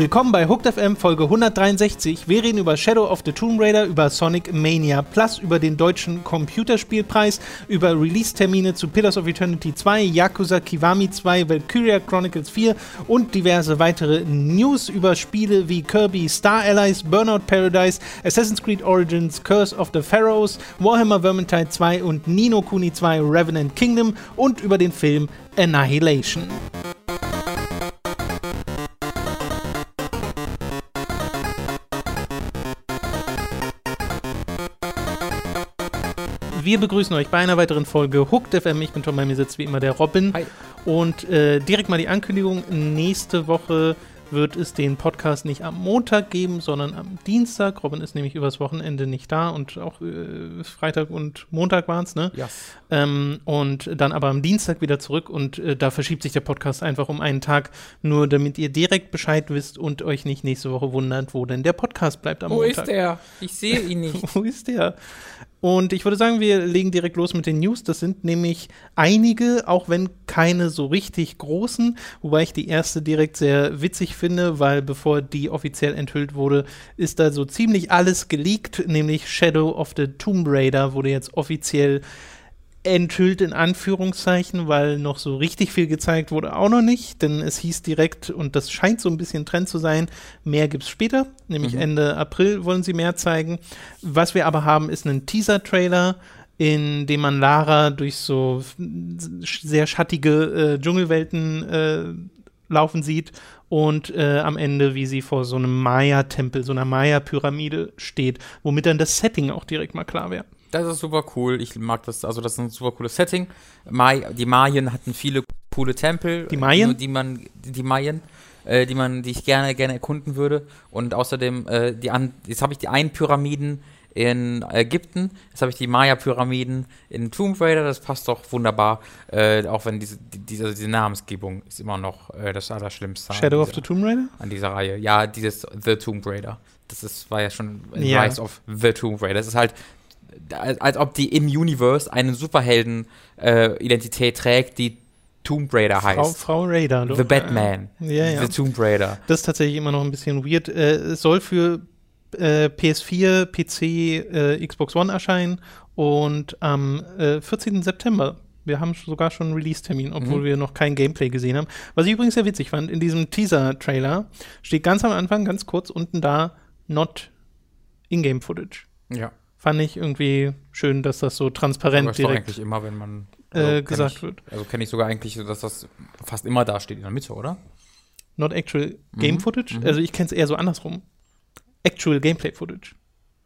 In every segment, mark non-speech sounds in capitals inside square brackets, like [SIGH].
Willkommen bei Hooked FM Folge 163. Wir reden über Shadow of the Tomb Raider, über Sonic Mania Plus, über den deutschen Computerspielpreis, über Release-Termine zu Pillars of Eternity 2, Yakuza Kiwami 2, Valkyria Chronicles 4 und diverse weitere News über Spiele wie Kirby Star Allies, Burnout Paradise, Assassin's Creed Origins, Curse of the Pharaohs, Warhammer Vermintide 2 und Nino Kuni 2 Revenant Kingdom und über den Film Annihilation. Wir begrüßen euch bei einer weiteren Folge Hooked FM. Ich bin Tom, bei mir sitzt wie immer der Robin. Hi. Und äh, direkt mal die Ankündigung: Nächste Woche wird es den Podcast nicht am Montag geben, sondern am Dienstag. Robin ist nämlich übers Wochenende nicht da und auch äh, Freitag und Montag waren es, ne? Yes. Ähm, und dann aber am Dienstag wieder zurück und äh, da verschiebt sich der Podcast einfach um einen Tag, nur damit ihr direkt Bescheid wisst und euch nicht nächste Woche wundert, wo denn der Podcast bleibt am Wo Montag. ist der? Ich sehe ihn nicht. [LAUGHS] Wo ist der? Und ich würde sagen, wir legen direkt los mit den News. Das sind nämlich einige, auch wenn keine so richtig großen, wobei ich die erste direkt sehr witzig finde, weil bevor die offiziell enthüllt wurde, ist da so ziemlich alles geleakt, nämlich Shadow of the Tomb Raider wurde jetzt offiziell enthüllt in Anführungszeichen, weil noch so richtig viel gezeigt wurde auch noch nicht, denn es hieß direkt, und das scheint so ein bisschen Trend zu sein, mehr gibt's später, nämlich Ende April wollen sie mehr zeigen. Was wir aber haben, ist einen Teaser-Trailer, in dem man Lara durch so sehr schattige äh, Dschungelwelten äh, laufen sieht und äh, am Ende, wie sie vor so einem Maya-Tempel, so einer Maya-Pyramide steht, womit dann das Setting auch direkt mal klar wäre. Das ist super cool. Ich mag das. Also, das ist ein super cooles Setting. Mai, die Mayien hatten viele coole Tempel. Die Mayien? Die man, die Mayien, äh, die man, die ich gerne, gerne erkunden würde. Und außerdem, äh, die an, jetzt habe ich die einen Pyramiden in Ägypten, jetzt habe ich die Maya-Pyramiden in Tomb Raider, das passt doch wunderbar, äh, auch wenn diese, die, diese, diese Namensgebung ist immer noch äh, das Allerschlimmste. Shadow of dieser- the Tomb Raider? an dieser Reihe. Ja, dieses The Tomb Raider. Das ist, war ja schon ein Ja. Rise of the Tomb Raider. Das ist halt, als, als ob die im Universe eine Superhelden-Identität trägt, die Tomb Raider heißt. Frau, Frau Raider. The Batman. Ja, ja. The Tomb Raider. Das ist tatsächlich immer noch ein bisschen weird. Äh, es soll für äh, PS4, PC, äh, Xbox One erscheinen und am äh, 14. September. Wir haben sogar schon einen Release-Termin, obwohl Mhm. wir noch kein Gameplay gesehen haben. Was ich übrigens sehr witzig fand, in diesem Teaser-Trailer steht ganz am Anfang, ganz kurz unten da, not in-game-Footage. Ja. Fand ich irgendwie schön, dass das so transparent Aber direkt eigentlich immer, wenn man. äh, kenn gesagt ich, wird. Also kenne ich sogar eigentlich, dass das fast immer da steht in der Mitte, oder? Not actual Game-Footage. mhm. Also ich kenne es eher so andersrum. Actual Gameplay-Footage.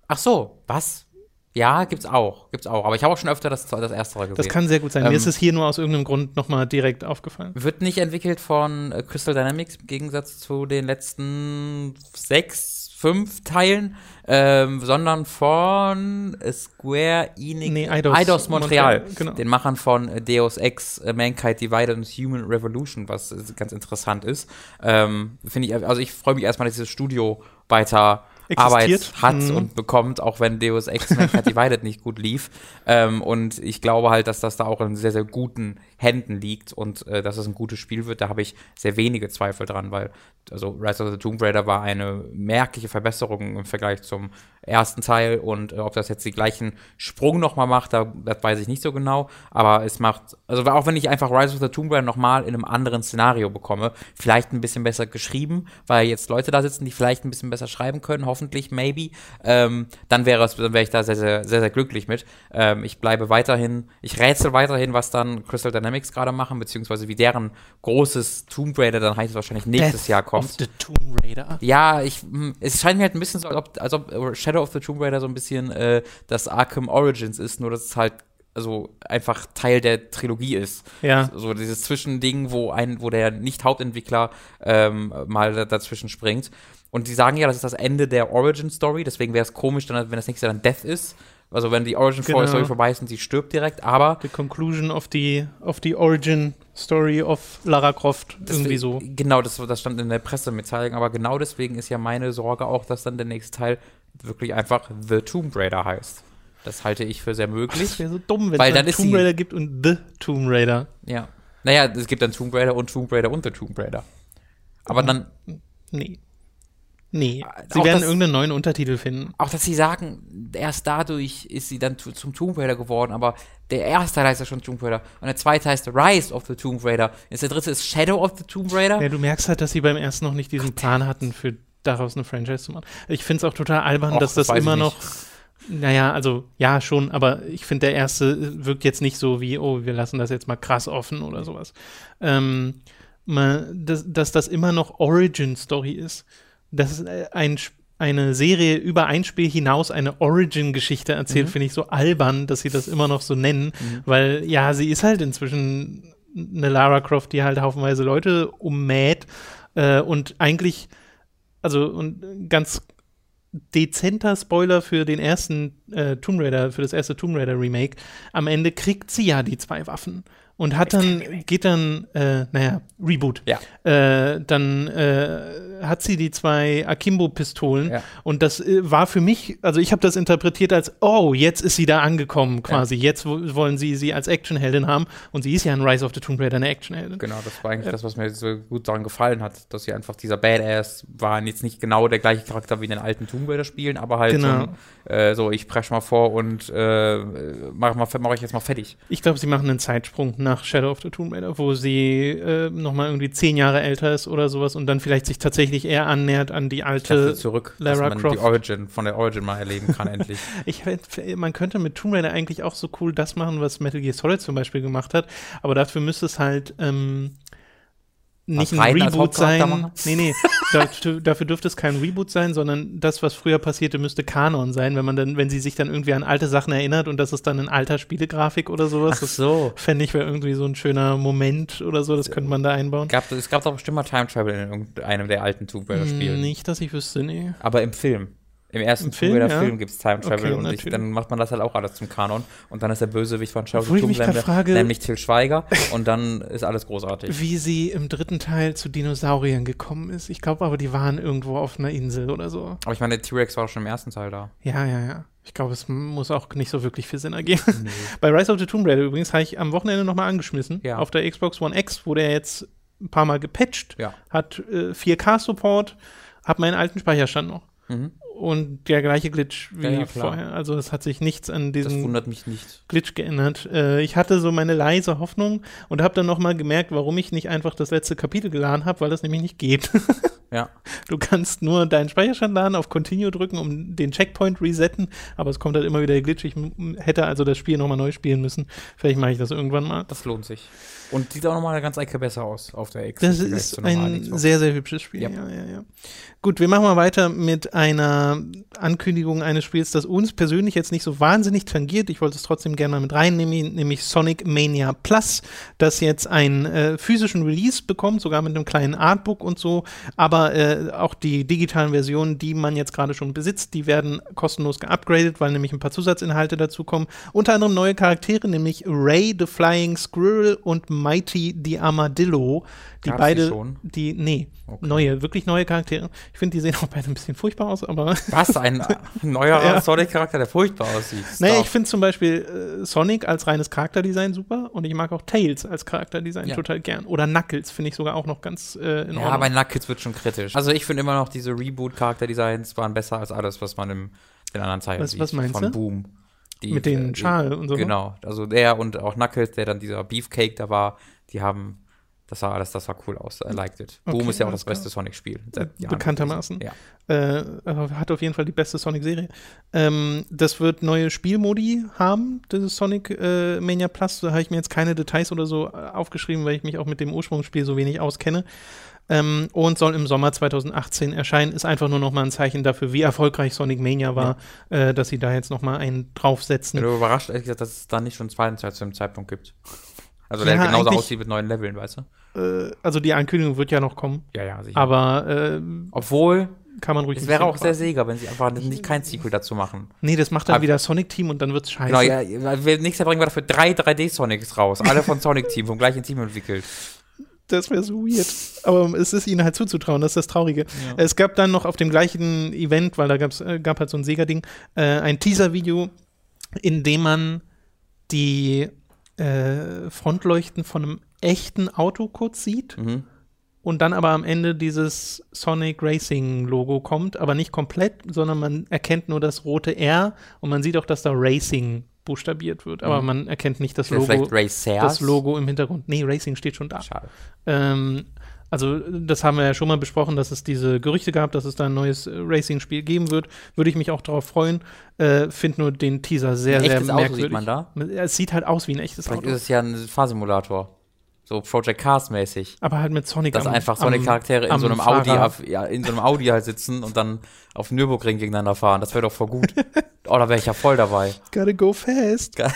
Ach so, was? Ja, gibt's auch. Gibt's auch. Aber ich habe auch schon öfter das, das erste gesehen. Das kann sehr gut sein. Mir Ähm, ist es hier nur aus irgendeinem Grund nochmal direkt aufgefallen. Wird nicht entwickelt von äh, Crystal Dynamics im Gegensatz zu den letzten sechs, fünf Teilen, ähm, sondern von Square Enix, Nee, Eidos Montreal, Montreal, genau. den Machern von äh, Deus Ex, äh, Mankind Divided und Human Revolution, was äh, ganz interessant ist. Ähm, Finde ich, also ich freue mich erstmal, dass dieses Studio weiter Arbeit Existiert. hat Mhm. und bekommt, auch wenn Deus Ex Mankind Divided nicht gut lief. Ähm, und ich glaube halt, dass das da auch in sehr, sehr guten Händen liegt und äh, dass es ein gutes Spiel wird. Da habe ich sehr wenige Zweifel dran, weil also Rise of the Tomb Raider war eine merkliche Verbesserung im Vergleich zum ersten Teil und äh, ob das jetzt den gleichen Sprung nochmal macht, da, das weiß ich nicht so genau, aber es macht, also auch wenn ich einfach Rise of the Tomb Raider nochmal in einem anderen Szenario bekomme, vielleicht ein bisschen besser geschrieben, weil jetzt Leute da sitzen, die vielleicht ein bisschen besser schreiben können, hoffentlich, maybe, ähm, dann wäre es, dann wäre ich da sehr, sehr, sehr, sehr glücklich mit. Ähm, ich bleibe weiterhin, ich rätsel weiterhin, was dann Crystal Dynamics gerade machen, beziehungsweise wie deren großes Tomb Raider dann heißt es wahrscheinlich nächstes Death Jahr kommt. Of the Tomb Raider. Ja, ich, hm, es scheint mir halt ein bisschen so, als ob, als ob Shadow of the Tomb Raider so ein bisschen äh, das Arkham Origins ist, nur dass es halt also einfach Teil der Trilogie ist. Ja. So dieses Zwischending, wo ein, wo der Nicht-Hauptentwickler ähm, mal da, dazwischen springt. Und die sagen ja, das ist das Ende der Origin-Story, deswegen wäre es komisch, wenn das nächste dann Death ist. Also wenn die Origin-Story Genau. vorbei ist und sie stirbt direkt, aber The conclusion of the, of the origin story of Lara Croft. irgendwie so. Genau, das, das stand in der Pressemitteilung, aber genau deswegen ist ja meine Sorge auch, dass dann der nächste Teil wirklich einfach The Tomb Raider heißt. Das halte ich für sehr Das möglich. wäre so dumm, wenn es dann Tomb sie- Raider gibt und The Tomb Raider. Ja. Naja, es gibt dann Tomb Raider und Tomb Raider und The Tomb Raider. Aber Mhm. dann, Nee. Nee, Äh, sie auch werden das- irgendeinen neuen Untertitel finden. Auch, dass sie sagen, erst dadurch ist sie dann zu, zum Tomb Raider geworden, aber der erste heißt ja schon Tomb Raider und der zweite heißt Rise of the Tomb Raider. Jetzt der dritte ist Shadow of the Tomb Raider. Ja, du merkst halt, dass sie beim ersten noch nicht diesen Plan hatten, für daraus eine Franchise zu machen. Ich finde es auch total albern, Och, dass das das immer noch. Naja, also ja, schon, aber ich finde, der erste wirkt jetzt nicht so wie, oh, wir lassen das jetzt mal krass offen oder sowas. Ähm, mal, dass, dass das immer noch Origin-Story ist. Dass äh, ein, eine Serie über ein Spiel hinaus eine Origin-Geschichte erzählt, finde ich so albern, dass sie das immer noch so nennen, weil ja, sie ist halt inzwischen eine Lara Croft, die halt haufenweise Leute ummäht äh, und eigentlich, also und ganz dezenter Spoiler für den ersten äh, Tomb Raider, für das erste Tomb Raider Remake. Am Ende kriegt sie ja die zwei Waffen und hat dann, geht dann, äh, naja, Reboot. Ja. Äh, dann äh, hat sie die zwei Akimbo-Pistolen Ja. und das äh, war für mich, also ich habe das interpretiert als, oh, jetzt ist sie da angekommen quasi, jetzt wo, wollen sie sie als Actionheldin haben und sie ist ja in Rise of the Tomb Raider eine Actionheldin. Genau, das war eigentlich das, was mir so gut daran gefallen hat, dass sie einfach dieser Badass waren jetzt nicht genau der gleiche Charakter wie in den alten Tomb Raider Spielen, aber halt Genau. so, äh, so ich presch mal vor und äh, mach, mal, mach ich jetzt mal fertig. Ich glaube, sie machen einen Zeitsprung nach Shadow of the Tomb Raider, wo sie äh, nochmal irgendwie zehn Jahre älter ist oder sowas und dann vielleicht sich tatsächlich eher annähert an die Ich dachte alte. zurück, Lara dass man Croft. die Origin von der Origin mal erleben kann endlich. [LAUGHS] Ich, man könnte mit Tomb Raider eigentlich auch so cool das machen, was Metal Gear Solid zum Beispiel gemacht hat, aber dafür müsste es halt ähm, nicht ein Reboot sein. Nee, nee, dafür, dürfte es kein Reboot sein, sondern das, was früher passierte, müsste Kanon sein, wenn man dann, wenn sie sich dann irgendwie an alte Sachen erinnert und das ist dann in alter Spielegrafik oder sowas. Das so. fände ich wäre irgendwie so ein schöner Moment oder so, das könnte man da einbauen. Gab, es gab doch bestimmt mal Time Travel in irgendeinem der alten Tomb Raider Spiele. Nicht, dass ich wüsste, nee. Aber im Film. Im ersten Im Film, ja. Film gibt es Time Travel Okay, und ich, dann macht man das halt auch alles zum Kanon. Und dann ist der Bösewicht von grad frage- nämlich Till Schweiger. und dann ist alles großartig. Wie sie im dritten Teil zu Dinosauriern gekommen ist. Ich glaube aber, die waren irgendwo auf einer Insel oder so. Aber ich meine, der T-Rex war doch schon im ersten Teil da. Ja, ja, ja. Ich glaube, es muss auch nicht so wirklich viel Sinn ergeben. [LAUGHS] Bei Rise of the Tomb Raider übrigens habe ich am Wochenende nochmal angeschmissen. Ja. Auf der Xbox One X wurde er jetzt ein paar Mal gepatcht. Ja. Hat äh, 4K-Support, hat meinen alten Speicherstand noch. Mhm. Und der gleiche Glitch wie Ja, ja, vorher. Also es hat sich nichts an diesem. Glitch geändert. Äh, ich hatte so meine leise Hoffnung und habe dann nochmal gemerkt, warum ich nicht einfach das letzte Kapitel geladen habe, weil das nämlich nicht geht. [LAUGHS] Ja. Du kannst nur deinen Speicherstand laden, auf Continue drücken, um den Checkpoint resetten, aber es kommt halt immer wieder der Glitch. Ich hätte also das Spiel nochmal neu spielen müssen. Vielleicht mache ich das irgendwann mal. Das lohnt sich. Und sieht auch nochmal eine ganz Ecke besser aus auf der X. Das ist ein Xbox. sehr, sehr hübsches Spiel. Ja, ja, ja. Gut, wir machen mal weiter mit einer Ankündigung eines Spiels, das uns persönlich jetzt nicht so wahnsinnig tangiert. Ich wollte es trotzdem gerne mal mit reinnehmen, nämlich Sonic Mania Plus, das jetzt einen äh, physischen Release bekommt, sogar mit einem kleinen Artbook und so. Aber äh, auch die digitalen Versionen, die man jetzt gerade schon besitzt, die werden kostenlos geupgradet, weil nämlich ein paar Zusatzinhalte dazukommen. Unter anderem neue Charaktere, nämlich Ray the Flying Squirrel und Mighty the Armadillo. Die Gab's beide, die schon? die, nee, Okay. neue, wirklich neue Charaktere. Ich finde, die sehen auch beide ein bisschen furchtbar aus, aber [LAUGHS] Was? Ein neuer Ja. Sonic-Charakter, der furchtbar aussieht. naja, Stop. ich finde zum Beispiel äh, Sonic als reines Charakterdesign super und ich mag auch Tails als Charakterdesign Ja. total gern. Oder Knuckles finde ich sogar auch noch ganz äh, in Ja, Ordnung. bei Knuckles wird schon kritisch. Also ich finde immer noch, diese Reboot-Charakter-Designs waren besser als alles, was man im, den anderen Teilen Was- sieht. was meinst von du? Boom. Die, Mit den äh, Schal und so, ne? Genau. Also der und auch Knuckles, der dann dieser Beefcake da war, die haben, das sah alles, das sah cool aus. I liked it. Boom Okay, ist ja auch das beste Sonic-Spiel. Bekanntermaßen. gewesen. äh, Ja. hat auf jeden Fall die beste Sonic-Serie. Ähm, das wird neue Spielmodi haben, dieses Sonic äh, Mania Plus. Da habe ich mir jetzt keine Details oder so äh, aufgeschrieben, weil ich mich auch mit dem Ursprungsspiel so wenig auskenne. Ähm, und soll im Sommer 2018 erscheinen. Ist einfach nur noch mal ein Zeichen dafür, wie erfolgreich Sonic Mania war, äh, dass sie da jetzt noch mal einen draufsetzen. Ich bin überrascht, ehrlich gesagt, dass es da nicht schon einen zweiten Teil zu dem Zeitpunkt gibt. Also Ja, der genauso aussieht mit neuen Leveln, weißt du? Äh, also die Ankündigung wird ja noch kommen, Ja, ja, sicher. aber äh, Obwohl, kann man ruhig es wäre auch sehr. Sega, wenn sie einfach nicht kein Sequel dazu machen. Nee, das macht dann Aber- wieder Sonic Team und dann wird's scheiße. Genau, ja, nächstes Jahr bringen wir dafür drei 3D-Sonics raus. Alle von [LAUGHS] Sonic Team, vom gleichen Team entwickelt. Das wäre so weird. Aber es ist ihnen halt zuzutrauen, das ist das Traurige. Es gab dann noch auf dem gleichen Event, weil da gab's, äh, gab halt so ein Sega-Ding, äh, ein Teaser-Video, in dem man die äh, Frontleuchten von einem echten Auto kurz sieht. Mhm. und dann aber am Ende dieses Sonic Racing Logo kommt, aber nicht komplett, sondern man erkennt nur das rote R und man sieht auch, dass da Racing buchstabiert wird, aber Mhm. man erkennt nicht das Logo, das Logo im Hintergrund. Nee, Racing steht schon da. Schade. Ähm, also, das haben wir ja schon mal besprochen, dass es diese Gerüchte gab, dass es da ein neues Racing-Spiel geben wird. Würde ich mich auch darauf freuen. Äh, Find nur den Teaser sehr, Ein sehr echtes Auto merkwürdig. sieht man da? Es sieht halt aus wie ein echtes Vielleicht Auto. ist es ja ein Fahrsimulator. So Project Cars mäßig. Aber halt mit Sonic Dass am- einfach so eine am- Charaktere in so einem Audi, Fahrer. ja, in so einem Audi halt sitzen und dann auf Nürburgring gegeneinander fahren. Das wäre doch voll gut. [LAUGHS] oh, da wäre ich ja voll dabei. Gotta go fast. [LAUGHS]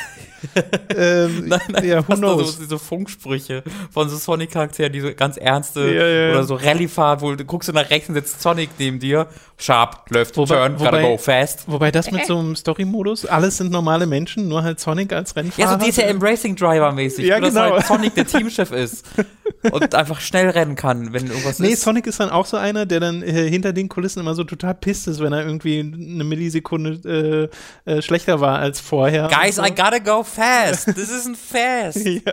Ähm, [LAUGHS] Nein, nein, ja, who knows? so diese Funksprüche von so Sonic-Charakteren, die so ganz ernste Ja, ja, ja. oder so Rallye-Fahrt, wo du guckst du nach rechts und sitzt Sonic neben dir, sharp, left, Wobei- turn, gotta wobei- go fast. Wobei das mit so einem Story-Modus, alles sind normale Menschen, nur halt Sonic als Rennfahrer. Ja, so DTM Racing Driver mäßig, Ja, genau. halt Sonic der [LAUGHS] Teamchef ist und einfach schnell rennen kann, wenn irgendwas Nee, ist. Sonic ist dann auch so einer, der dann äh, hinter den Kulissen immer so total pisst ist, wenn er irgendwie eine Millisekunde äh, äh, schlechter war als vorher. Guys, Und I gotta go fast. This isn't fast. so. [LAUGHS] ja.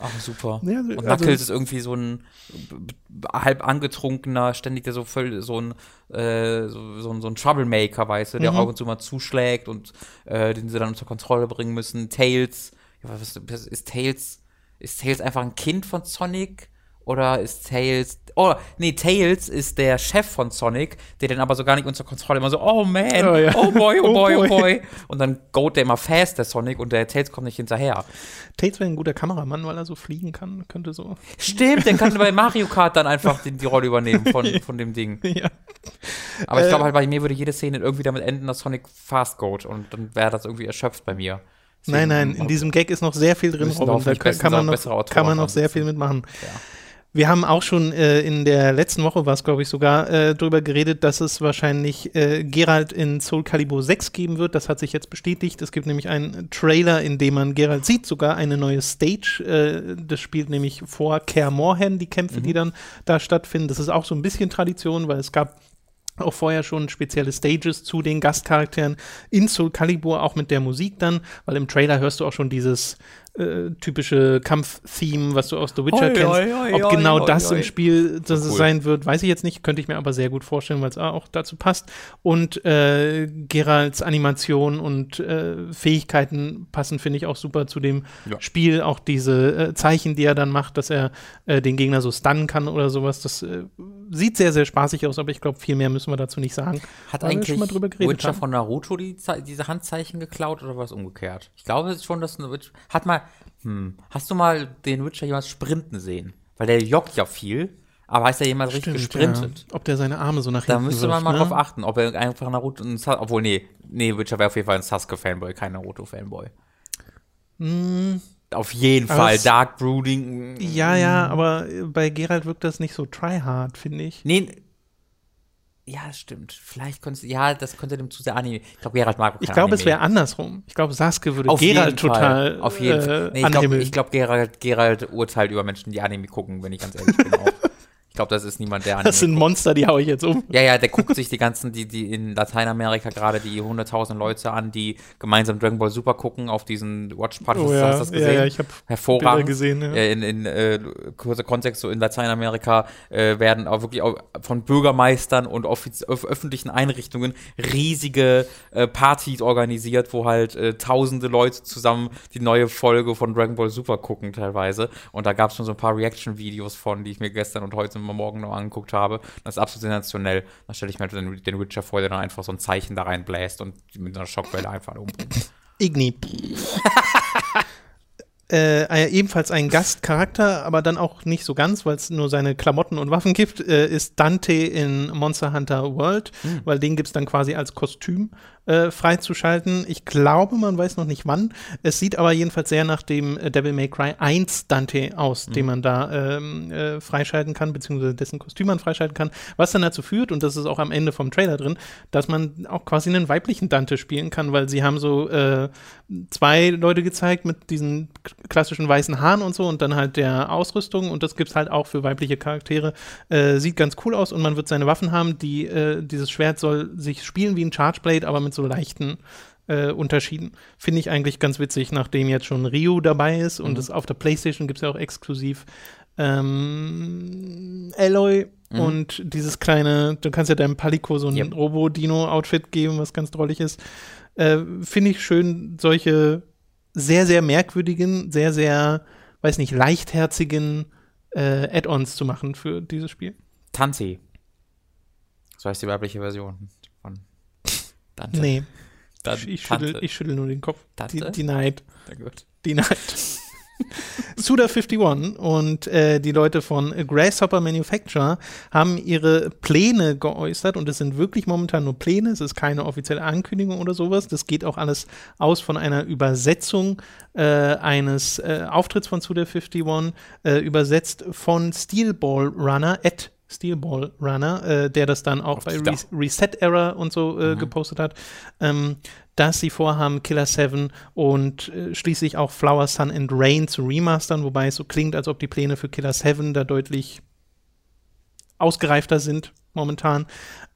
Ach, super. Ja, und also- Knuckles ist irgendwie so ein halb angetrunkener, ständig der so voll so ein, äh, so, so, ein, so ein Troublemaker, weißt du, der Mhm. auch ab und zu mal zuschlägt und äh, den sie dann unter Kontrolle bringen müssen. Tails, ja, was ist Tails? Ist Tails einfach ein Kind von Sonic? Oder ist Tails. Oh, nee, Tails ist der Chef von Sonic, der den aber so gar nicht unter Kontrolle immer so, oh man, Oh ja. oh boy, oh [LAUGHS] Oh boy, oh boy. Und dann goat der immer fast, der Sonic, und der Tails kommt nicht hinterher. Tails wäre ein guter Kameramann, weil er so fliegen kann, könnte so. Stimmt, der kann [LAUGHS] bei Mario Kart dann einfach die, die Rolle übernehmen von, von dem Ding. ja. Aber ich Äh, glaube halt, bei mir würde jede Szene irgendwie damit enden, dass Sonic fast geht und dann wäre das irgendwie erschöpft bei mir. Nein, nein, Deswegen- in diesem Gag ist noch sehr viel drin, Robin. Da kann, kann, man noch, kann man noch sehr viel mitmachen. Ja. Wir haben auch schon äh, in der letzten Woche, war es glaube ich sogar, äh, darüber geredet, dass es wahrscheinlich äh, Geralt in Soul Calibur 6 geben wird. Das hat sich jetzt bestätigt. Es gibt nämlich einen Trailer, in dem man Geralt sieht, sogar eine neue Stage. Äh, das spielt nämlich vor Kaer Morhen, die Kämpfe, die dann da stattfinden. Das ist auch so ein bisschen Tradition, weil es gab auch vorher schon spezielle Stages zu den Gastcharakteren. In Soul Calibur, auch mit der Musik dann, weil im Trailer hörst du auch schon dieses äh, typische Kampf-Theme, was du aus The Witcher Oi, kennst. oi, oi, Ob oi, genau oi, das oi. im Spiel das es Cool. sein wird, weiß ich jetzt nicht, könnte ich mir aber sehr gut vorstellen, weil es auch dazu passt. Und äh, Geralds Animation und äh, Fähigkeiten passen, finde ich, auch super zu dem Ja. Spiel. Auch diese äh, Zeichen, die er dann macht, dass er äh, den Gegner so stunnen kann oder sowas, das äh, sieht sehr, sehr spaßig aus, aber ich glaube, viel mehr müssen wir dazu nicht sagen. Hat Weil eigentlich schon mal drüber geredet Witcher haben. von Naruto die, diese Handzeichen geklaut oder war es umgekehrt? Ich glaube schon, dass ein Witcher. Hat mal. Hm, hast du mal den Witcher jemals sprinten sehen? Weil der joggt ja viel, aber heißt er jemals richtig gesprintet? Ja. Ob der seine Arme so nach Da hinten müsste man wirft, mal ne? drauf achten, ob er einfach Naruto ein Sa obwohl nee, nee, Witcher wäre auf jeden Fall ein Sasuke-Fanboy, kein Naruto-Fanboy. Auf jeden Mm. Aber Fall, Dark Brooding. Ja, ja, aber äh, bei Geralt wirkt das nicht so tryhard, finde ich. Nee, ja, das stimmt. Vielleicht könnte ja, das könnte dem zu sehr Anime. Ich glaube, Gerald mag auch Ich glaube, es wäre andersrum. Ich glaube, Sasuke würde Auf Fall. total Auf jeden äh, Fall. Nee, ich glaube, glaub, Gerald, Gerald urteilt über Menschen, die Anime gucken, wenn ich ganz ehrlich bin. Auch. Ich glaube, das ist niemand, der Anime das sind guckt. Monster, die hau ich jetzt um. Ja, ja, der guckt sich die ganzen, die, die in Lateinamerika gerade die 100.000 Leute an, die gemeinsam Dragon Ball Super gucken auf diesen Watch Party. Oh Hast ja, du das ja, gesehen? ja, ich habe Hervorragend. Bilder gesehen, ja. Äh, In, in äh, kurzer Kontext, so in Lateinamerika äh, werden auch wirklich auch von Bürgermeistern und öf öffentlichen Einrichtungen riesige äh, Partys organisiert, wo halt äh, tausende Leute zusammen die neue Folge von Dragon Ball Super gucken teilweise. Und da gab es schon so ein paar Reaction-Videos von, die ich mir gestern und heute Morgen noch angeguckt habe. Das ist absolut sensationell. Da stelle ich mir halt den, den Witcher vor, der dann einfach so ein Zeichen da reinbläst und mit einer Schockwelle einfach umbringt. Igni. [LAUGHS] äh, äh, ebenfalls ein Gastcharakter, aber dann auch nicht so ganz, weil es nur seine Klamotten und Waffen gibt, äh, ist Dante in Monster Hunter World, Hm. weil den gibt es dann quasi als Kostüm äh, freizuschalten. Ich glaube, man weiß noch nicht wann. Es sieht aber jedenfalls sehr nach dem äh, Devil May Cry 1 Dante aus, Hm. den man da ähm, äh, freischalten kann, beziehungsweise dessen Kostüm man freischalten kann, was dann dazu führt, und das ist auch am Ende vom Trailer drin, dass man auch quasi einen weiblichen Dante spielen kann, weil sie haben so äh, zwei Leute gezeigt mit diesen klassischen weißen Haaren und so und dann halt der Ausrüstung und das gibt's halt auch für weibliche Charaktere. Äh, sieht ganz cool aus und man wird seine Waffen haben, die äh, dieses Schwert soll sich spielen wie ein Chargeblade, aber mit so leichten äh, Unterschieden. Finde ich eigentlich ganz witzig, nachdem jetzt schon Ryu dabei ist und Mhm. es auf der Playstation gibt es ja auch exklusiv. Ähm, Alloy und dieses kleine, du kannst ja deinem Palico so ein Yep. Robo-Dino-Outfit geben, was ganz drollig ist. Äh, Finde ich schön, solche sehr, sehr merkwürdigen, sehr, sehr, weiß nicht, leichtherzigen äh, Add-ons zu machen für dieses Spiel. Tanti. So heißt die weibliche Version Dante. Nee, Dann ich, schüttel, ich schüttel nur den Kopf. Die Night. Na gut. Die Night. [LAUGHS] Suda51 und äh, die Leute von Grasshopper Manufacture haben ihre Pläne geäußert und es sind wirklich momentan nur Pläne, es ist keine offizielle Ankündigung oder sowas. Das geht auch alles aus von einer Übersetzung äh, eines äh, Auftritts von Suda51, äh, übersetzt von Steelball Runner at Steelball Runner, äh, der das dann auch Auf bei. Re Reset Error und so äh, gepostet hat, ähm, dass sie vorhaben, Killer 7 und äh, schließlich auch Flower, Sun and Rain zu remastern, wobei es so klingt, als ob die Pläne für Killer 7 da deutlich ausgereifter sind momentan.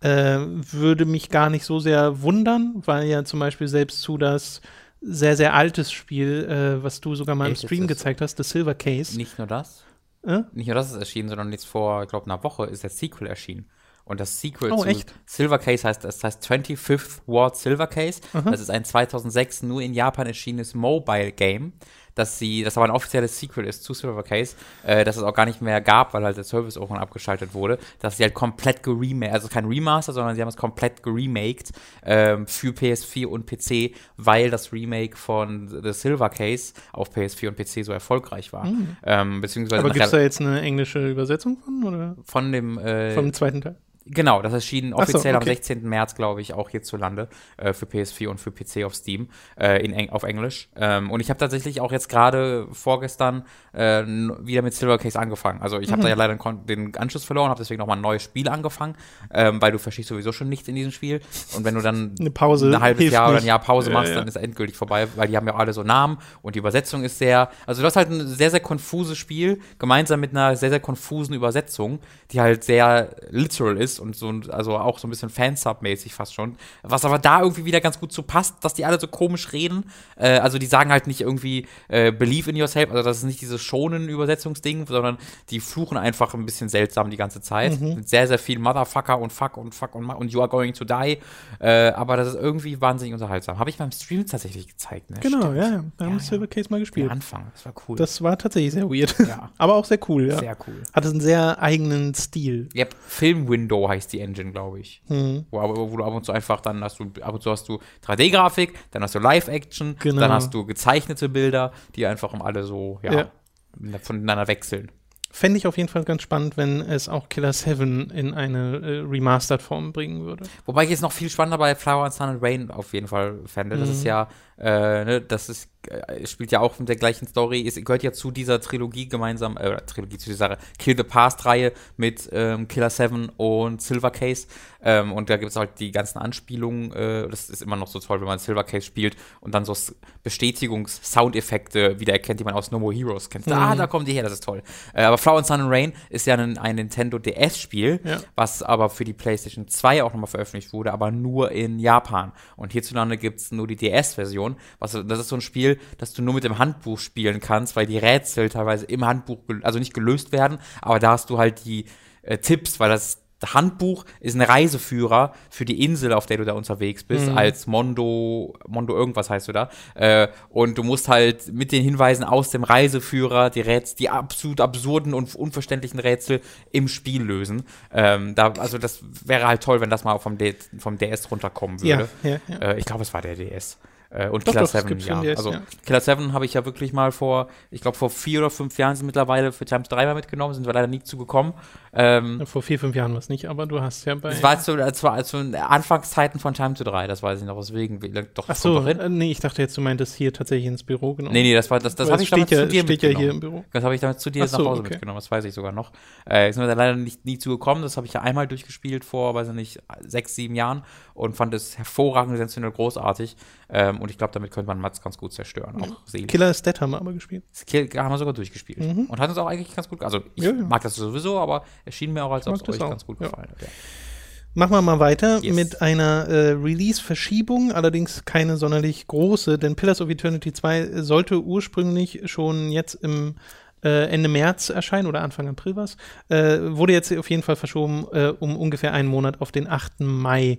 Äh, würde mich gar nicht so sehr wundern, weil ja zum Beispiel selbst zu das sehr, sehr altes Spiel, äh, was du sogar mal im Stream gezeigt hast, The Silver Case. Nicht nur das. Äh? Nicht nur das ist erschienen, sondern jetzt vor, ich glaube, einer Woche ist das Sequel erschienen. Und das Sequel Oh, zu echt? Silver Case heißt, das heißt 25th World Silver Case. Das ist ein 2006 nur in Japan erschienenes Mobile Game, dass sie, das aber ein offizielles Sequel ist zu Silver Case, äh, dass es auch gar nicht mehr gab, weil halt der Service irgendwann abgeschaltet wurde, dass sie halt komplett geremaked, also kein Remaster, sondern sie haben es komplett geremaked ähm, für PS4 und PC, weil das Remake von The Silver Case auf PS4 und PC so erfolgreich war. Ähm, beziehungsweise Aber gibt es da jetzt eine englische Übersetzung von oder von dem äh, vom zweiten Teil? Genau, das erschien Ach so, offiziell am okay. 16. März, glaube ich, auch hierzulande äh, für PS4 und für PC auf Steam äh, in Eng auf Englisch. Ähm, und ich habe tatsächlich auch jetzt gerade vorgestern äh, wieder mit Silver Case angefangen. Also ich habe Mhm. da ja leider den, Anschluss verloren, habe deswegen nochmal ein neues Spiel angefangen, ähm, weil du verstehst sowieso schon nichts in diesem Spiel. Und wenn du dann Eine Pause ein halbes hilft Jahr oder ein nicht. Jahr Pause Ja, machst, ja. dann ist er endgültig vorbei, weil die haben ja alle so Namen und die Übersetzung ist sehr, also du hast halt ein sehr, sehr konfuses Spiel, gemeinsam mit einer sehr, sehr konfusen Übersetzung, die halt sehr literal ist und so, also auch so ein bisschen Fansub-mäßig fast schon. Was aber da irgendwie wieder ganz gut zu passt, dass die alle so komisch reden. Äh, also die sagen halt nicht irgendwie äh, Believe in yourself, also das ist nicht dieses schonen Übersetzungsding, sondern die fluchen einfach ein bisschen seltsam die ganze Zeit. Mhm. Mit sehr, sehr viel Motherfucker und Fuck und Fuck und, und You are going to die. Äh, aber das ist irgendwie wahnsinnig unterhaltsam. Habe ich beim Stream tatsächlich gezeigt, ne? Genau, Stimmt. ja, ja. Da haben Ja, wir Silver Case mal Der gespielt. Anfang, das war cool. Das war tatsächlich sehr weird. Ja. [LAUGHS] Aber auch sehr cool, ja. sehr cool. Hatte einen sehr eigenen Stil. Yep, Film Window heißt die Engine, glaube ich. Hm. Wo, wo du ab und zu einfach dann hast du, ab und zu hast du 3D-Grafik, dann hast du Live-Action, Genau. dann hast du gezeichnete Bilder, die einfach um alle so, ja, Ja. voneinander wechseln. Fände ich auf jeden Fall ganz spannend, wenn es auch Killer 7 in eine äh, Remastered-Form bringen würde. Wobei ich jetzt noch viel spannender bei Flower and Sun and Rain auf jeden Fall fände. Das Mhm. ist ja, äh, ne, das ist, äh, spielt ja auch mit der gleichen Story, es gehört ja zu dieser Trilogie gemeinsam, äh, Trilogie zu dieser Kill the Past-Reihe mit ähm, Killer 7 und Silver Case. Ähm, und da gibt es halt die ganzen Anspielungen, äh, das ist immer noch so toll, wenn man Silver Case spielt und dann so Bestätigungs-Soundeffekte wiedererkennt, die man aus No More Heroes kennt. Ah, da kommen die her, das ist toll. Äh, aber Flower and Sun and Rain ist ja ein, ein Nintendo DS-Spiel, Ja. was aber für die PlayStation 2 auch nochmal veröffentlicht wurde, aber nur in Japan. Und hierzulande gibt es nur die DS-Version. Was Das ist so ein Spiel, das du nur mit dem Handbuch spielen kannst, weil die Rätsel teilweise im Handbuch, also nicht gelöst werden, aber da hast du halt die äh, Tipps, weil das Handbuch ist ein Reiseführer für die Insel, auf der du da unterwegs bist, als Mondo, Mondo irgendwas heißt du da. Äh, und du musst halt mit den Hinweisen aus dem Reiseführer die Rätsel, die absolut absurden und unverständlichen Rätsel im Spiel lösen. Ähm, da, also das wäre halt toll, wenn das mal vom, D vom DS runterkommen würde. Ja, ja, ja. Äh, ich glaube, es war der DS. Äh, und Doch, Killer doch, es 7, gibt's für ja. DS, also ja. Killer 7 habe ich ja wirklich mal vor, ich glaube vor vier oder fünf Jahren sind mittlerweile für Times 3 mal mitgenommen, sind wir leider nie zugekommen. Ähm, Vor vier, fünf Jahren war es nicht, aber du hast ja bei. es war zu, es war zu Anfangszeiten von Time to 3, das weiß ich noch, deswegen, doch, Ach so, äh, nee, ich dachte jetzt, du meintest hier tatsächlich ins Büro genommen. Nee, nee, das war, das, das habe ich damals ja, zu dir steht ja mitgenommen. hier im Büro. Das habe ich damit zu dir so, nach Hause okay. mitgenommen, das weiß ich sogar noch. Äh, sind wir da leider nicht, nie zugekommen, das habe ich ja einmal durchgespielt vor, weiß ich nicht, sechs, sieben Jahren und fand es hervorragend, sensationell großartig. Ähm, und ich glaube, damit könnte man Mats ganz gut zerstören, auch seelisch. Killer is Dead haben wir aber gespielt. Skill haben wir sogar durchgespielt. Und hat uns auch eigentlich ganz gut, also ich Mhm. Ja, ja. mag das sowieso, aber es schien mir auch, als ob es euch auch, ganz gut ja. gefallen hat. Ja. Machen wir mal weiter Yes. mit einer äh, Release-Verschiebung, allerdings keine sonderlich große, denn Pillars of Eternity 2 sollte ursprünglich schon jetzt im äh, Ende März erscheinen oder Anfang April was. Äh, wurde jetzt auf jeden Fall verschoben äh, um ungefähr einen Monat auf den 8. Mai,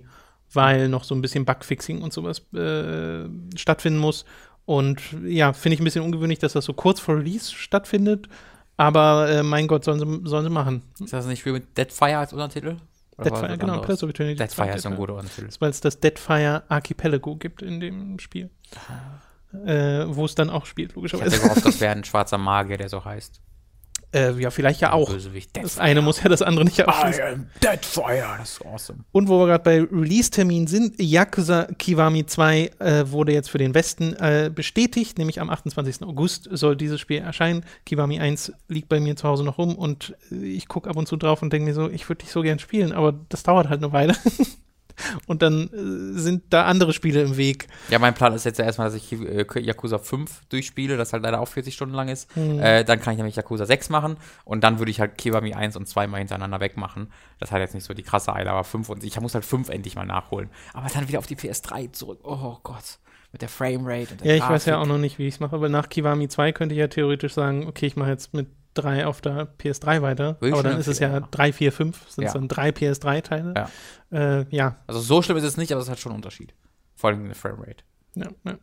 weil noch so ein bisschen Bugfixing und sowas äh, stattfinden muss. Und ja, finde ich ein bisschen ungewöhnlich, dass das so kurz vor Release stattfindet. Aber äh, mein Gott, sollen sie, sollen sie machen. Ist das nicht wie mit Deadfire als Untertitel? Deadfire, genau, anderes? Pillars of Eternity. Deadfire ist ein guter Untertitel. weil es das Deadfire Archipelago gibt in dem Spiel. Äh, wo es dann auch spielt, Ich logischerweise. hatte gehofft, das [LAUGHS] wäre ein schwarzer Magier, der so heißt. Äh, ja, vielleicht ja auch. Bösewicht. Das eine muss ja das andere nicht ausschließen. am Deadfire. Das ist awesome. Und wo wir gerade bei Release-Termin sind, Yakuza Kiwami 2 äh, wurde jetzt für den Westen äh, bestätigt, nämlich am 28. August soll dieses Spiel erscheinen. Kiwami 1 liegt bei mir zu Hause noch rum und äh, ich gucke ab und zu drauf und denke mir so, ich würde dich so gern spielen, aber das dauert halt eine Weile. [LAUGHS] und dann äh, sind da andere Spiele im Weg. Ja, mein Plan ist jetzt ja erstmal, dass ich äh, Yakuza 5 durchspiele, das halt leider auch 40 Stunden lang ist. Hm. Äh, dann kann ich nämlich Yakuza 6 machen und dann würde ich halt Kiwami 1 und 2 mal hintereinander wegmachen. Das hat jetzt nicht so die krasse Eile, aber 5 und ich muss halt 5 endlich mal nachholen. Aber dann wieder auf die PS3 zurück. Oh Gott. Mit der Framerate und der Ja, ich weiß ja Grafik. auch noch nicht, wie ich es mache, aber nach Kiwami 2 könnte ich ja theoretisch sagen, okay, ich mache jetzt mit 3 auf der PS3 weiter. Würde ich aber dann ist es ja empfehlen, 3, 4, 5, sind es Ja. dann drei PS3-Teile. Ja. Äh, ja, Also so schlimm ist es nicht, aber es hat schon einen Unterschied. Vor allem in der Framerate. ja, ja.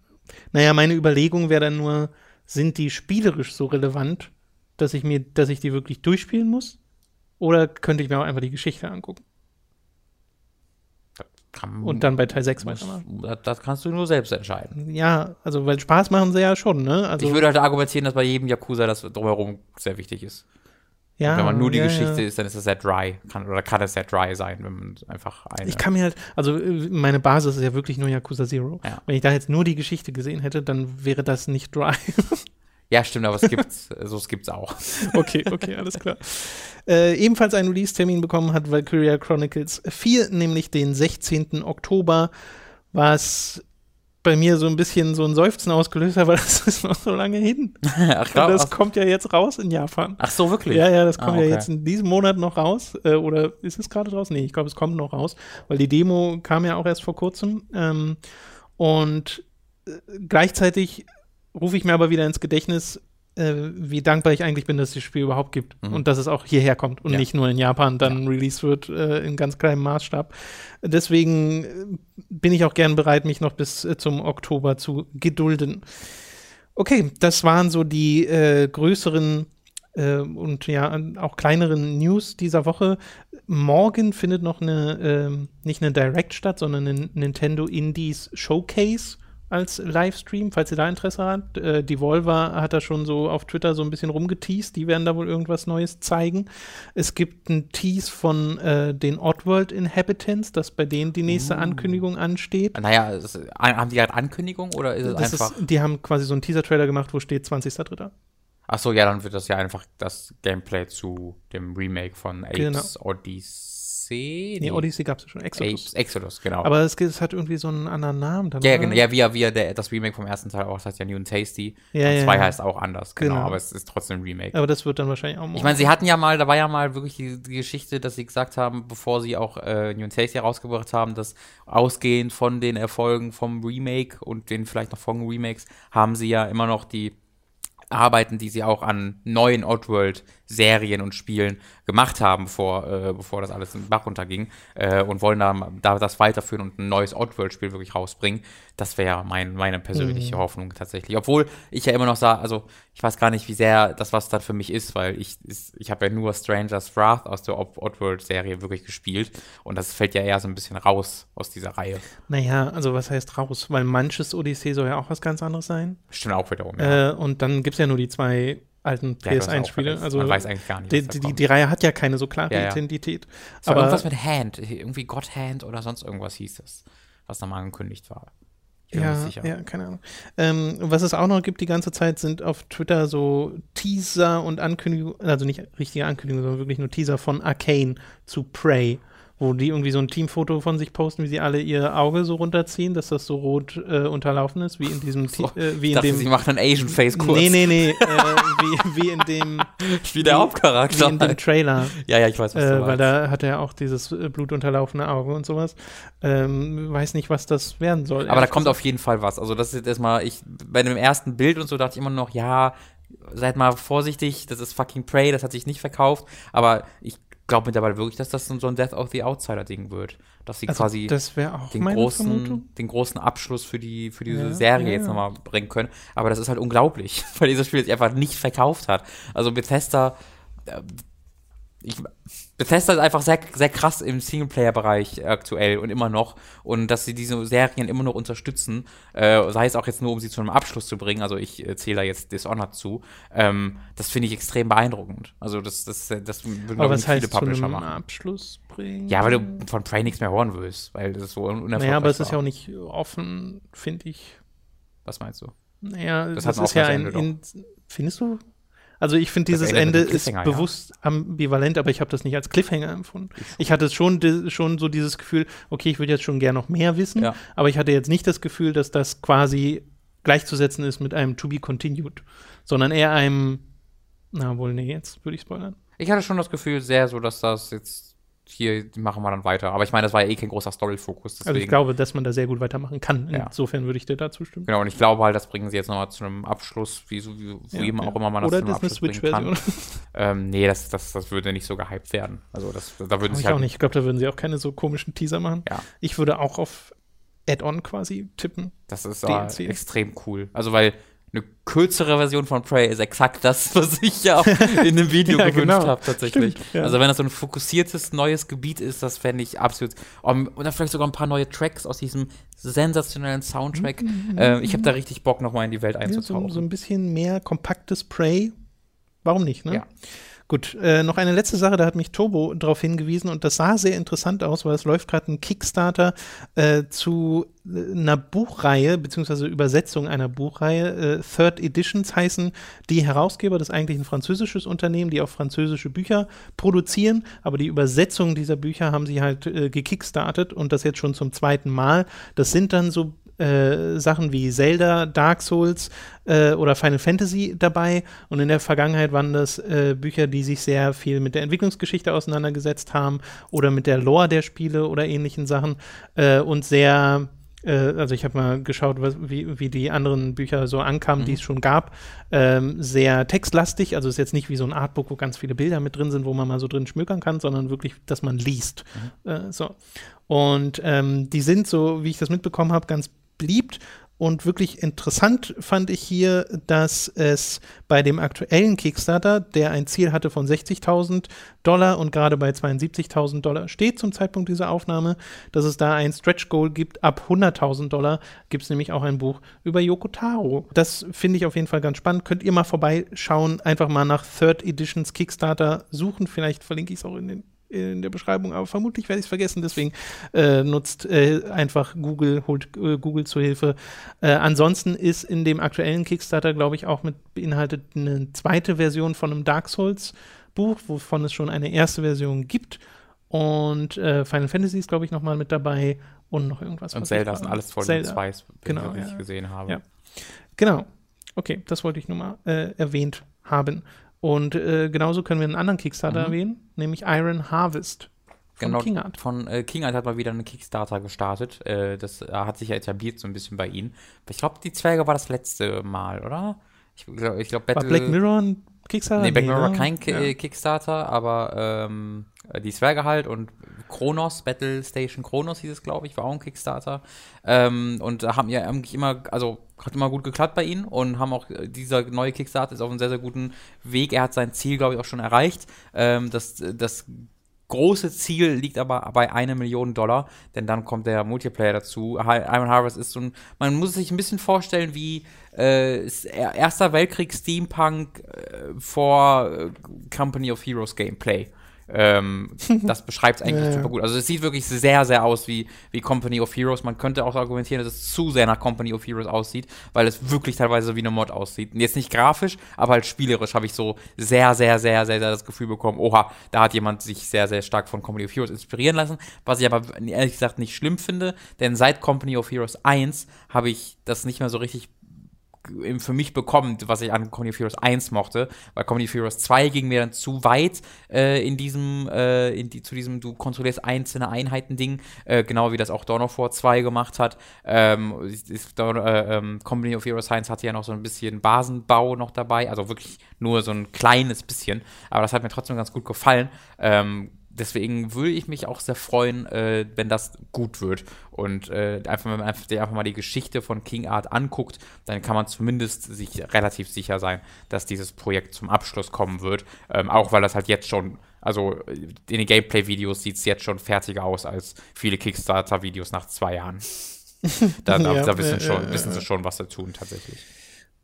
Naja, meine Überlegung wäre dann nur, sind die spielerisch so relevant, dass ich mir, dass ich die wirklich durchspielen muss? Oder könnte ich mir auch einfach die Geschichte angucken Kann, und dann bei Teil 6 muss, das, das kannst du nur selbst entscheiden. Ja, also weil Spaß machen sie ja schon, ne? Also, ich würde halt argumentieren, dass bei jedem Yakuza das drumherum sehr wichtig ist. ja, wenn man nur die ja, Geschichte ja. ist, dann ist das sehr dry. Kann, oder kann es sehr dry sein, wenn man einfach eine. Ich kann mir halt, also meine Basis ist ja wirklich nur Yakuza Zero. Ja. Wenn ich da jetzt nur die Geschichte gesehen hätte, dann wäre das nicht dry. [LAUGHS] ja, stimmt, aber es gibt's, [LAUGHS] so es gibt's auch. [LAUGHS] okay, okay, alles klar. Äh, ebenfalls einen Release-Termin bekommen hat Valkyria Chronicles 4, nämlich den 16. Oktober, was bei mir so ein bisschen so ein Seufzen ausgelöst hat, [LAUGHS] weil das ist noch so lange hin. Ach, Und klar, das kommt ja jetzt raus in Japan. ach so, wirklich? Ja, ja, das kommt Ah, okay. ja jetzt in diesem Monat noch raus. Äh, oder ist es gerade raus? Nee, ich glaube, es kommt noch raus, weil die Demo kam ja auch erst vor kurzem. Ähm, und äh, gleichzeitig rufe ich mir aber wieder ins Gedächtnis, äh, wie dankbar ich eigentlich bin, dass es das Spiel überhaupt gibt Mhm. und dass es auch hierher kommt und Ja. nicht nur in Japan dann released wird äh, in ganz kleinem Maßstab. Deswegen äh, bin ich auch gern bereit, mich noch bis äh, zum Oktober zu gedulden. Okay, das waren so die äh, größeren äh, und ja auch kleineren News dieser Woche. Morgen findet noch eine, ähm, nicht eine Direct statt, sondern ein Nintendo Indies Showcase als Livestream, falls ihr da Interesse habt. Äh, Devolver hat da schon so auf Twitter so ein bisschen rumgeteased, die werden da wohl irgendwas Neues zeigen. Es gibt einen Tease von äh, den Oddworld Inhabitants, dass bei denen die nächste Uh. Ankündigung ansteht. Naja, ist, haben die gerade Ankündigung oder ist es Das einfach. ist, die haben quasi so einen Teaser-Trailer gemacht, wo steht 20.03. Ach so, ja, dann wird das ja einfach das Gameplay zu dem Remake von Apes Genau. Odyssey. Nee, Odyssey gab es ja schon, Exodus. Apes, Exodus, genau. Aber es, es hat irgendwie so einen anderen Namen. Dann, ja, oder? genau, ja, wie, wie er der, das Remake vom ersten Teil auch, das heißt ja New and Tasty. Ja, und ja, zwei ja. heißt auch anders, genau, Genau. aber es ist trotzdem ein Remake. Aber das wird dann wahrscheinlich auch Ich meine, sie hatten ja mal, da war ja mal wirklich die, die Geschichte, dass sie gesagt haben, bevor sie auch äh, New and Tasty herausgebracht haben, dass ausgehend von den Erfolgen vom Remake und den vielleicht noch folgenden Remakes, haben sie ja immer noch die Arbeiten, die sie auch an neuen Oddworld-Serien und Spielen gemacht haben, bevor, äh, bevor das alles in den Bach runterging äh, und wollen da, da das weiterführen und ein neues Oddworld-Spiel wirklich rausbringen. Das wäre mein, meine persönliche Mhm. Hoffnung tatsächlich. Obwohl ich ja immer noch sage, also ich weiß gar nicht, wie sehr das was dann für mich ist, weil ich, ist, ich habe ja nur Stranger's Wrath aus der Odd- Oddworld-Serie wirklich gespielt und das fällt ja eher so ein bisschen raus aus dieser Reihe. Naja, also was heißt raus? Weil manches Odyssey soll ja auch was ganz anderes sein. Stimmt auch wiederum. Ja. Äh, und dann gibt es ja nur die zwei alten Ja, du hast auch PS1-Spiele. recht. Also Man weiß eigentlich gar nicht, die, die, die, Reihe hat ja keine so klare Ja, ja. Identität. Es war Aber irgendwas mit Hand, irgendwie God Hand oder sonst irgendwas hieß das, was da mal angekündigt war. Ich bin mir ja, ja, keine Ahnung. Ähm, was es auch noch gibt die ganze Zeit, sind auf Twitter so Teaser und Ankündigungen, also nicht richtige Ankündigungen, sondern wirklich nur Teaser von Arcane zu Prey, wo die irgendwie so ein Teamfoto von sich posten, wie sie alle ihr Auge so runterziehen, dass das so rot äh, unterlaufen ist, wie in diesem, [LAUGHS] So, Te- äh, wie Ich in dachte, dem sie machen einen Asian Face kurz. Nee, nee, nee, äh, [LAUGHS] wie, wie in dem [LAUGHS] Wie der Hauptcharakter. wie in dem Trailer. ja, ja, ich weiß, was du Äh, weil da hat er auch dieses äh, blutunterlaufene Auge und sowas. Ähm, weiß nicht, was das werden soll. Aber da kommt auf jeden Fall was. Also das ist jetzt erstmal, ich, bei dem ersten Bild und so dachte ich immer noch, ja, seid mal vorsichtig, das ist fucking Prey, das hat sich nicht verkauft, aber ich glaube mittlerweile wirklich, dass das so ein Death of the Outsider-Ding wird. Dass sie Also, quasi den großen, Vermutung. den großen Abschluss für die für diese Ja, Serie ja, jetzt nochmal bringen können. Aber das ist halt unglaublich, [LAUGHS] weil dieses Spiel sich einfach nicht verkauft hat. Also Bethesda, äh, ich, Bethesda ist einfach sehr, sehr krass im Singleplayer-Bereich aktuell und immer noch. Und dass sie diese Serien immer noch unterstützen, äh, sei es auch jetzt nur, um sie zu einem Abschluss zu bringen, also ich äh, zähle da jetzt Dishonored zu, ähm, das finde ich extrem beeindruckend. Also das, das, das würden, Aber was nicht viele heißt zu Publisher einem machen. Abschluss bringen? Ja, weil du von Prey nichts mehr hören willst, weil das so un- unerfolgreich Naja, aber es ist ja auch nicht offen, finde ich. Was meinst du? Naja, Das das, ist ja ein. In, findest du? Also ich finde, dieses Ende ist Cliffhanger, ja. bewusst ambivalent, aber ich habe das nicht als Cliffhanger empfunden. Ich hatte schon, schon so dieses Gefühl, okay, ich würde jetzt schon gerne noch mehr wissen, Ja. aber ich hatte jetzt nicht das Gefühl, dass das quasi gleichzusetzen ist mit einem To Be Continued, sondern eher einem, na wohl, nee, jetzt würde ich spoilern. Ich hatte schon das Gefühl sehr so, dass das jetzt hier machen wir dann weiter. Aber ich meine, das war ja eh kein großer Story-Fokus. Also ich glaube, dass man da sehr gut weitermachen kann. Insofern würde ich dir dazu stimmen. Genau, und ich glaube halt, das bringen sie jetzt nochmal zu einem Abschluss, wie, so, wie Ja, eben ja. auch immer man das Oder zu einem das ist eine Abschluss bringen kann. [LAUGHS] Ähm, nee, das, das, das würde nicht so gehypt werden. Also das, da würden sie ich halt auch nicht. Ich glaube, da würden sie auch keine so komischen Teaser machen. Ja. Ich würde auch auf Add-on quasi tippen. Das ist äh, extrem cool. Also, weil eine kürzere Version von Prey ist exakt das, [LAUGHS] was ich ja auch in dem Video [LAUGHS] Ja, gewünscht genau. habe, tatsächlich. Stimmt, ja. Also, wenn das so ein fokussiertes neues Gebiet ist, das fände ich absolut. Um, oder vielleicht sogar ein paar neue Tracks aus diesem sensationellen Soundtrack. äh, ich habe da richtig Bock, nochmal in die Welt Mhm. Ja, so, einzutauchen. so ein bisschen mehr kompaktes Prey. Warum nicht, ne? Ja. Gut, äh, noch eine letzte Sache, da hat mich Turbo darauf hingewiesen und das sah sehr interessant aus, weil es läuft gerade ein Kickstarter äh, zu äh, einer Buchreihe, beziehungsweise Übersetzung einer Buchreihe. Äh, Third Editions heißen die Herausgeber, das ist eigentlich ein französisches Unternehmen, die auch französische Bücher produzieren, aber die Übersetzung dieser Bücher haben sie halt äh, gekickstartet und das jetzt schon zum zweiten Mal. Das sind dann so äh, Sachen wie Zelda, Dark Souls äh, oder Final Fantasy dabei. Und in der Vergangenheit waren das äh, Bücher, die sich sehr viel mit der Entwicklungsgeschichte auseinandergesetzt haben oder mit der Lore der Spiele oder ähnlichen Sachen äh, und sehr äh, also ich habe mal geschaut, was, wie, wie die anderen Bücher so ankamen, die es schon gab. Ähm, sehr textlastig, also ist jetzt nicht wie so ein Artbook, wo ganz viele Bilder mit drin sind, wo man mal so drin schmökern kann, sondern wirklich, dass man liest. Äh, so. Und ähm, die sind so, wie ich das mitbekommen habe, ganz beliebt. Und wirklich interessant fand ich hier, dass es bei dem aktuellen Kickstarter, der ein Ziel hatte von 60.000 Dollar und gerade bei 72.000 Dollar steht zum Zeitpunkt dieser Aufnahme, dass es da ein Stretch Goal gibt. Ab 100.000 Dollar gibt es nämlich auch ein Buch über Yoko Taro. Das finde ich auf jeden Fall ganz spannend. Könnt ihr mal vorbeischauen, einfach mal nach Third Editions Kickstarter suchen. Vielleicht verlinke ich es auch in den in der Beschreibung, aber vermutlich werde ich es vergessen, deswegen äh, nutzt äh, einfach Google, holt äh, Google zur Hilfe. Äh, ansonsten ist in dem aktuellen Kickstarter, glaube ich, auch mit beinhaltet eine zweite Version von einem Dark Souls Buch, wovon es schon eine erste Version gibt. Und äh, Final Fantasy ist, glaube ich, nochmal mit dabei und noch irgendwas. und Zelda sind alles voll Zelda. zwei, Genau, die ja. ich gesehen habe. Ja. Genau. Okay, das wollte ich nur mal äh, erwähnt haben. Und äh, genauso können wir einen anderen Kickstarter Mhm. erwähnen, nämlich Iron Harvest von Genau, King Art. von äh, King Art hat mal wieder einen Kickstarter gestartet. Äh, das äh, hat sich ja etabliert so ein bisschen bei ihnen. Ich glaube, die Zwerge war das letzte Mal, oder? Ich glaube, ich glaub, War Battle. Black Mirror ein Kickstarter? Nee, Black Mirror war kein Ki Ja. äh, Kickstarter, aber ähm, die Zwerge halt und Kronos, Battle Station Kronos hieß es, glaube ich, war auch ein Kickstarter. Ähm, und da haben ja eigentlich immer, also hat immer gut geklappt bei ihnen und haben auch, äh, dieser neue Kickstarter ist auf einem sehr, sehr guten Weg. Er hat sein Ziel, glaube ich, auch schon erreicht. Ähm, das, das große Ziel liegt aber bei einer Million Dollar, denn dann kommt der Multiplayer dazu. Iron Harvest ist so ein, man muss sich ein bisschen vorstellen wie äh, er- Erster Weltkrieg Steampunk äh, vor äh, Company of Heroes Gameplay. Ähm, [LAUGHS] das beschreibt es eigentlich Ja, super gut. Also es sieht wirklich sehr, sehr aus wie, wie Company of Heroes. Man könnte auch argumentieren, dass es zu sehr nach Company of Heroes aussieht, weil es wirklich teilweise wie eine Mod aussieht. Und jetzt nicht grafisch, aber halt spielerisch habe ich so sehr, sehr, sehr, sehr, sehr das Gefühl bekommen, oha, da hat jemand sich sehr, sehr stark von Company of Heroes inspirieren lassen, was ich aber ehrlich gesagt nicht schlimm finde, denn seit Company of Heroes 1 habe ich das nicht mehr so richtig für mich bekommen, was ich an Comedy of Heroes 1 mochte, weil Comedy of Heroes 2 ging mir dann zu weit äh, in diesem, äh, in die, zu diesem, du kontrollierst einzelne Einheiten-Ding, äh, genau wie das auch Dawn of War 2 gemacht hat. Ähm, ist, äh, ähm, Comedy of Heroes 1 hatte ja noch so ein bisschen Basenbau noch dabei, also wirklich nur so ein kleines bisschen, aber das hat mir trotzdem ganz gut gefallen. Ähm, deswegen würde ich mich auch sehr freuen, äh, wenn das gut wird. Und äh, einfach, wenn man einfach, einfach, mal die Geschichte von King Art anguckt, dann kann man zumindest sich relativ sicher sein, dass dieses Projekt zum Abschluss kommen wird. Ähm, auch weil das halt jetzt schon, also in den Gameplay-Videos sieht es jetzt schon fertiger aus als viele Kickstarter-Videos nach zwei Jahren. [LAUGHS] da, da, ja, da wissen, schon, wissen sie schon, was sie tun tatsächlich.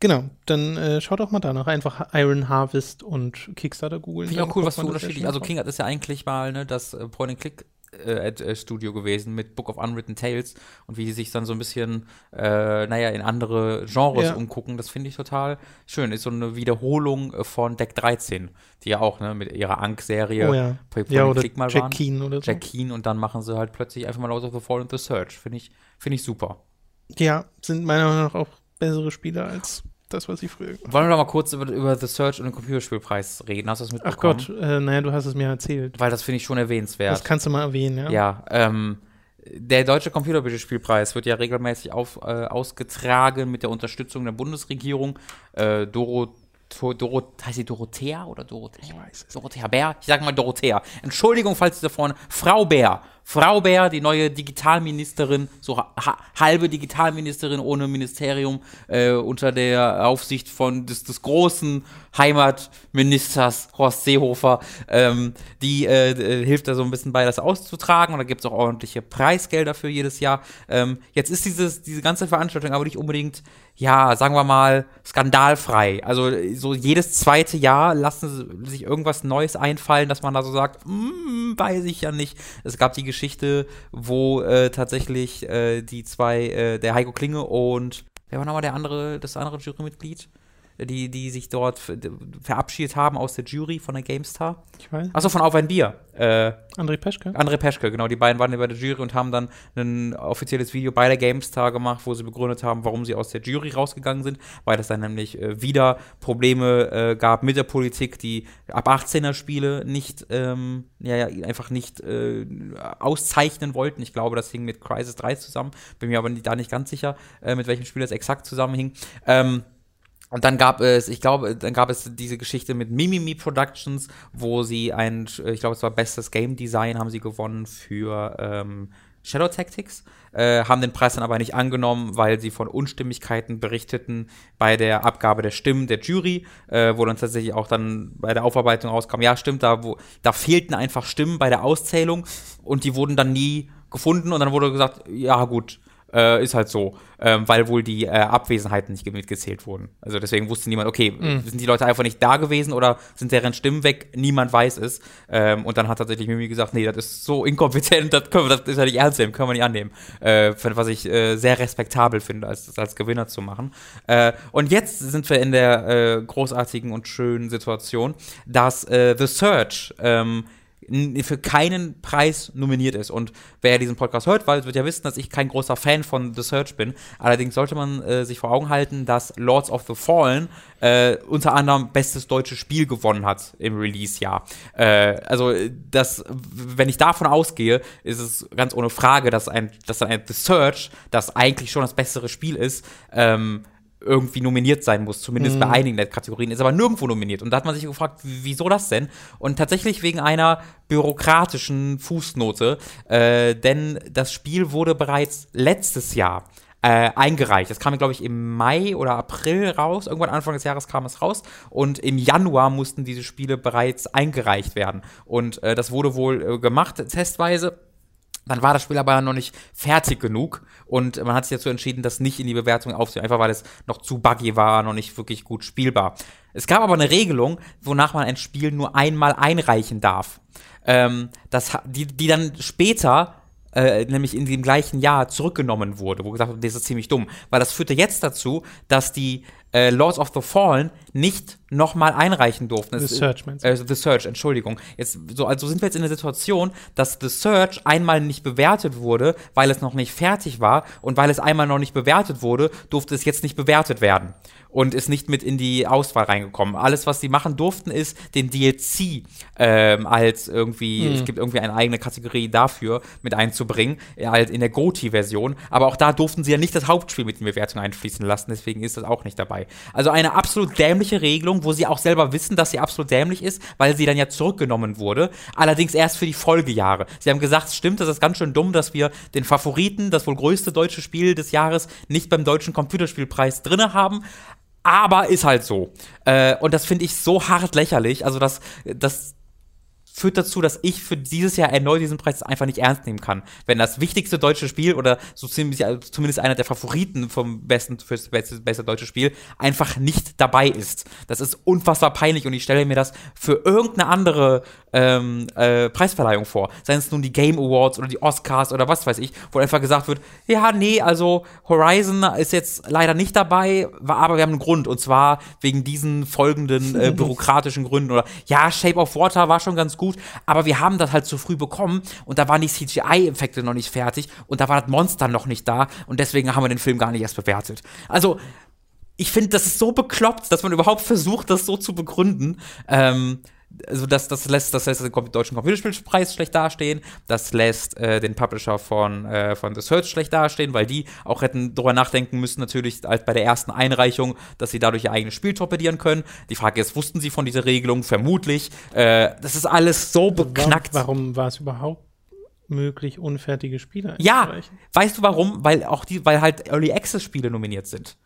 Genau, dann äh, schaut doch mal danach. Einfach Iron Harvest und Kickstarter googeln. Finde ich auch cool, was für unterschiedlich. Also King hat ist ja eigentlich mal ne, das äh, Point-and-Click äh, äh, Studio gewesen mit Book of Unwritten Tales und wie die sich dann so ein bisschen, äh, naja, in andere Genres ja. umgucken, das finde ich total schön. Ist so eine Wiederholung von Deck 13, die ja auch ne, mit ihrer Ank-Serie oh, ja. ja, oder mal Jack waren. Keen oder so. Jack Keen und dann machen sie halt plötzlich einfach mal Lords of the Fall and the Search. Finde ich, find ich super. Ja, sind meiner Meinung nach auch bessere Spiele als das, was ich früher Wollen wir doch mal kurz über, über The Search und den Computerspielpreis reden? Hast du das mitbekommen? Ach Gott, äh, naja, du hast es mir erzählt. Weil das finde ich schon erwähnenswert. Das kannst du mal erwähnen, ja. Ja, ähm, der Deutsche Computerspielpreis wird ja regelmäßig auf, äh, ausgetragen mit der Unterstützung der Bundesregierung. Äh, Doro Dorot, heißt sie Dorothea oder Dorothea? Ich weiß es. Dorothea Bär? Ich sage mal Dorothea. Entschuldigung, falls Sie da vorne. Frau Bär. Frau Bär, die neue Digitalministerin, so ha halbe Digitalministerin ohne Ministerium, äh, unter der Aufsicht von des, des großen Heimatministers Horst Seehofer, ähm, die äh, äh hilft da so ein bisschen bei, das auszutragen und da gibt es auch ordentliche Preisgelder für jedes Jahr. Ähm, jetzt ist dieses, diese ganze Veranstaltung aber nicht unbedingt ja, sagen wir mal, skandalfrei. Also so jedes zweite Jahr lassen sie sich irgendwas Neues einfallen, dass man da so sagt, mm, weiß ich ja nicht. Es gab die Geschichte, wo äh, tatsächlich äh, die zwei, äh, der Heiko Klinge und wer war nochmal der andere, das andere Jurymitglied? Die, die sich dort verabschiedet haben aus der Jury von der GameStar. Ich weiß. Achso, von Auf ein Bier. Äh, André Peschke? André Peschke, genau. Die beiden waren bei der Jury und haben dann ein offizielles Video bei der GameStar gemacht, wo sie begründet haben, warum sie aus der Jury rausgegangen sind, weil es dann nämlich äh, wieder Probleme äh, gab mit der Politik, die ab 18er Spiele nicht, ähm, ja, ja, einfach nicht äh, auszeichnen wollten. Ich glaube, das hing mit Crisis 3 zusammen. Bin mir aber da nicht ganz sicher, äh, mit welchem Spiel das exakt zusammenhing. Ähm, und dann gab es, ich glaube, dann gab es diese Geschichte mit Mimimi Productions, wo sie ein, ich glaube, es war bestes Game Design, haben sie gewonnen für ähm, Shadow Tactics, äh, haben den Preis dann aber nicht angenommen, weil sie von Unstimmigkeiten berichteten bei der Abgabe der Stimmen der Jury, äh, wo dann tatsächlich auch dann bei der Aufarbeitung rauskam, ja stimmt, da, wo, da fehlten einfach Stimmen bei der Auszählung und die wurden dann nie gefunden und dann wurde gesagt, ja gut, äh, ist halt so, ähm, weil wohl die äh, Abwesenheiten nicht mitgezählt wurden. Also deswegen wusste niemand, okay, mhm. sind die Leute einfach nicht da gewesen oder sind deren Stimmen weg? Niemand weiß es. Ähm, und dann hat tatsächlich Mimi gesagt, nee, das ist so inkompetent, das, können wir, das ist ja nicht ernst nehmen, können wir nicht annehmen. Äh, was ich äh, sehr respektabel finde, als, als Gewinner zu machen. Äh, und jetzt sind wir in der äh, großartigen und schönen Situation, dass The Search ähm, für keinen Preis nominiert ist. Und wer diesen Podcast hört, weil wird ja wissen, dass ich kein großer Fan von The Search bin. Allerdings sollte man äh, sich vor Augen halten, dass Lords of the Fallen äh, unter anderem bestes deutsches Spiel gewonnen hat im Release-Jahr. Äh, also das, wenn ich davon ausgehe, ist es ganz ohne Frage, dass ein, dass ein The Search, das eigentlich schon das bessere Spiel ist, ähm, irgendwie nominiert sein muss, zumindest mhm. bei einigen der Kategorien, ist aber nirgendwo nominiert. Und da hat man sich gefragt, wieso das denn? Und tatsächlich wegen einer bürokratischen Fußnote, äh, denn das Spiel wurde bereits letztes Jahr äh, eingereicht. Das kam, glaube ich, im Mai oder April raus. Irgendwann Anfang des Jahres kam es raus. Und im Januar mussten diese Spiele bereits eingereicht werden. Und äh, das wurde wohl äh, gemacht, testweise. Dann war das Spiel aber noch nicht fertig genug und man hat sich dazu entschieden, das nicht in die Bewertung aufzunehmen, einfach weil es noch zu buggy war, noch nicht wirklich gut spielbar. Es gab aber eine Regelung, wonach man ein Spiel nur einmal einreichen darf. Ähm, das, die, die dann später äh, nämlich in dem gleichen Jahr zurückgenommen wurde, wo gesagt wurde, das ist ziemlich dumm. Weil das führte jetzt dazu, dass die äh, Lords of the Fallen nicht nochmal einreichen durften. The Es- Search meinst du? äh, The Search, Entschuldigung. Jetzt, so, also sind wir jetzt in der Situation, dass The Search einmal nicht bewertet wurde, weil es noch nicht fertig war und weil es einmal noch nicht bewertet wurde, durfte es jetzt nicht bewertet werden und ist nicht mit in die Auswahl reingekommen. Alles, was sie machen durften, ist den DLC ähm, als irgendwie, es gibt irgendwie eine eigene Kategorie dafür mit einzubringen, äh, halt in der GOTY-Version. Aber auch da durften sie ja nicht das Hauptspiel mit in die Bewertung einfließen lassen, deswegen ist das auch nicht dabei. Also eine absolut dämliche Regelung, wo sie auch selber wissen, dass sie absolut dämlich ist, weil sie dann ja zurückgenommen wurde. Allerdings erst für die Folgejahre. Sie haben gesagt, es stimmt, das ist ganz schön dumm, dass wir den Favoriten, das wohl größte deutsche Spiel des Jahres, nicht beim deutschen Computerspielpreis drinne haben. Aber ist halt so. Äh, und das finde ich so hart lächerlich. Also das, das führt dazu, dass ich für dieses Jahr erneut diesen Preis einfach nicht ernst nehmen kann. Wenn das wichtigste deutsche Spiel oder so ziemlich, also zumindest einer der Favoriten vom besten fürs beste, beste deutsche Spiel einfach nicht dabei ist. Das ist unfassbar peinlich und ich stelle mir das für irgendeine andere ähm, äh, Preisverleihung vor. Seien es nun die Game Awards oder die Oscars oder was weiß ich, wo einfach gesagt wird, ja, nee, also Horizon ist jetzt leider nicht dabei, aber wir haben einen Grund und zwar wegen diesen folgenden äh, [LAUGHS] bürokratischen Gründen oder ja, Shape of Water war schon ganz gut, aber wir haben das halt zu früh bekommen und da waren die CGI-Effekte noch nicht fertig und da war das Monster noch nicht da und deswegen haben wir den Film gar nicht erst bewertet. Also ich finde, das ist so bekloppt, dass man überhaupt versucht, das so zu begründen. Ähm, also das, das lässt, das lässt den deutschen Computerspielpreis schlecht dastehen, das lässt äh, den Publisher von, äh, von The Search schlecht dastehen, weil die auch hätten drüber nachdenken müssen, natürlich als bei der ersten Einreichung, dass sie dadurch ihr eigenes Spiel torpedieren können. Die Frage ist, wussten sie von dieser Regelung? Vermutlich. Äh, das ist alles so beknackt. Warum, warum war es überhaupt möglich, unfertige Spiele Ja, einzureichen? weißt du warum? Weil auch die, weil halt Early Access Spiele nominiert sind.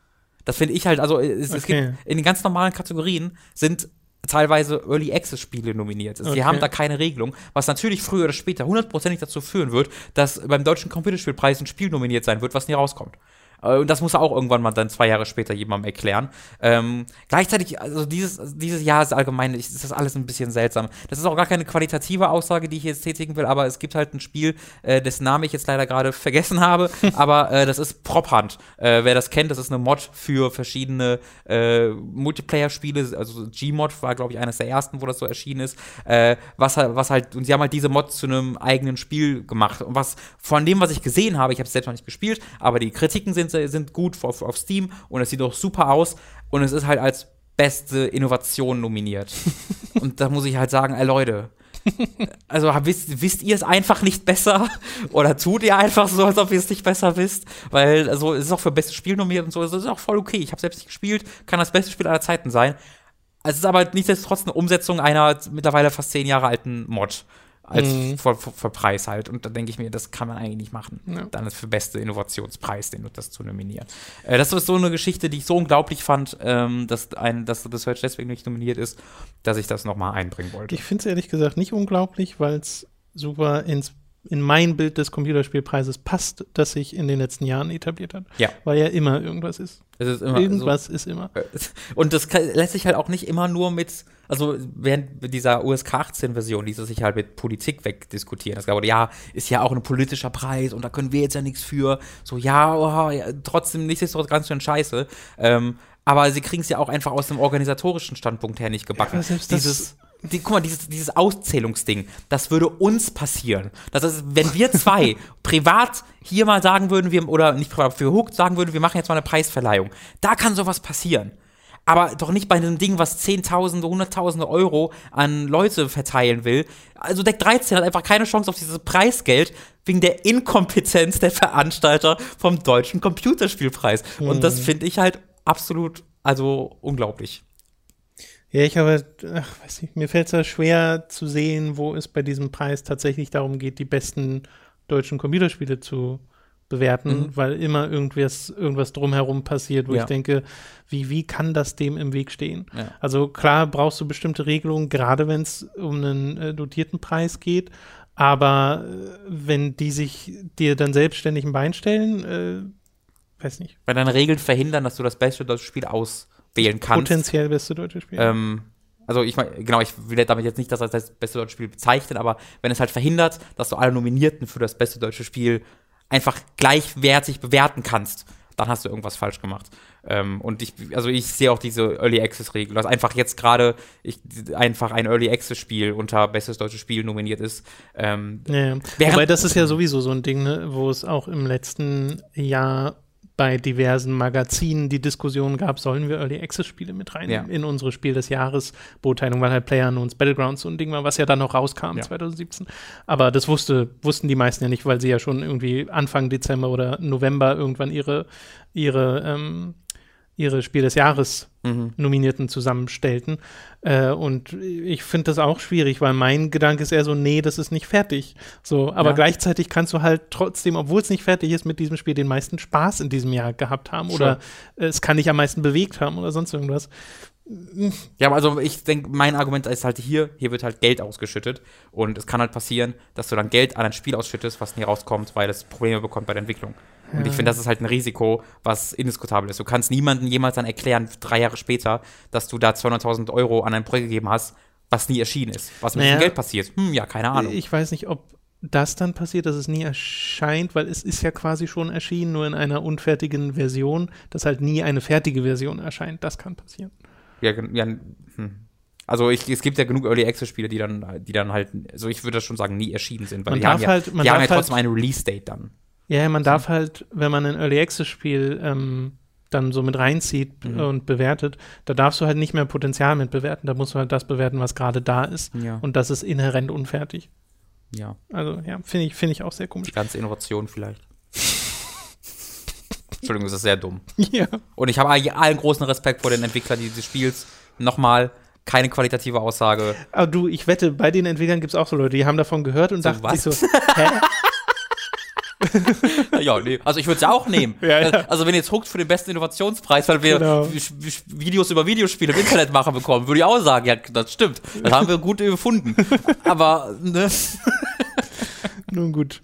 Das finde ich halt, also es, es Okay. gibt in den ganz normalen Kategorien sind teilweise Early Access Spiele nominiert. Sie Okay. haben da keine Regelung, was natürlich früher oder später hundertprozentig dazu führen wird, dass beim deutschen Computerspielpreis ein Spiel nominiert sein wird, was nie rauskommt. Äh, Und das muss er auch irgendwann mal dann zwei Jahre später jemandem erklären. Ähm, gleichzeitig, also dieses, dieses Jahr ist allgemein, ist das alles ein bisschen seltsam. Das ist auch gar keine qualitative Aussage, die ich jetzt tätigen will, aber es gibt halt ein Spiel, äh, dessen Namen ich jetzt leider gerade [LAUGHS] vergessen habe, [LAUGHS] aber äh, das ist Prop Hunt. Äh, wer das kennt, das ist eine Mod für verschiedene äh, Multiplayer-Spiele, also Gmod war, glaube ich, eines der ersten, wo das so erschienen ist, äh, was, halt- was halt, und sie haben halt diese Mod zu einem eigenen Spiel gemacht. Und was von dem, was ich gesehen habe, ich habe es selbst noch nicht gespielt, aber die Kritiken sind, sind gut auf, auf Steam und es sieht auch super aus und es ist halt als beste Innovation nominiert. [LAUGHS] und da muss ich halt sagen, ey Leute, also wisst, wisst ihr es einfach nicht besser? Oder tut ihr einfach so, als ob ihr es nicht besser wisst? Weil, also, es ist auch für bestes Spiel nominiert und so, das ist auch voll okay. Ich habe selbst nicht gespielt, kann das beste Spiel aller Zeiten sein. Es ist aber nichtsdestotrotz eine Umsetzung einer mittlerweile fast zehn Jahre alten Mod. Als Mhm. für, für, für Preis halt. Und da denke ich mir, das kann man eigentlich nicht machen. Ja. Dann ist für beste Innovationspreis, den das zu nominieren. Äh, das ist so eine Geschichte, die ich so unglaublich fand, ähm, dass, ein, dass das Search deswegen nicht nominiert ist, dass ich das nochmal einbringen wollte. Ich finde es ehrlich gesagt nicht unglaublich, weil es super ins, in mein Bild des Computerspielpreises passt, das sich in den letzten Jahren etabliert hat. Ja. Weil ja immer irgendwas ist. Es ist immer Irgendwas ist immer. So, und das kann, lässt sich halt auch nicht immer nur mit, also während dieser USK 18-Version ließ es sich halt mit Politik wegdiskutieren. Das gab, ja, ist ja auch ein politischer Preis und da können wir jetzt ja nichts für. So, ja, oh, ja trotzdem, nichtsdestotrotz ganz schön scheiße. Ähm, aber sie kriegen es ja auch einfach aus dem organisatorischen Standpunkt her nicht gebacken. das- dieses, die, guck mal, dieses, dieses Auszählungsding, das würde uns passieren. Das ist, wenn wir zwei [LAUGHS] privat hier mal sagen würden, wir, oder nicht privat, für Hook sagen würden, wir machen jetzt mal eine Preisverleihung, da kann sowas passieren. Aber doch nicht bei einem Ding, was Zehntausende, Hunderttausende Euro an Leute verteilen will. Also Deck 13 hat einfach keine Chance auf dieses Preisgeld wegen der Inkompetenz der Veranstalter vom deutschen Computerspielpreis. Und das finde ich halt absolut, also unglaublich. Ja, ich habe, ach, weiß nicht, mir fällt es ja schwer zu sehen, wo es bei diesem Preis tatsächlich darum geht, die besten deutschen Computerspiele zu bewerten, Mhm. weil immer irgendwas, irgendwas drumherum passiert, wo Ja. ich denke, wie, wie kann das dem im Weg stehen? Ja. Also klar brauchst du bestimmte Regelungen, gerade wenn es um einen äh, dotierten Preis geht, aber äh, wenn die sich dir dann selbstständig ein Bein stellen, äh, weiß nicht, Weil deine Regeln verhindern, dass du das beste deutsche Spiel auswählen kannst. potenziell beste deutsche Spiel. Ähm, also ich meine, genau, ich will damit jetzt nicht das als das beste deutsche Spiel bezeichnen, aber wenn es halt verhindert, dass du alle Nominierten für das beste deutsche Spiel einfach gleichwertig bewerten kannst, dann hast du irgendwas falsch gemacht. Ähm, und ich, also ich sehe auch diese Early Access-Regel, dass einfach jetzt gerade einfach ein Early Access-Spiel unter Bestes deutsches Spiel nominiert ist. Ähm, ja, ja. Wobei das ist ja sowieso so ein Ding, ne, wo es auch im letzten Jahr bei diversen Magazinen die Diskussion gab, sollen wir Early Access Spiele mit rein ja. in unsere Spiel des Jahres Beurteilung, weil halt PlayerUnknown's Battlegrounds so ein Ding war, was ja dann noch rauskam ja. 2017. Aber das wusste, wussten die meisten ja nicht, weil sie ja schon irgendwie Anfang Dezember oder November irgendwann ihre, ihre ähm, ihre Spiel des Jahres mhm. Nominierten zusammenstellten. Äh, und ich finde das auch schwierig, weil mein Gedanke ist eher so, nee, das ist nicht fertig. So, aber ja. gleichzeitig kannst du halt trotzdem, obwohl es nicht fertig ist, mit diesem Spiel den meisten Spaß in diesem Jahr gehabt haben sure. oder äh, es kann dich am meisten bewegt haben oder sonst irgendwas. Ja, also ich denke, mein Argument ist halt hier, hier wird halt Geld ausgeschüttet und es kann halt passieren, dass du dann Geld an ein Spiel ausschüttest, was nie rauskommt, weil es Probleme bekommt bei der Entwicklung. Und ich finde, das ist halt ein Risiko, was indiskutabel ist. Du kannst niemandem jemals dann erklären, drei Jahre später, dass du da 200.000 Euro an ein Projekt gegeben hast, was nie erschienen ist. Was mit naja, dem Geld passiert? Hm, ja, keine Ahnung. Ich weiß nicht, ob das dann passiert, dass es nie erscheint, weil es ist ja quasi schon erschienen, nur in einer unfertigen Version, dass halt nie eine fertige Version erscheint. Das kann passieren. Ja, ja hm. Also ich, es gibt ja genug Early Access Spiele, die dann, die dann halt, also ich würde schon sagen, nie erschienen sind, weil man die haben ja, halt, die haben ja trotzdem halt, eine Release Date dann. Ja, man darf halt, wenn man ein Early Access Spiel ähm, dann so mit reinzieht mhm. und bewertet, da darfst du halt nicht mehr Potenzial mit bewerten. Da musst du halt das bewerten, was gerade da ist. Ja. Und das ist inhärent unfertig. Ja. Also, ja, finde ich, find ich auch sehr komisch. Die ganze Innovation vielleicht. Entschuldigung, das ist sehr dumm. [LAUGHS] Ja. Und ich habe allen großen Respekt vor den Entwicklern dieses Spiels. Nochmal, keine qualitative Aussage. Aber du, ich wette, bei den Entwicklern gibt es auch so Leute, die haben davon gehört und so, dachten was? [LAUGHS] sich so, hä? [LAUGHS] ja, nee. Also ich würde es ja auch nehmen. Ja, ja. Also wenn jetzt Hooked für den besten Innovationspreis, weil wir genau. Videos über Videospiele im Internet machen bekommen, würde ich auch sagen, ja, das stimmt. Das haben wir gut gefunden. Aber, ne? Nun gut.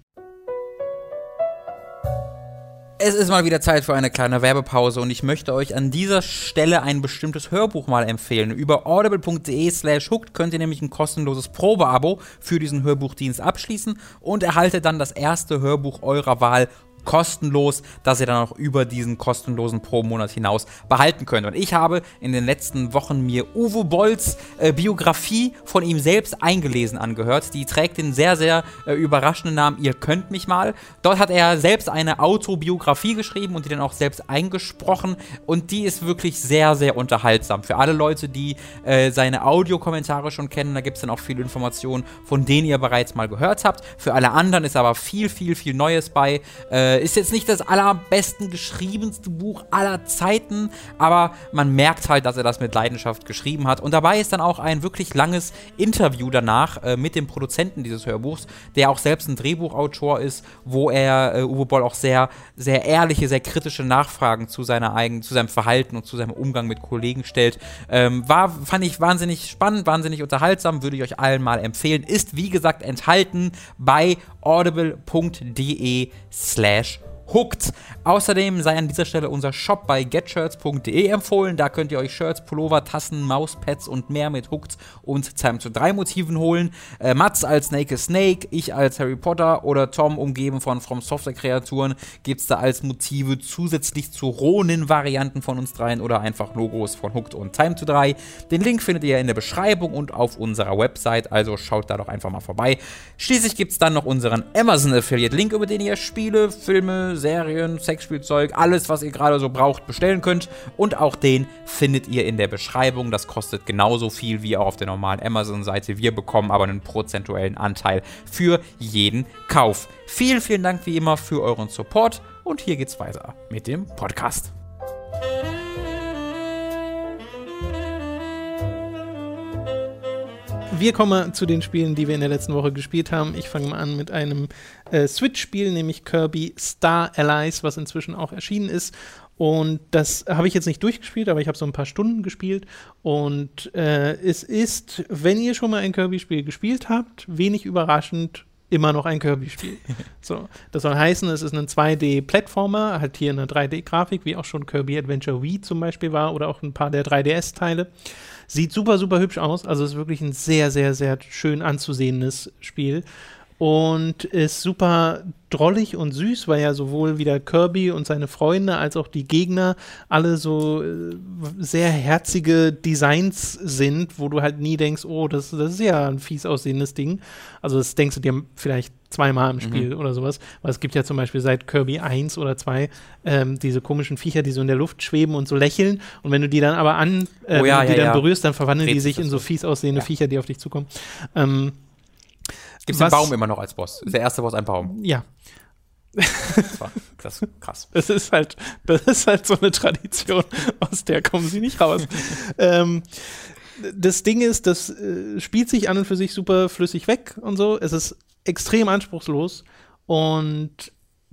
Es ist mal wieder Zeit für eine kleine Werbepause und ich möchte euch an dieser Stelle ein bestimmtes Hörbuch mal empfehlen. Über audible.de slash hooked könnt ihr nämlich ein kostenloses Probeabo für diesen Hörbuchdienst abschließen und erhaltet dann das erste Hörbuch eurer Wahl kostenlos, dass ihr dann auch über diesen kostenlosen Pro-Monat hinaus behalten könnt. Und ich habe in den letzten Wochen mir Uwe Bolls äh, Biografie von ihm selbst eingelesen angehört. Die trägt den sehr, sehr äh, überraschenden Namen Ihr könnt mich mal. Dort hat er selbst eine Autobiografie geschrieben und die dann auch selbst eingesprochen. Und die ist wirklich sehr, sehr unterhaltsam. Für alle Leute, die äh, seine Audiokommentare schon kennen, da gibt es dann auch viele Informationen, von denen ihr bereits mal gehört habt. Für alle anderen ist aber viel, viel, viel Neues bei. Äh, äh, ist jetzt nicht das allerbesten geschriebenste Buch aller Zeiten, aber man merkt halt, dass er das mit Leidenschaft geschrieben hat. Und dabei ist dann auch ein wirklich langes Interview danach äh, mit dem Produzenten dieses Hörbuchs, der auch selbst ein Drehbuchautor ist, wo er äh, Uwe Boll auch sehr, sehr ehrliche, sehr kritische Nachfragen zu seiner eigenen, zu seinem Verhalten und zu seinem Umgang mit Kollegen stellt. Ähm, war, fand ich wahnsinnig spannend, wahnsinnig unterhaltsam, würde ich euch allen mal empfehlen. Ist wie gesagt enthalten bei audible.de slash hooked. Außerdem sei an dieser Stelle unser Shop bei getshirts.de empfohlen. Da könnt ihr euch Shirts, Pullover, Tassen, Mauspads und mehr mit Hooked und Time zu drei Motiven holen. Äh, Mats als Snake Snake, ich als Harry Potter oder Tom umgeben von From Software Kreaturen gibt es da als Motive zusätzlich zu Ronin-Varianten von uns dreien oder einfach Logos von Hooked und Time to 3. Den Link findet ihr in der Beschreibung und auf unserer Website, also schaut da doch einfach mal vorbei. Schließlich gibt es dann noch unseren Amazon Affiliate Link, über den ihr Spiele, Filme, Serien, Sexspielzeug, alles, was ihr gerade so braucht, bestellen könnt. Und auch den findet ihr in der Beschreibung. Das kostet genauso viel wie auch auf der normalen Amazon-Seite. Wir bekommen aber einen prozentuellen Anteil für jeden Kauf. Vielen, vielen Dank wie immer für euren Support. Und hier geht's weiter mit dem Podcast. Wir kommen zu den Spielen, die wir in der letzten Woche gespielt haben. Ich fange mal an mit einem äh, Switch-Spiel, nämlich Kirby Star Allies, was inzwischen auch erschienen ist. Und das habe ich jetzt nicht durchgespielt, aber ich habe so ein paar Stunden gespielt. Und äh, es ist, wenn ihr schon mal ein Kirby-Spiel gespielt habt, wenig überraschend immer noch ein Kirby-Spiel. [LAUGHS] so, das soll heißen, es ist ein 2D-Plattformer, halt hier eine 3D-Grafik, wie auch schon Kirby Adventure Wii zum Beispiel war oder auch ein paar der 3DS-Teile. Sieht super, super hübsch aus. Also ist wirklich ein sehr, sehr, sehr schön anzusehendes Spiel. Und ist super drollig und süß, weil ja sowohl wieder Kirby und seine Freunde als auch die Gegner alle so äh, sehr herzige Designs sind, wo du halt nie denkst, oh, das, das ist ja ein fies aussehendes Ding. Also das denkst du dir vielleicht zweimal im Spiel mhm. oder sowas. Weil es gibt ja zum Beispiel seit Kirby 1 oder 2 ähm, diese komischen Viecher, die so in der Luft schweben und so lächeln. Und wenn du die dann aber an, äh, oh, ja, wenn du die ja, dann ja. berührst, dann verwandeln Dreht die sich in so fies aussehende Viecher, die auf dich zukommen. Ähm, Gibt es den Baum immer noch als Boss? Ist der erste Boss ein Baum? Ja. Das, war, das ist krass. [LAUGHS] Das ist halt, das ist halt so eine Tradition, aus der kommen sie nicht raus. [LAUGHS] ähm, das Ding ist, das äh, spielt sich an und für sich super flüssig weg und so. Es ist extrem anspruchslos und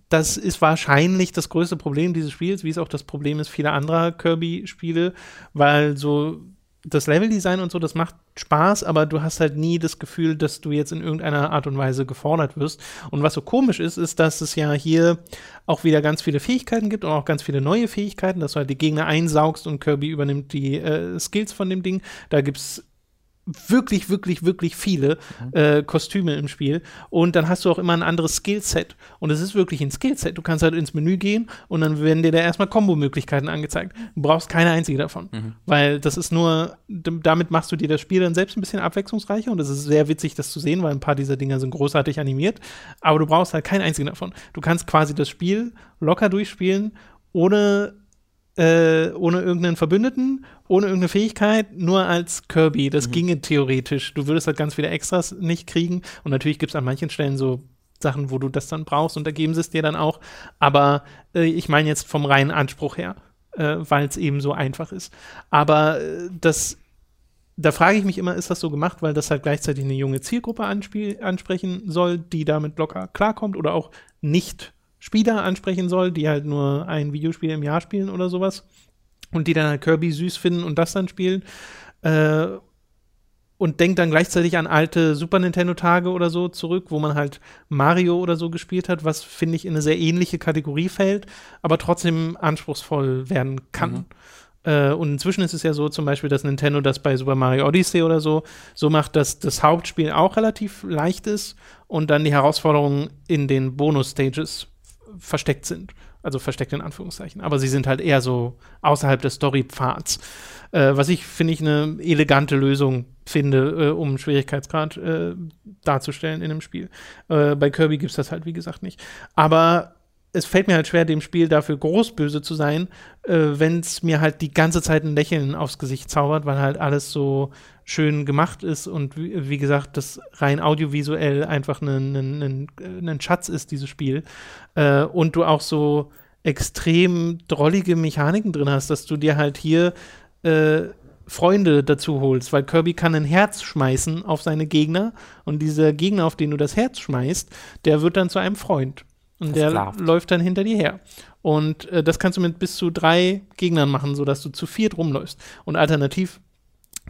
das ist wahrscheinlich das größte Problem dieses Spiels, wie es auch das Problem ist vieler anderer Kirby-Spiele, weil so das Leveldesign und so, das macht Spaß, aber du hast halt nie das Gefühl, dass du jetzt in irgendeiner Art und Weise gefordert wirst. Und was so komisch ist, ist, dass es ja hier auch wieder ganz viele Fähigkeiten gibt und auch ganz viele neue Fähigkeiten, dass du halt die Gegner einsaugst und Kirby übernimmt die äh, Skills von dem Ding. Da gibt's wirklich, wirklich, wirklich viele mhm. äh, Kostüme im Spiel. Und dann hast du auch immer ein anderes Skillset. Und es ist wirklich ein Skillset. Du kannst halt ins Menü gehen und dann werden dir da erstmal Kombo-Möglichkeiten angezeigt. Du brauchst keine einzige davon. Mhm. Weil das ist nur, damit machst du dir das Spiel dann selbst ein bisschen abwechslungsreicher. Und es ist sehr witzig, das zu sehen, weil ein paar dieser Dinger sind großartig animiert. Aber du brauchst halt keinen einzigen davon. Du kannst quasi das Spiel locker durchspielen, ohne äh, ohne irgendeinen Verbündeten, ohne irgendeine Fähigkeit, nur als Kirby. Das mhm. ginge theoretisch. Du würdest halt ganz viele Extras nicht kriegen. Und natürlich gibt es an manchen Stellen so Sachen, wo du das dann brauchst und da geben sie es dir dann auch. Aber äh, ich meine jetzt vom reinen Anspruch her, äh, weil es eben so einfach ist. Aber äh, das da frage ich mich immer, ist das so gemacht, weil das halt gleichzeitig eine junge Zielgruppe ansprechen soll, die damit locker klarkommt oder auch nicht Spieler ansprechen soll, die halt nur ein Videospiel im Jahr spielen oder sowas und die dann halt Kirby süß finden und das dann spielen. Äh, und denkt dann gleichzeitig an alte Super Nintendo-Tage oder so zurück, wo man halt Mario oder so gespielt hat, was, finde ich, in eine sehr ähnliche Kategorie fällt, aber trotzdem anspruchsvoll werden kann. Mhm. Äh, und inzwischen ist es ja so, zum Beispiel, dass Nintendo das bei Super Mario Odyssey oder so so macht, dass das Hauptspiel auch relativ leicht ist und dann die Herausforderungen in den Bonus-Stages versteckt sind. Also versteckt in Anführungszeichen. Aber sie sind halt eher so außerhalb des Storypfads. Äh, was ich, finde ich, eine elegante Lösung finde, äh, um Schwierigkeitsgrad äh, darzustellen in einem Spiel. Äh, bei Kirby gibt es das halt, wie gesagt, nicht. Aber es fällt mir halt schwer, dem Spiel dafür großböse zu sein, äh, wenn es mir halt die ganze Zeit ein Lächeln aufs Gesicht zaubert, weil halt alles so schön gemacht ist und wie, wie gesagt, das rein audiovisuell einfach ein, ein, ein Schatz ist, dieses Spiel. Äh, und du auch so extrem drollige Mechaniken drin hast, dass du dir halt hier äh, Freunde dazu holst, weil Kirby kann ein Herz schmeißen auf seine Gegner und dieser Gegner, auf den du das Herz schmeißt, der wird dann zu einem Freund. Und der Versklavt. läuft dann hinter dir her. Und äh, das kannst du mit bis zu drei Gegnern machen, sodass du zu viert rumläufst. Und alternativ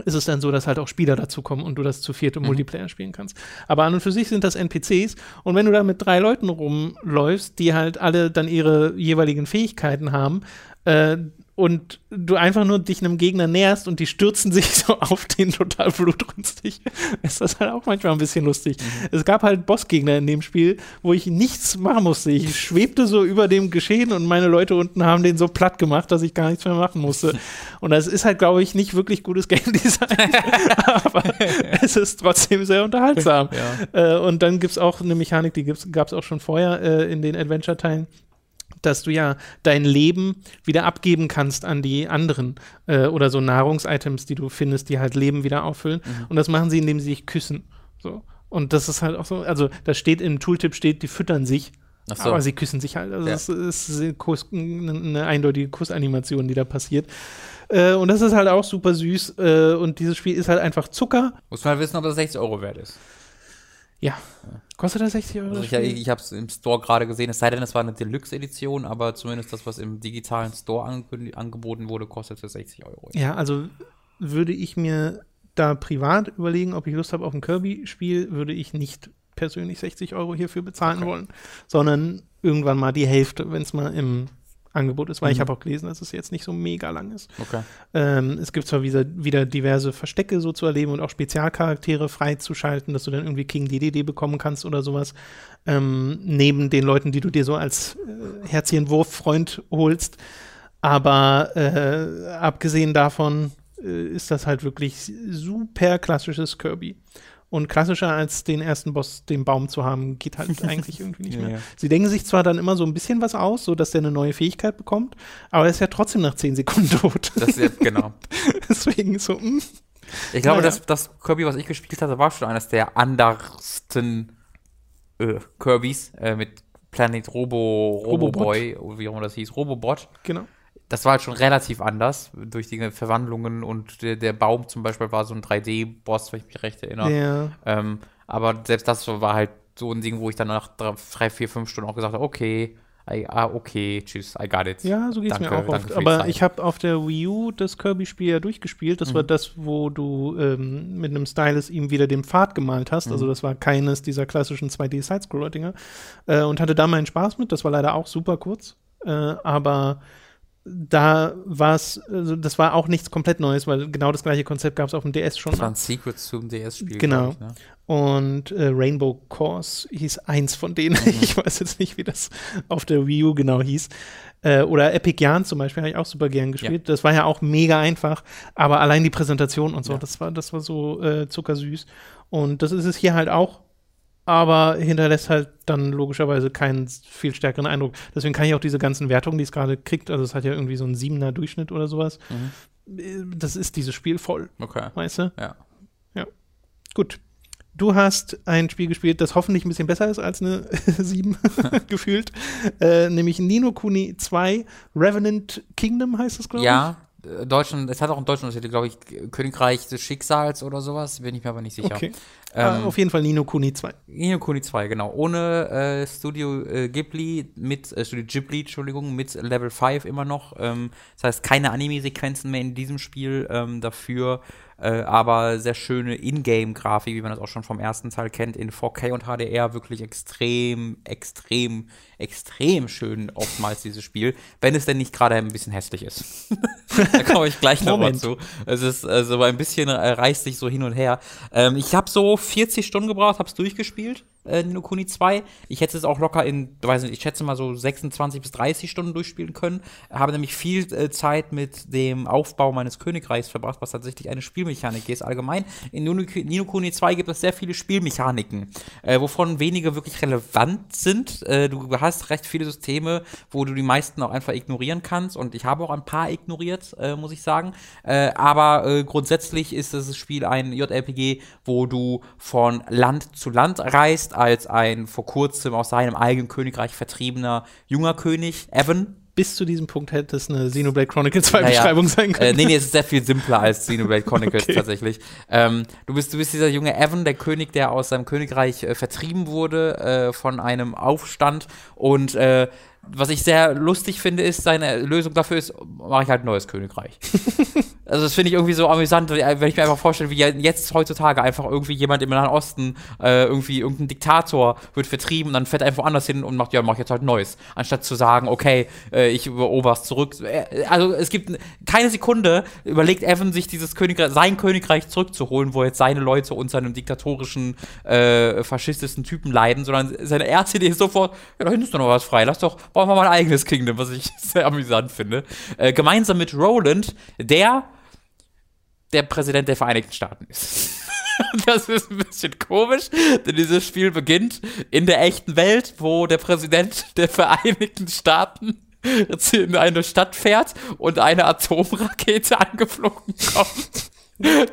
ist es dann so, dass halt auch Spieler dazukommen und du das zu viert im mhm. Multiplayer spielen kannst. Aber an und für sich sind das NPCs und wenn du da mit drei Leuten rumläufst, die halt alle dann ihre jeweiligen Fähigkeiten haben, äh, und du einfach nur dich einem Gegner näherst und die stürzen [LAUGHS] sich so auf den total blutrünstig, [LAUGHS] ist das halt auch manchmal ein bisschen lustig. Mhm. Es gab halt Bossgegner in dem Spiel, wo ich nichts machen musste. Ich schwebte so über dem Geschehen und meine Leute unten haben den so platt gemacht, dass ich gar nichts mehr machen musste. [LAUGHS] Und das ist halt, glaube ich, nicht wirklich gutes Game Design, aber es ist trotzdem sehr unterhaltsam. Ja. Äh, und dann gibt es auch eine Mechanik, die gab es auch schon vorher äh, in den Adventure-Teilen dass du ja dein Leben wieder abgeben kannst an die anderen äh, oder so Nahrungsitems, die du findest, die halt Leben wieder auffüllen. Mhm. Und das machen sie, indem sie sich küssen. So. Und das ist halt auch so, also da steht im Tooltip steht, die füttern sich. So. Aber sie küssen sich halt. Also ja. es ist eine eindeutige Kussanimation, die da passiert. Äh, und das ist halt auch super süß. Äh, und dieses Spiel ist halt einfach Zucker. Muss man wissen, ob das 60 Euro wert ist. Ja. Kostet das 60 Euro? Also ich, ich habe es im Store gerade gesehen, es sei denn, es war eine Deluxe-Edition, aber zumindest das, was im digitalen Store angeboten wurde, kostet für 60 Euro. Ja, also würde ich mir da privat überlegen, ob ich Lust habe auf ein Kirby-Spiel, würde ich nicht persönlich 60 Euro hierfür bezahlen okay. wollen, sondern irgendwann mal die Hälfte, wenn es mal im Angebot ist, weil Mhm. ich habe auch gelesen, dass es jetzt nicht so mega lang ist. Okay. Ähm, es gibt zwar wieder, wieder diverse Verstecke so zu erleben und auch Spezialcharaktere freizuschalten, dass du dann irgendwie King DDD bekommen kannst oder sowas. Ähm, neben den Leuten, die du dir so als äh, Herzchenwurf-Freund holst. Aber äh, abgesehen davon äh, ist das halt wirklich super klassisches Kirby. Und klassischer als den ersten Boss, den Baum zu haben, geht halt [LAUGHS] eigentlich irgendwie nicht Ja, mehr. ja. Sie denken sich zwar dann immer so ein bisschen was aus, so dass der eine neue Fähigkeit bekommt, aber er ist ja trotzdem nach 10 Sekunden [LAUGHS] tot. Das ist ja, genau. [LAUGHS] Deswegen so, hm. Ich glaube, Naja. das, das Kirby, was ich gespielt hatte, war schon eines der andersten äh, Kirbys äh, mit Planet Robo, Roboboy, wie auch immer das hieß, Robobot. genau. Das war halt schon relativ anders durch die Verwandlungen und der, der Baum zum Beispiel war so ein 3D-Boss, wenn ich mich recht erinnere. Ja. Ähm, aber selbst das war halt so ein Ding, wo ich dann nach drei, vier, fünf Stunden auch gesagt habe, okay, I, ah, okay, tschüss, I got it. Ja, so geht's Danke, mir auch oft. Aber ich habe auf der Wii U das Kirby-Spiel ja durchgespielt. Das Mhm. war das, wo du ähm, mit einem Stylus ihm wieder den Pfad gemalt hast. Mhm. Also das war keines dieser klassischen 2D-Sidescroller-Dinger. Äh, und hatte da meinen Spaß mit. Das war leider auch super kurz. Äh, aber da war es, also das war auch nichts komplett Neues, weil genau das gleiche Konzept gab es auf dem DS schon. Das war mal. ein Secret zum DS-Spiel. Genau. Ich, ne? Und äh, Rainbow Course hieß eins von denen. [LAUGHS] Mhm. Ich weiß jetzt nicht, wie das auf der Wii U genau hieß. Äh, oder Epic Yarn zum Beispiel habe ich auch super gern gespielt. Das war ja auch mega einfach, aber allein die Präsentation und so, Ja. das war, das war so äh, zuckersüß. Und das ist es hier halt auch, aber hinterlässt halt dann logischerweise keinen viel stärkeren Eindruck. Deswegen kann ich auch diese ganzen Wertungen, die es gerade kriegt, also es hat ja irgendwie so einen siebener Durchschnitt oder sowas. Äh, Das ist dieses Spiel voll, Okay. weißt du? Ja. Gut. Du hast ein Spiel gespielt, das hoffentlich ein bisschen besser ist als eine [LAUGHS] 7 [LAUGHS] gefühlt, äh, nämlich Nino Kuni 2 Revenant Kingdom heißt es, glaube ich. Ja, äh, Deutschland, es hat auch deutschen Untertitel, glaube ich, Königreich des Schicksals oder sowas, bin ich mir aber nicht sicher. Okay. Ähm, Ah, auf jeden Fall Nino Kuni 2. Nino Kuni 2, genau. Ohne äh, Studio äh, Ghibli, mit, äh, Studio Ghibli, Entschuldigung, mit Level 5 immer noch. Ähm, das heißt, keine Anime-Sequenzen mehr in diesem Spiel, ähm, dafür äh, aber sehr schöne Ingame-Grafik, wie man das auch schon vom ersten Teil kennt, in 4K und HDR, wirklich extrem, extrem, extrem schön oftmals dieses Spiel, wenn es denn nicht gerade ein bisschen hässlich ist. [LAUGHS] da komme ich gleich noch mal Moment. zu. Es ist also ein bisschen äh, reißt sich so hin und her. Ähm, ich habe so 40 Stunden gebraucht, habe es durchgespielt, äh, Nino Kuni 2. Ich hätte es auch locker in, weiß nicht, ich schätze mal so 26 bis 30 Stunden durchspielen können. Habe nämlich viel äh, Zeit mit dem Aufbau meines Königreichs verbracht, was tatsächlich eine Spielmechanik ist. Allgemein, in Nino, Nino Kuni 2 gibt es sehr viele Spielmechaniken, äh, wovon wenige wirklich relevant sind. Äh, du hast recht viele Systeme, wo du die meisten auch einfach ignorieren kannst und ich habe auch ein paar ignoriert, äh, muss ich sagen. Äh, aber grundsätzlich ist das Spiel ein JRPG, wo du von Land zu Land reist, als ein vor kurzem aus seinem eigenen Königreich vertriebener junger König, Evan. Bis zu diesem Punkt hätte es eine Xenoblade Chronicle 2 Naja, Beschreibung sein Äh, können. nee, nee, es ist sehr viel simpler als Xenoblade Chronicles [LAUGHS] Okay. tatsächlich. Ähm, du, bist, du bist dieser junge Evan, der König, der aus seinem Königreich äh, vertrieben wurde äh, von einem Aufstand. Und äh, was ich sehr lustig finde, ist, seine Lösung dafür ist, mache ich halt ein neues Königreich. [LAUGHS] Also das finde ich irgendwie so amüsant, wenn ich mir einfach vorstelle, wie jetzt heutzutage einfach irgendwie jemand im Nahen Osten, äh, irgendwie irgendein Diktator wird vertrieben und dann fährt er einfach woanders hin und macht, ja, mach ich jetzt halt Neues. Anstatt zu sagen, okay, äh, ich erober's zurück. Äh, Also es gibt keine Sekunde, überlegt Evan sich dieses Königreich, sein Königreich zurückzuholen, wo jetzt seine Leute unter einem diktatorischen, äh, faschistischen Typen leiden, sondern seine erste Idee ist sofort, ja, da hinten ist doch noch was frei, lass doch, bauen wir mal ein eigenes Kingdom, was ich [LAUGHS] sehr amüsant finde. Äh, gemeinsam mit Roland, der der Präsident der Vereinigten Staaten ist. [LAUGHS] Das ist ein bisschen komisch, denn dieses Spiel beginnt in der echten Welt, wo der Präsident der Vereinigten Staaten in eine Stadt fährt und eine Atomrakete [LAUGHS] angeflogen kommt,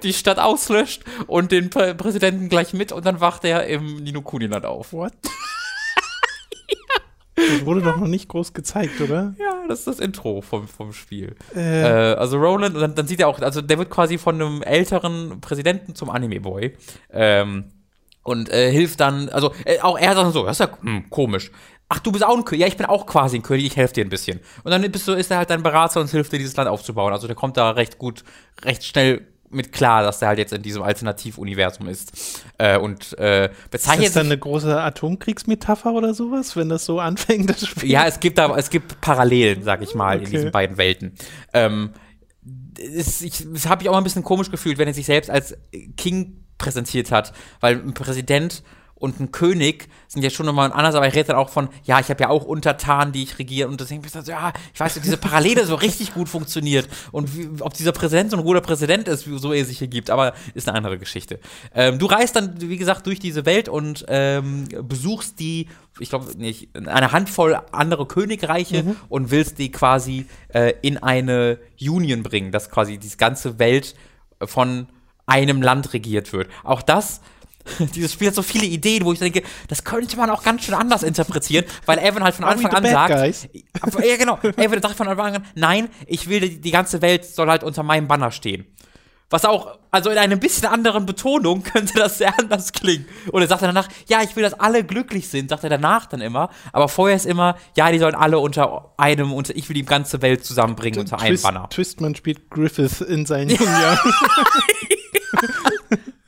die Stadt auslöscht und den Prä Präsidenten gleich mit und dann wacht er im Nino Kuniland auf. What? Das wurde doch noch nicht groß gezeigt, oder? Ja, das ist das Intro vom, vom Spiel. Äh, Äh, also Roland, dann, dann sieht er auch, also der wird quasi von einem älteren Präsidenten zum Anime-Boy. Ähm, und äh, hilft dann, also äh, auch er sagt dann so, das ist ja hm, komisch. Ach, du bist auch ein König. Ja, ich bin auch quasi ein König, ich helfe dir ein bisschen. Und dann bist du, ist er halt dein Berater und hilft dir, dieses Land aufzubauen. Also der kommt da recht gut, recht schnell mit klar, dass er halt jetzt in diesem Alternativuniversum ist. Äh, und äh, bezeichnet. Ist das dann eine große Atomkriegsmetapher oder sowas, wenn das so anfängt, das Spiel? Ja, es gibt aber, es gibt Parallelen, sag ich mal, okay. in diesen beiden Welten. Ähm, es, ich, das habe ich auch mal ein bisschen komisch gefühlt, wenn er sich selbst als King präsentiert hat, weil ein Präsident und ein König sind ja schon nochmal anders, aber er redet dann auch von, ja, ich habe ja auch Untertanen, die ich regiere und deswegen bist du so, ja, ich weiß, ob diese Parallele so richtig gut funktioniert und wie, ob dieser Präsident so ein guter Präsident ist, so er sich hier gibt, aber ist eine andere Geschichte. Ähm, du reist dann, wie gesagt, durch diese Welt und ähm, besuchst die, ich glaube nicht, eine Handvoll andere Königreiche mhm. und willst die quasi äh, in eine Union bringen, dass quasi die ganze Welt von einem Land regiert wird. Auch das [LAUGHS] dieses Spiel hat so viele Ideen, wo ich denke, das könnte man auch ganz schön anders interpretieren, weil Evan halt von Anfang an sagt, guys? ja genau, Evan sagt von Anfang an, nein, ich will, die, die ganze Welt soll halt unter meinem Banner stehen. Was auch, also in einer bisschen anderen Betonung [LAUGHS] könnte das sehr anders klingen. Und er sagt dann danach, ja, ich will, dass alle glücklich sind, sagt er danach dann immer. Aber vorher ist immer, ja, die sollen alle unter einem, unter, ich will die ganze Welt zusammenbringen unter einem Banner. Twistman spielt Griffith in seinen jungen Jahren. [LAUGHS]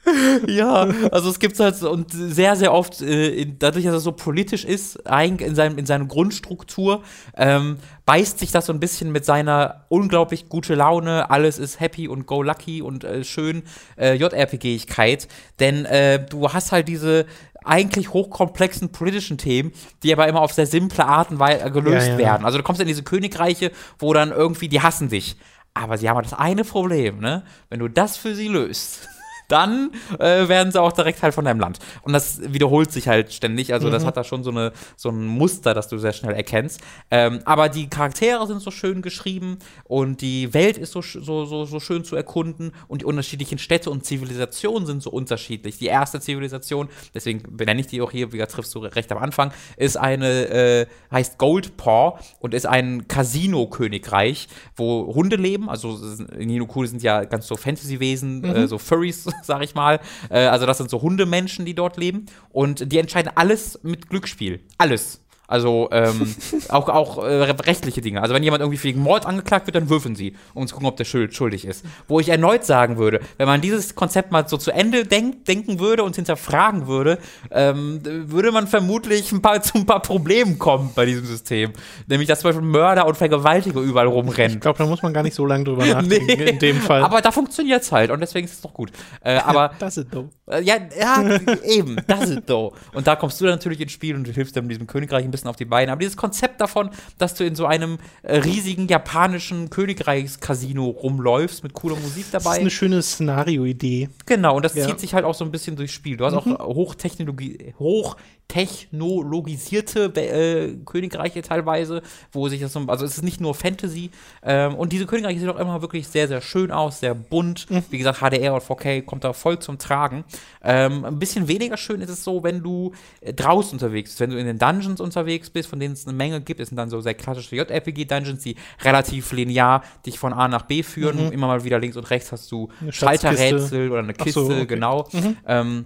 [LAUGHS] ja, also es gibt halt und sehr, sehr oft, äh, in, dadurch, dass er so politisch ist, in, seinem, in seiner Grundstruktur, ähm, beißt sich das so ein bisschen mit seiner unglaublich gute Laune, alles ist happy und go lucky und äh, schön äh, JRPG-Igkeit. Denn äh, du hast halt diese eigentlich hochkomplexen politischen Themen, die aber immer auf sehr simple Art und Weise gelöst ja, ja. werden. Also du kommst in diese Königreiche, wo dann irgendwie, die hassen dich. Aber sie haben halt das eine Problem, ne? Wenn du das für sie löst dann äh, werden sie auch direkt halt von deinem Land. Und das wiederholt sich halt ständig. Also, mhm. das hat da schon so, eine, so ein Muster, das du sehr schnell erkennst. Ähm, aber die Charaktere sind so schön geschrieben und die Welt ist so, so, so, so schön zu erkunden und die unterschiedlichen Städte und Zivilisationen sind so unterschiedlich. Die erste Zivilisation, deswegen benenne ich die auch hier, wie triffst du recht am Anfang, ist eine, äh, heißt Goldpaw und ist ein Casino-Königreich, wo Hunde leben. Also, Nino Cool sind ja ganz so Fantasy-Wesen, mhm. äh, so Furries sag ich mal. Äh, also das sind so Hundemenschen, die dort leben. Und die entscheiden alles mit Glücksspiel. Alles. Also ähm, [LAUGHS] auch, auch äh, rechtliche Dinge. Also wenn jemand irgendwie wegen Mord angeklagt wird, dann würfeln sie, um zu gucken, ob der schuldig ist. Wo ich erneut sagen würde, wenn man dieses Konzept mal so zu Ende denk denken würde und hinterfragen würde, ähm, würde man vermutlich ein paar, [LAUGHS] zu ein paar Problemen kommen bei diesem System. Nämlich, dass zum Beispiel Mörder und Vergewaltiger überall rumrennen. Ich glaube, da muss man gar nicht so lange drüber [LAUGHS] nachdenken nee. in dem Fall. Aber da funktioniert es halt und deswegen ist es doch gut. Äh, aber das ist doof. Äh, ja, ja, eben, das ist doof. Und da kommst du dann natürlich ins Spiel und du hilfst dann diesem Königreich ein bisschen bisschen auf die Beine. Aber dieses Konzept davon, dass du in so einem äh, riesigen japanischen Königreichs-Casino rumläufst mit cooler Musik dabei. Das ist eine schöne Szenario-Idee. Genau, und das ja. zieht sich halt auch so ein bisschen durchs Spiel. Du hast mhm. auch Hochtechnologie, hoch technologisierte äh, Königreiche teilweise, wo sich das so, also es ist nicht nur Fantasy. Ähm, und diese Königreiche sehen auch immer wirklich sehr, sehr schön aus, sehr bunt. Mhm. Wie gesagt, HDR und 4K kommt da voll zum Tragen. Ähm, ein bisschen weniger schön ist es so, wenn du äh, draußen unterwegs bist, wenn du in den Dungeons unterwegs bist, von denen es eine Menge gibt. Es sind dann so sehr klassische JRPG-Dungeons, die relativ linear dich von A nach B führen. Mhm. Immer mal wieder links und rechts hast du Schalterrätsel oder eine Kiste, so, okay. genau. Mhm. Ähm,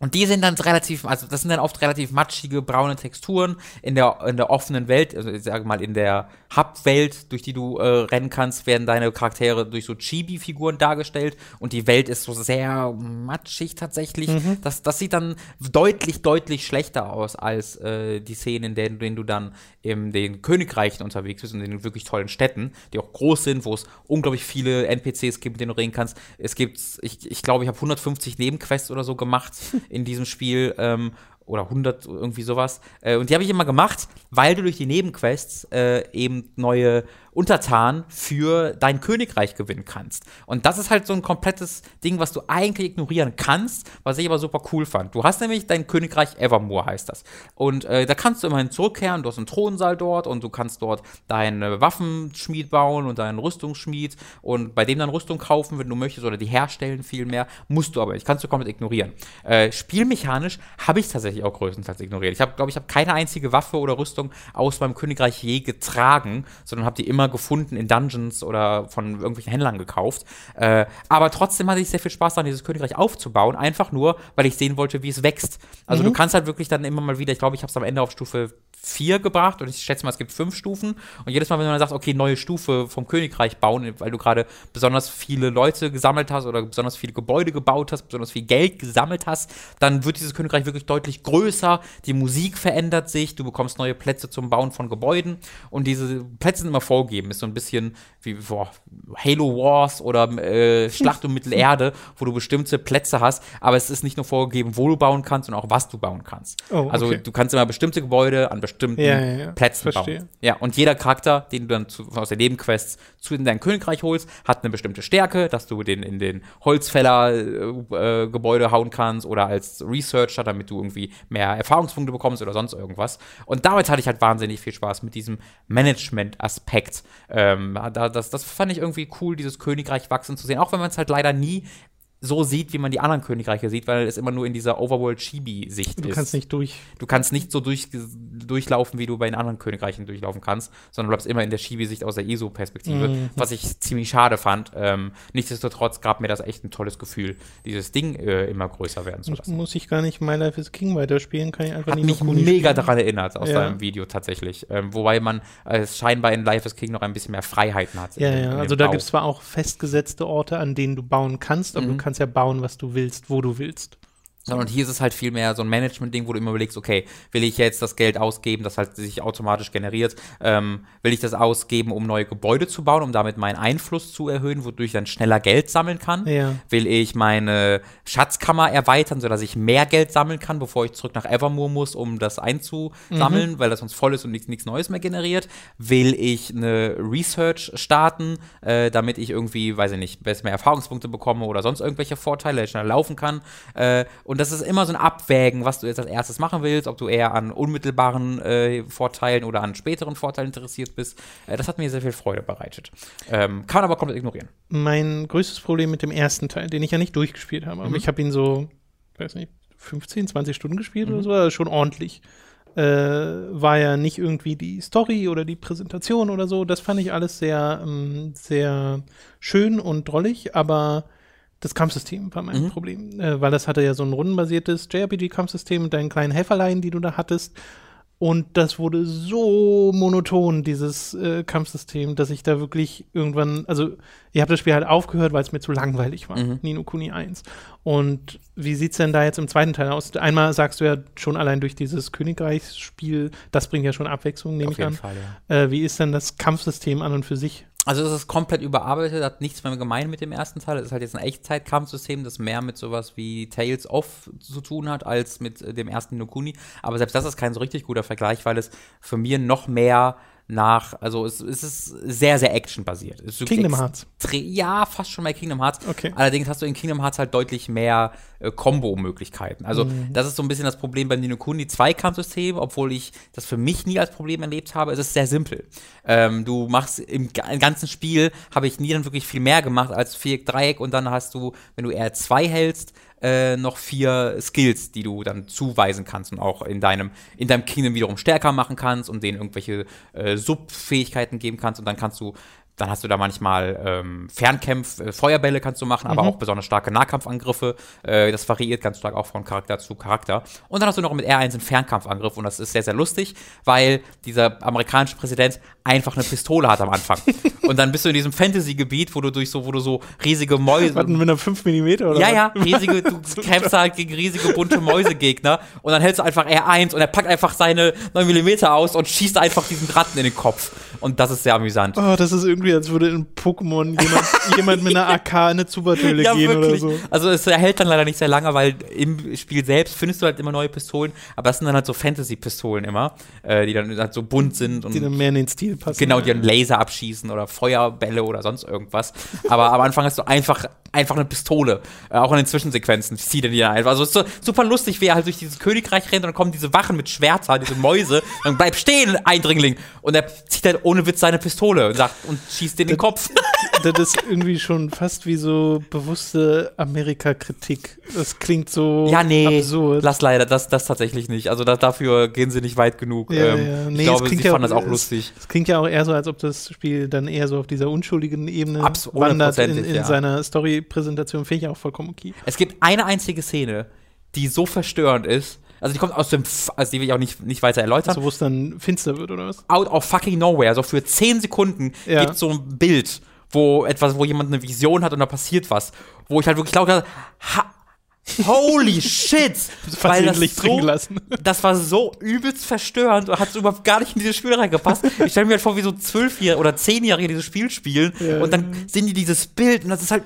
und die sind dann relativ, also das sind dann oft relativ matschige, braune Texturen in der, in der offenen Welt, also ich sage mal in der Hub-Welt, durch die du äh, rennen kannst, werden deine Charaktere durch so Chibi-Figuren dargestellt und die Welt ist so sehr matschig tatsächlich. Mhm. Das, das sieht dann deutlich, deutlich schlechter aus als äh, die Szenen, in denen, denen du dann in den Königreichen unterwegs bist und in den wirklich tollen Städten, die auch groß sind, wo es unglaublich viele NPCs gibt, mit denen du reden kannst. Es gibt, ich, ich glaube, ich habe 150 Nebenquests oder so gemacht [LAUGHS] in diesem Spiel. Ähm, oder 100, irgendwie sowas. Äh, und die habe ich immer gemacht, weil du durch die Nebenquests äh, eben neue Untertan für dein Königreich gewinnen kannst. Und das ist halt so ein komplettes Ding, was du eigentlich ignorieren kannst, was ich aber super cool fand. Du hast nämlich dein Königreich Evermore, heißt das. Und äh, da kannst du immerhin zurückkehren, du hast einen Thronsaal dort und du kannst dort deinen Waffenschmied bauen und deinen Rüstungsschmied und bei dem dann Rüstung kaufen, wenn du möchtest, oder die herstellen vielmehr, musst du aber nicht. Kannst du komplett ignorieren. Äh, spielmechanisch habe ich tatsächlich auch größtenteils ignoriert. Ich glaube ich, habe keine einzige Waffe oder Rüstung aus meinem Königreich je getragen, sondern habe die immer gefunden in Dungeons oder von irgendwelchen Händlern gekauft. Äh, aber trotzdem hatte ich sehr viel Spaß daran, dieses Königreich aufzubauen, einfach nur, weil ich sehen wollte, wie es wächst. Also mhm. du kannst halt wirklich dann immer mal wieder, ich glaube, ich habe es am Ende auf Stufe 4 gebracht und ich schätze mal, es gibt fünf Stufen. Und jedes Mal, wenn man sagt, okay, neue Stufe vom Königreich bauen, weil du gerade besonders viele Leute gesammelt hast oder besonders viele Gebäude gebaut hast, besonders viel Geld gesammelt hast, dann wird dieses Königreich wirklich deutlich größer. Die Musik verändert sich, du bekommst neue Plätze zum Bauen von Gebäuden und diese Plätze sind immer vorgegeben. Ist so ein bisschen wie boah, Halo Wars oder äh, Schlacht um Mittelerde, wo du bestimmte Plätze hast, aber es ist nicht nur vorgegeben, wo du bauen kannst, sondern auch was du bauen kannst. Oh, also okay. Also du kannst immer bestimmte Gebäude an bestimmten ja, ja, ja. Plätzen Verstehe. bauen. Ja, und jeder Charakter, den du dann zu, aus den Nebenquests zu in dein Königreich holst, hat eine bestimmte Stärke, dass du den in den Holzfäller-Gebäude äh, hauen kannst oder als Researcher, damit du irgendwie mehr Erfahrungspunkte bekommst oder sonst irgendwas. Und damit hatte ich halt wahnsinnig viel Spaß mit diesem Management-Aspekt. Ähm, da, das, das fand ich irgendwie cool, dieses Königreich wachsen zu sehen, auch wenn man es halt leider nie so sieht, wie man die anderen Königreiche sieht, weil es immer nur in dieser Overworld-Chibi-Sicht ist. Du kannst nicht durch. Du kannst nicht so durch, durchlaufen, wie du bei den anderen Königreichen durchlaufen kannst, sondern du bleibst immer in der Chibi-Sicht aus der ESO-Perspektive, mhm. was ich ziemlich schade fand. Ähm, nichtsdestotrotz gab mir das echt ein tolles Gefühl, dieses Ding äh, immer größer werden zu lassen. Muss ich gar nicht My Life is King weiterspielen, kann ich einfach Hat nicht mich mega daran erinnert aus ja. deinem Video tatsächlich. Ähm, wobei man äh, scheinbar in Life is King noch ein bisschen mehr Freiheiten hat. Ja, ja, also da gibt es zwar auch festgesetzte Orte, an denen du bauen kannst, aber mhm. du kannst ja bauen, was du willst, wo du willst. Sondern hier ist es halt viel mehr so ein Management-Ding, wo du immer überlegst, okay, will ich jetzt das Geld ausgeben, das halt sich automatisch generiert, ähm, will ich das ausgeben, um neue Gebäude zu bauen, um damit meinen Einfluss zu erhöhen, wodurch ich dann schneller Geld sammeln kann? Ja. Will ich meine Schatzkammer erweitern, sodass ich mehr Geld sammeln kann, bevor ich zurück nach Evermore muss, um das einzusammeln, mhm. weil das sonst voll ist und nichts Neues mehr generiert? Will ich eine Research starten, äh, damit ich irgendwie, weiß ich nicht, mehr Erfahrungspunkte bekomme oder sonst irgendwelche Vorteile, schneller laufen kann? Äh, und und das ist immer so ein Abwägen, was du jetzt als erstes machen willst, ob du eher an unmittelbaren äh, Vorteilen oder an späteren Vorteilen interessiert bist. Äh, das hat mir sehr viel Freude bereitet. Ähm, kann man aber komplett ignorieren. Mein größtes Problem mit dem ersten Teil, den ich ja nicht durchgespielt habe, aber mhm. ich habe ihn so, weiß nicht, 15, 20 Stunden gespielt mhm. oder so, also schon ordentlich. Äh, war ja nicht irgendwie die Story oder die Präsentation oder so. Das fand ich alles sehr, ähm, sehr schön und drollig, aber das Kampfsystem war mein mhm. Problem, äh, weil das hatte ja so ein rundenbasiertes JRPG-Kampfsystem mit deinen kleinen Helferlein, die du da hattest. Und das wurde so monoton, dieses äh, Kampfsystem, dass ich da wirklich irgendwann, also ich habe das Spiel halt aufgehört, weil es mir zu langweilig war, mhm. Nino Kuni 1. Und wie sieht's denn da jetzt im zweiten Teil aus? Einmal sagst du ja schon allein durch dieses Königreichsspiel, das bringt ja schon Abwechslung, nehme ich an. Fall, ja. äh, wie ist denn das Kampfsystem an und für sich? Also es ist komplett überarbeitet, hat nichts mehr gemein mit dem ersten Teil. Es ist halt jetzt ein Echtzeitkampfsystem, das mehr mit sowas wie Tales of zu tun hat, als mit äh, dem ersten Nokuni. Aber selbst das ist kein so richtig guter Vergleich, weil es für mir noch mehr nach, also es, es ist sehr, sehr actionbasiert. Kingdom Hearts. Ja, fast schon bei Kingdom Hearts. Okay. Allerdings hast du in Kingdom Hearts halt deutlich mehr äh, Combo-Möglichkeiten. Also mhm. das ist so ein bisschen das Problem beim Nino Kuni Zweikampfsystem, obwohl ich das für mich nie als Problem erlebt habe. Es ist sehr simpel. Ähm, du machst im, im ganzen Spiel, habe ich nie dann wirklich viel mehr gemacht als Viereck, Dreieck und dann hast du, wenn du R2 hältst, äh, noch vier Skills, die du dann zuweisen kannst und auch in deinem, in deinem Kingdom wiederum stärker machen kannst und denen irgendwelche äh, Subfähigkeiten geben kannst und dann kannst du dann hast du da manchmal ähm, Fernkämpf, äh, Feuerbälle kannst du machen, aber mhm. auch besonders starke Nahkampfangriffe. Äh, das variiert ganz stark auch von Charakter zu Charakter. Und dann hast du noch mit R1 einen Fernkampfangriff und das ist sehr, sehr lustig, weil dieser amerikanische Präsident einfach eine Pistole hat am Anfang. und dann bist du in diesem Fantasy-Gebiet, wo du durch so, wo du so riesige Mäuse. Warten mit einer 5 mm oder? Ja, ja, [LAUGHS] riesige, du kämpfst halt gegen riesige bunte Mäusegegner und dann hältst du einfach R1 und er packt einfach seine 9 mm aus und schießt einfach diesen Ratten in den Kopf. Und das ist sehr amüsant. Oh, das ist irgendwie, als würde in Pokémon jemand, [LAUGHS] jemand mit einer AK eine Zubertöle ja, gehen wirklich. oder so. Also es hält dann leider nicht sehr lange, weil im Spiel selbst findest du halt immer neue Pistolen, aber das sind dann halt so Fantasy-Pistolen immer, äh, die dann halt so bunt sind und die dann mehr in den Stil passen. Genau, die dann Laser abschießen oder Feuerbälle oder sonst irgendwas. Aber am Anfang hast du einfach einfach eine Pistole. Äh, auch in den Zwischensequenzen zieht er die dann einfach. Also es ist so, super lustig, wie er halt durch dieses Königreich rennt und dann kommen diese Wachen mit Schwertern, diese Mäuse. [LAUGHS] dann bleib stehen, Eindringling. Und er zieht halt ohne Witz seine Pistole und sagt und schießt den in den Kopf. [LAUGHS] das ist irgendwie schon fast wie so bewusste Amerika-Kritik. Das klingt so Ja, nee, absurd. lass leider, das, das tatsächlich nicht. Also da, dafür gehen sie nicht weit genug. Ja, ähm, ja. Nee, ich es glaube, sie ja fanden das auch es- lustig. Es klingt ja auch eher so, als ob das Spiel dann eher so auf dieser unschuldigen Ebene Abs- wandert in, in ja. seiner Story-Präsentation. Finde ich auch vollkommen okay. Es gibt eine einzige Szene, die so verstörend ist. Also die kommt aus dem, F also die will ich auch nicht, nicht weiter erläutern. Also, wo es dann finster wird, oder was? out of fucking nowhere, so für 10 Sekunden Ja. gibt so ein Bild, wo etwas, wo jemand eine Vision hat und da passiert was, wo ich halt wirklich laut ha Holy [LAUGHS] shit! Weil das, so, das war so übelst verstörend und hat so überhaupt gar nicht in dieses Spiel reingepasst. Ich stelle mir halt vor, wie so Zwölfjährige oder Zehnjährige dieses Spiel spielen Ja. und dann sehen die dieses Bild und das ist halt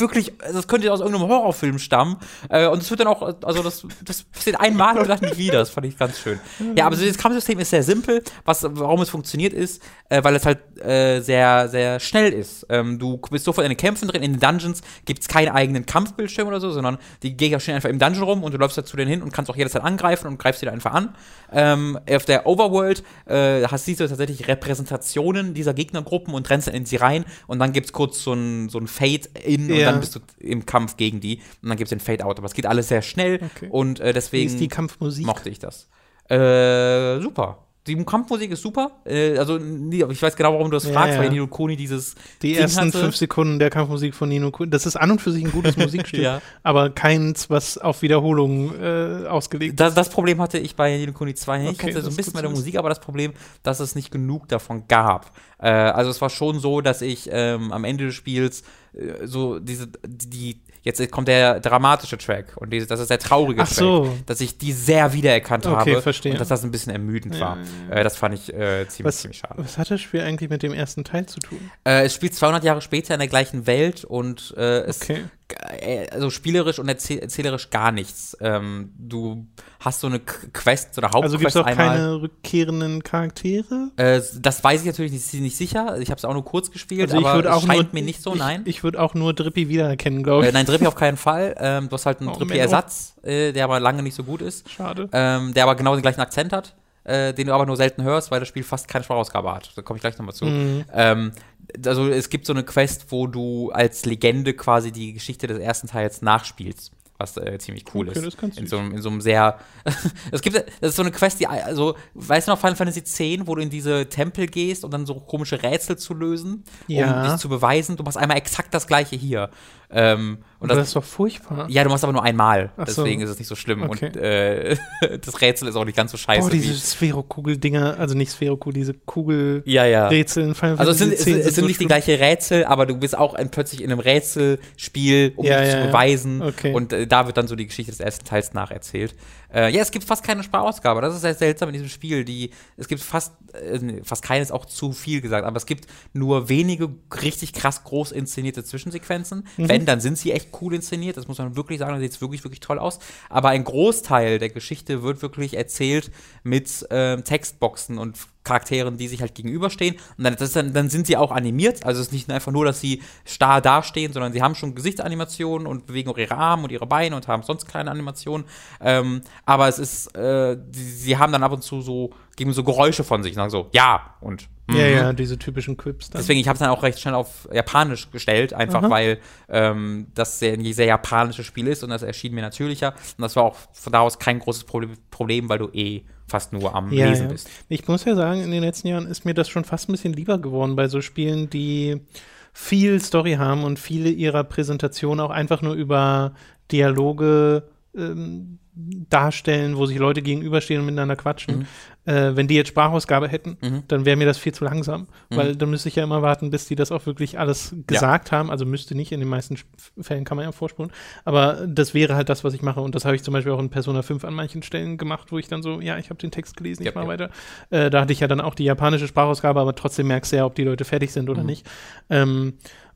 wirklich, das könnte aus irgendeinem Horrorfilm stammen. Äh, und es wird dann auch, also das, das passiert einmal und dann nie wieder. Das fand ich ganz schön. Ja, aber das Kampfsystem ist sehr simpel. Was, warum es funktioniert ist, äh, weil es halt äh, sehr, sehr schnell ist. Ähm, du bist sofort in den Kämpfen drin. In den Dungeons gibt es keinen eigenen Kampfbildschirm oder so, sondern die Gegner stehen einfach im Dungeon rum und du läufst da zu denen hin und kannst auch jederzeit angreifen und greifst sie da einfach an. Ähm, auf der Overworld äh, hast siehst du tatsächlich Repräsentationen dieser Gegnergruppen und rennst dann in sie rein und dann gibt es kurz so ein, so ein Fade-In und Ja. Dann bist du im Kampf gegen die und dann gibt es den Fade-Out. Aber es geht alles sehr schnell Okay. und äh, Wie deswegen ist die Kampfmusik? mochte ich das. Äh, super. Die Kampfmusik ist super. Äh, also, nie- ich weiß genau, warum du das Ja, fragst, ja. weil Nino Kuni dieses Die Ding ersten hatte. fünf Sekunden der Kampfmusik von Nino Kuni. Das ist an und für sich ein gutes [LAUGHS] Musikstück, Ja. aber keins, was auf Wiederholung äh, ausgelegt Das, das Problem hatte ich bei Nino Kuni 2 nicht. Okay, ich hatte so ein ist bisschen bei der. Musik, aber das Problem, dass es nicht genug davon gab. Äh, also es war schon so, dass ich ähm, am Ende des Spiels äh, so diese, die, jetzt kommt der dramatische Track und diese, das ist der traurige Ach Track, so. dass ich die sehr wiedererkannt Okay, habe verstehe. und dass das ein bisschen ermüdend Ja, war. ja, Äh, das fand ich äh, ziemlich, Was, ziemlich schade. was hat das Spiel eigentlich mit dem ersten Teil zu tun? Äh, es spielt 200 Jahre später in der gleichen Welt und äh, es Okay. Äh, also spielerisch und erzähl erzählerisch gar nichts. Ähm, du hast so eine Quest, so eine Also gibt Hauptquest es auch einmal. keine rückkehrenden Charaktere? Äh, das weiß ich natürlich nicht, nicht sicher. Ich habe es auch nur kurz gespielt, Also ich aber würde es auch scheint nur, mir nicht so, ich, nein. Ich würde auch nur Drippy wiedererkennen, glaube ich. äh, nein, Drippy auf keinen Fall. Ähm, du hast halt einen Oh, Drippy-Ersatz, äh, der aber lange nicht so gut ist. Schade. Ähm, der aber genau den gleichen Akzent hat, äh, den du aber nur selten hörst, weil das Spiel fast keine Sprachausgabe hat. Da komme ich gleich nochmal zu. Mhm. Ähm, also es gibt so eine Quest, wo du als Legende quasi die Geschichte des ersten Teils nachspielst. Was äh, ziemlich cool Okay, ist. das ist ganz in, so einem, in so einem sehr. [LAUGHS] es gibt. Das ist so eine Quest, die. Also, weißt du noch Final Fantasy X, wo du in diese Tempel gehst, um dann so komische Rätsel zu lösen, Ja. um dich zu beweisen? Du machst einmal exakt das gleiche hier. Ähm, und das, das ist doch furchtbar. ja, du machst aber nur einmal. Ach so. Deswegen ist es nicht so schlimm. Okay. Und äh, [LAUGHS] das Rätsel ist auch nicht ganz so scheiße. Boah, diese Sphärokugel-Dinger, also nicht Sphärokugel, diese Kugelrätsel ja, ja. in Final Also es sind, Fantasy es, X sind- es sind so nicht die schlimm. gleiche Rätsel, aber du bist auch ein, plötzlich in einem Rätselspiel, um Ja, dich ja, zu ja. beweisen. Okay. Und äh, da wird dann so die Geschichte des ersten Teils nacherzählt. Äh, ja, es gibt fast keine Sprachausgabe. Das ist sehr seltsam in diesem Spiel. Die, es gibt fast, äh, fast keine ist auch zu viel gesagt, aber es gibt nur wenige richtig krass groß inszenierte Zwischensequenzen. Mhm. Wenn, dann sind sie echt cool inszeniert. Das muss man wirklich sagen. Da sieht es wirklich, wirklich toll aus. Aber ein Großteil der Geschichte wird wirklich erzählt mit ähm, Textboxen und Charakteren, die sich halt gegenüberstehen. Und dann, dann, dann sind sie auch animiert. Also es ist nicht einfach nur, dass sie starr dastehen, sondern sie haben schon Gesichtsanimationen und bewegen auch ihre Arme und ihre Beine und haben sonst kleine Animationen. Ähm, aber es ist, äh, die, sie haben dann ab und zu so, geben so Geräusche von sich, sagen so, ja und Ja, mhm. ja, diese typischen Quips dann. Deswegen, ich habe es dann auch recht schnell auf Japanisch gestellt, einfach Aha. weil ähm, das sehr, ein sehr japanisches Spiel ist und das erschien mir natürlicher. Und das war auch von da aus kein großes Proble- Problem, weil du eh fast nur am ja, Lesen ja. bist. Ich muss ja sagen, in den letzten Jahren ist mir das schon fast ein bisschen lieber geworden bei so Spielen, die viel Story haben und viele ihrer Präsentation auch einfach nur über Dialoge ähm, darstellen, wo sich Leute gegenüberstehen und miteinander quatschen. Äh, wenn die jetzt Sprachausgabe hätten, Mhm. dann wäre mir das viel zu langsam, weil dann müsste ich ja immer warten, bis die das auch wirklich alles gesagt haben. Also müsste nicht, in den meisten Fällen kann man ja vorspulen. Aber das wäre halt das, was ich mache. Und das habe ich zum Beispiel auch in Persona 5 an manchen Stellen gemacht, wo ich dann so, ja, ich habe den Text gelesen, ich Yep, mache yep. weiter. Äh, da hatte ich ja dann auch die japanische Sprachausgabe, aber trotzdem merkst du ja, ob die Leute fertig sind oder Mhm. nicht. Ähm,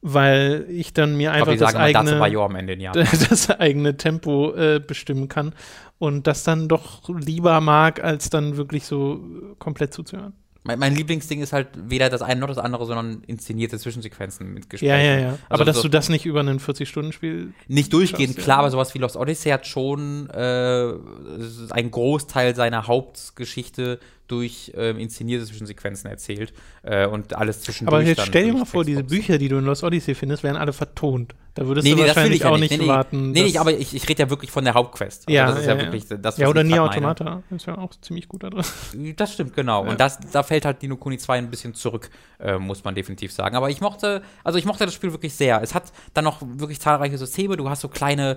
weil ich dann mir Aber einfach das eigene, Ende Japan. [LAUGHS] das eigene Tempo äh, bestimmen kann und das dann doch lieber mag, als dann wirklich so komplett zuzuhören. Mein, mein Lieblingsding ist halt weder das eine noch das andere, sondern inszenierte Zwischensequenzen mit Gesprächen. Ja, ja, ja. Aber Also dass so- du das nicht über einen 40-Stunden-Spiel. Nicht durchgehend, ja. klar, aber sowas wie Lost Odyssey hat schon äh, einen Großteil seiner Hauptgeschichte durch ähm, inszenierte Zwischensequenzen erzählt äh, und alles zwischendurch. Aber jetzt stell dir mal vor, diese. Bücher, die du in Lost Odyssey findest, wären alle vertont. Da würdest Nee, du nee, wahrscheinlich auch nicht. Nee, warten. Nee, nee, aber ich, ich rede ja wirklich von der Hauptquest. Also Ja, das ist ja, ja, wirklich das, ja, oder Nier grad meine. Automata. Ist ja auch ziemlich gut da drin. [LAUGHS] Das stimmt, genau. Ja. Und das, da fällt halt Dino Kuni 2 ein bisschen zurück, äh, muss man definitiv sagen. Aber ich mochte, also ich mochte das Spiel wirklich sehr. Es hat dann noch wirklich zahlreiche Systeme. Du hast so kleine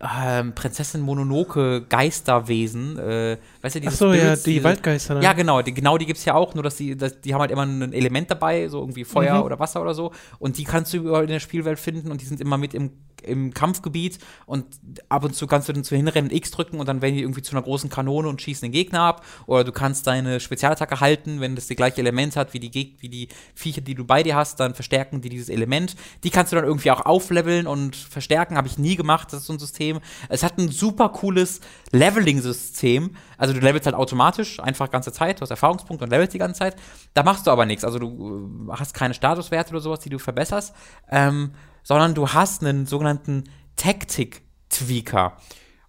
ähm, Prinzessin Mononoke Geisterwesen, äh, weißt du, diese Ach so, ja, Spirits, die diese- Waldgeister. ne? Ja, genau, die, genau die gibt es ja auch, nur dass die, dass, die haben halt immer ein Element dabei, so irgendwie Feuer Mhm. oder Wasser oder so. Und die kannst du überall in der Spielwelt finden und die sind immer mit im, im Kampfgebiet und ab und zu kannst du dann zu hinrennen, X drücken und dann werden die irgendwie zu einer großen Kanone und schießen den Gegner ab. Oder du kannst deine Spezialattacke halten, wenn das die gleiche Element hat wie die, Geg wie die Viecher, die du bei dir hast, dann verstärken die dieses Element. Die kannst du dann irgendwie auch aufleveln und verstärken, habe ich nie gemacht, das ist so ein System. Es hat ein super cooles Leveling-System. Also du levelst halt automatisch, einfach ganze Zeit, du hast Erfahrungspunkte und levelst die ganze Zeit. Da machst du aber nichts. Also du äh, hast keine Statuswerte oder sowas, die du verbesserst, ähm, sondern du hast einen sogenannten Tactic-Tweaker.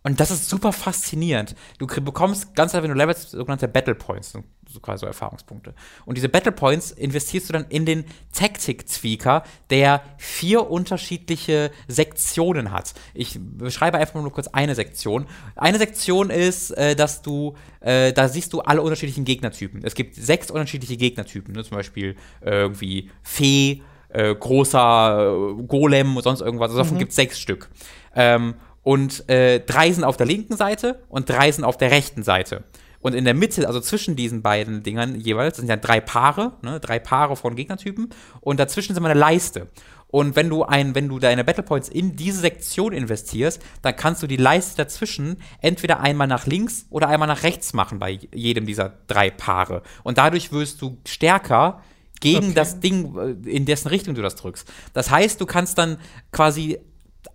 Und das ist super faszinierend. Du bekommst ganz einfach, wenn du levelst, sogenannte Battle Points, so so quasi so Erfahrungspunkte. Und diese Battle Points investierst du dann in den Tactic-Tweaker, der vier unterschiedliche Sektionen hat. Ich beschreibe einfach nur kurz eine Sektion. Eine Sektion ist, äh, dass du, äh, da siehst du alle unterschiedlichen Gegnertypen. Es gibt sechs unterschiedliche Gegnertypen, ne? zum Beispiel äh, irgendwie Fee, äh, großer äh, Golem und sonst irgendwas. Also davon gibt es sechs Stück. Ähm, und äh, drei sind auf der linken Seite und drei sind auf der rechten Seite. Und in der Mitte, also zwischen diesen beiden Dingern jeweils, sind ja drei Paare, ne, drei Paare von Gegnertypen. Und dazwischen ist immer eine Leiste. Und wenn du ein, wenn du deine Battle Points in diese Sektion investierst, dann kannst du die Leiste dazwischen entweder einmal nach links oder einmal nach rechts machen bei jedem dieser drei Paare. Und dadurch wirst du stärker gegen Okay. das Ding, äh, in dessen Richtung du das drückst. Das heißt, du kannst dann quasi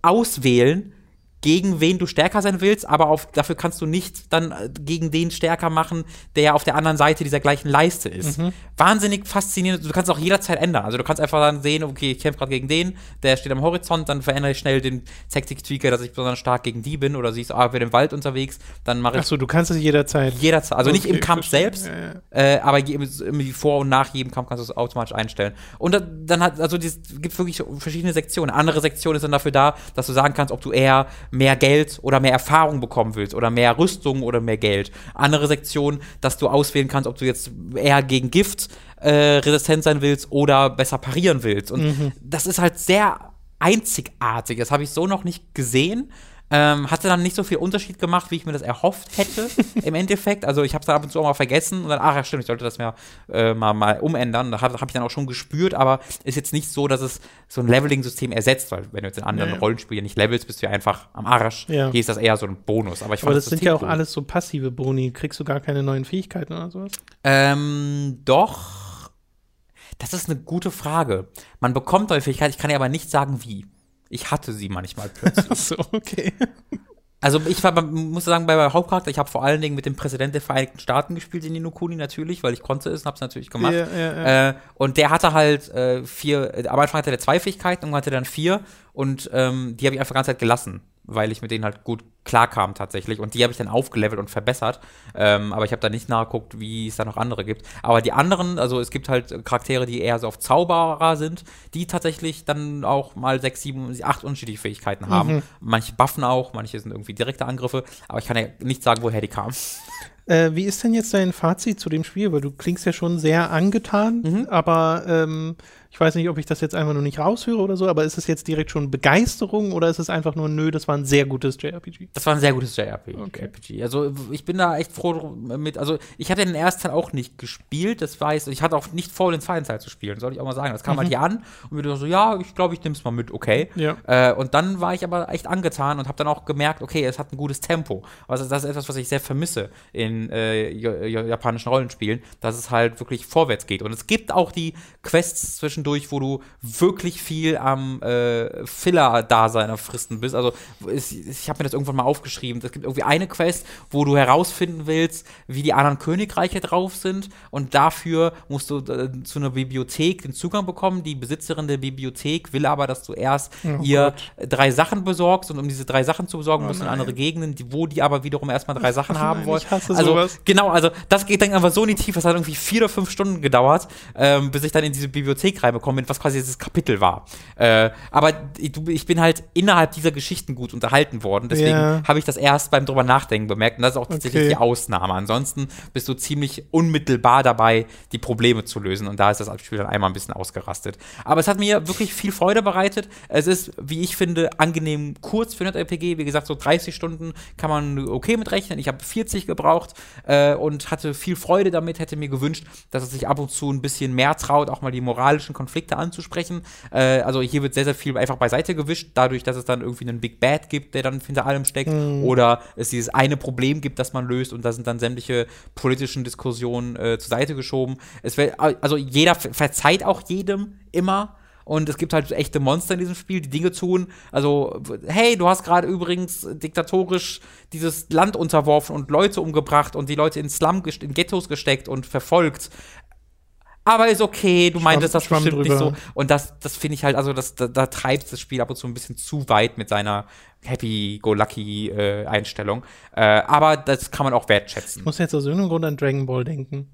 auswählen, gegen wen du stärker sein willst, aber auf, dafür kannst du nicht dann äh, gegen den stärker machen, der auf der anderen Seite dieser gleichen Leiste ist. Wahnsinnig faszinierend. Du kannst auch jederzeit ändern. Also du kannst einfach dann sehen, okay, ich kämpfe gerade gegen den, der steht am Horizont, dann verändere ich schnell den Tactic-Tweaker, dass ich besonders stark gegen die bin oder siehst, ah, wir sind im Wald unterwegs, dann mache ich Achso, du kannst es jederzeit. jederzeit, also nicht Okay, im Kampf selbst, Ja, ja. äh, aber vor und nach jedem Kampf kannst du es automatisch einstellen. Und da, dann hat, also es gibt wirklich verschiedene Sektionen. Andere Sektion ist dann dafür da, dass du sagen kannst, ob du eher mehr Geld oder mehr Erfahrung bekommen willst oder mehr Rüstung oder mehr Geld. Andere Sektion, dass du auswählen kannst, ob du jetzt eher gegen Gift äh, resistent sein willst oder besser parieren willst. Und Mhm. das ist halt sehr einzigartig. Das habe ich so noch nicht gesehen. Ähm, hatte dann nicht so viel Unterschied gemacht, wie ich mir das erhofft hätte [LAUGHS] im Endeffekt. Also ich habe es dann ab und zu auch mal vergessen und dann, ach ja, stimmt, ich sollte das mir äh, mal, mal umändern. Da habe hab ich dann auch schon gespürt, aber ist jetzt nicht so, dass es so ein Leveling-System ersetzt, weil wenn du jetzt in anderen Ja, ja. Rollenspielen nicht levelst, bist du ja einfach am Arsch. Ja. Hier ist das eher so ein Bonus. Aber ich Aber fand das sind System ja auch cool. alles so passive Boni. Kriegst du gar keine neuen Fähigkeiten oder sowas? Ähm, doch. Das ist eine gute Frage. Man bekommt neue Fähigkeiten, ich kann dir aber nicht sagen, wie. Ich hatte sie manchmal plötzlich. [LAUGHS] Achso, okay. Also ich war, muss sagen, bei meinem Hauptcharakter, ich habe vor allen Dingen mit dem Präsident der Vereinigten Staaten gespielt in Inokuni natürlich, weil ich konnte es und habe es natürlich gemacht. Ja, ja, ja. Äh, und der hatte halt äh, vier, äh, am Anfang hatte er zwei Fähigkeiten und hatte dann vier und ähm, die habe ich einfach die ganze Zeit gelassen, weil ich mit denen halt gut klarkam tatsächlich und die habe ich dann aufgelevelt und verbessert. Ähm, aber ich habe da nicht nachgeguckt, wie es da noch andere gibt. Aber die anderen, also es gibt halt Charaktere, die eher so auf Zauberer sind, die tatsächlich dann auch mal sechs, sieben, acht unterschiedliche Fähigkeiten haben. Manche buffen auch, manche sind irgendwie direkte Angriffe, aber ich kann ja nicht sagen, woher die kamen. [LAUGHS] Äh, wie ist denn jetzt dein Fazit zu dem Spiel? Weil du klingst ja schon sehr angetan, Mhm. aber ähm, ich weiß nicht, ob ich das jetzt einfach nur nicht raushöre oder so, aber ist es jetzt direkt schon Begeisterung oder ist es einfach nur, nö, das war ein sehr gutes JRPG? Das war ein sehr gutes JRPG. Okay. Also ich bin da echt froh mit. Also ich hatte den ersten Teil auch nicht gespielt, das weiß ich. hatte auch nicht vor, den zweiten Teil zu spielen, soll ich auch mal sagen. Das kam halt hier an und dachten so, ja, ich glaube, ich nehme es mal mit, okay. Ja. Äh, und dann war ich aber echt angetan und habe dann auch gemerkt, okay, es hat ein gutes Tempo. Also das ist etwas, was ich sehr vermisse in äh, ja- ja- japanischen Rollenspielen, dass es halt wirklich vorwärts geht. Und es gibt auch die Quests zwischendurch, zwischendurch, wo du wirklich viel am äh, Filler-Dasein am Fristen bist. Also es, ich habe mir das irgendwann mal aufgeschrieben. Es gibt irgendwie eine Quest, wo du herausfinden willst, wie die anderen Königreiche drauf sind und dafür musst du äh, zu einer Bibliothek den Zugang bekommen. Die Besitzerin der Bibliothek will aber, dass du erst Oh ihr Gott. drei Sachen besorgst und um diese drei Sachen zu besorgen, Oh musst du in andere Gegenden, wo die aber wiederum erstmal drei Sachen haben nein, wollen. ich hasse also sowas. genau, also das geht dann einfach so in die Tiefe, das hat irgendwie vier oder fünf Stunden gedauert, ähm, bis ich dann in diese Bibliothek reinbekommen bin, was quasi dieses Kapitel war. Äh, aber ich, bin halt innerhalb dieser Geschichten gut unterhalten worden, deswegen Ja. habe ich das erst beim drüber nachdenken bemerkt und das ist auch tatsächlich Okay. die Ausnahme. Ansonsten bist du ziemlich unmittelbar dabei, die Probleme zu lösen und da ist das Spiel dann einmal ein bisschen ausgerastet. Aber es hat mir wirklich viel Freude bereitet. Es ist, wie ich finde, angenehm kurz für ein RPG. Wie gesagt, so 30 Stunden kann man okay mitrechnen. Ich habe 40 gebraucht äh, und hatte viel Freude damit. Hätte mir gewünscht, dass es sich ab und zu ein bisschen mehr traut, auch mal die moralischen Konflikte anzusprechen. Äh, also hier wird sehr, sehr viel einfach beiseite gewischt, dadurch, dass es dann irgendwie einen Big Bad gibt, der dann hinter allem steckt. Oder es dieses eine Problem gibt, das man löst und da sind dann sämtliche politischen Diskussionen äh, zur Seite geschoben. Es wär, also jeder ver- verzeiht auch jedem immer. Und es gibt halt echte Monster in diesem Spiel, die Dinge tun. Also, hey, du hast gerade übrigens diktatorisch dieses Land unterworfen und Leute umgebracht und die Leute in Slum, in Ghettos gesteckt und verfolgt. Aber ist okay, du meintest das schwamm bestimmt nicht so. drüber. Und das, das finde ich halt, also das, da, da treibt das Spiel ab und zu ein bisschen zu weit mit seiner Happy-Go-Lucky-Einstellung. Äh, aber das kann man auch wertschätzen. Ich muss jetzt aus irgendeinem Grund an Dragon Ball denken.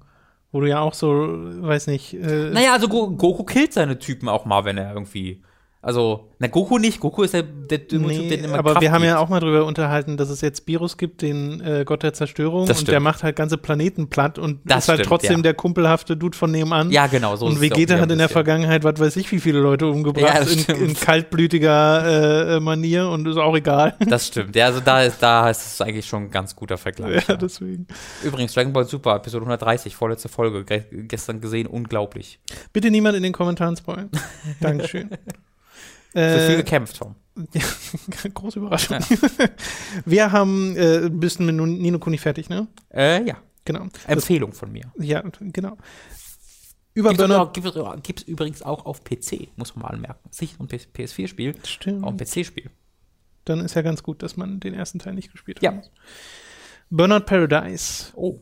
Wo du ja auch so, weiß nicht, äh, Naja, also Go Goku killt seine Typen auch mal, wenn er irgendwie. Also, na, Goku nicht. Goku ist der, der dumme Nee, der immer aber Kraft wir haben ja gibt. auch mal drüber unterhalten, dass es jetzt Virus gibt, den äh, Gott der Zerstörung, Das und stimmt. der macht halt ganze Planeten platt und Das ist halt stimmt, trotzdem ja. der kumpelhafte Dude von nebenan. Ja, genau, so und Vegeta hat in der. Vergangenheit, was weiß ich, wie viele Leute Ja, umgebracht das in, in kaltblütiger äh, Manier und ist auch egal. [LAUGHS] Das stimmt. Ja, also da ist, da ist es eigentlich schon ein ganz guter Vergleich. ja, Ja, deswegen. Übrigens, Dragon Ball Super, Episode 130, vorletzte Folge, ge gestern gesehen, unglaublich. Bitte niemand in den Kommentaren spoilen. [LAUGHS] Dankeschön. Für viel Äh, gekämpft, Tom. [LAUGHS] große Überraschung. [LAUGHS] Wir haben, äh, bist mit Nino Kuni fertig, ne? Äh, ja. Genau. Empfehlung von mir. Ja, genau. Über Gibt Burnout. es gibt's übrigens auch auf PC, muss man mal anmerken. Nicht nur ein PS4-Spiel, Stimmt. auch ein PC-Spiel. Dann ist ja ganz gut, dass man den ersten Teil nicht gespielt hat. Ja. Burnout Paradise Oh.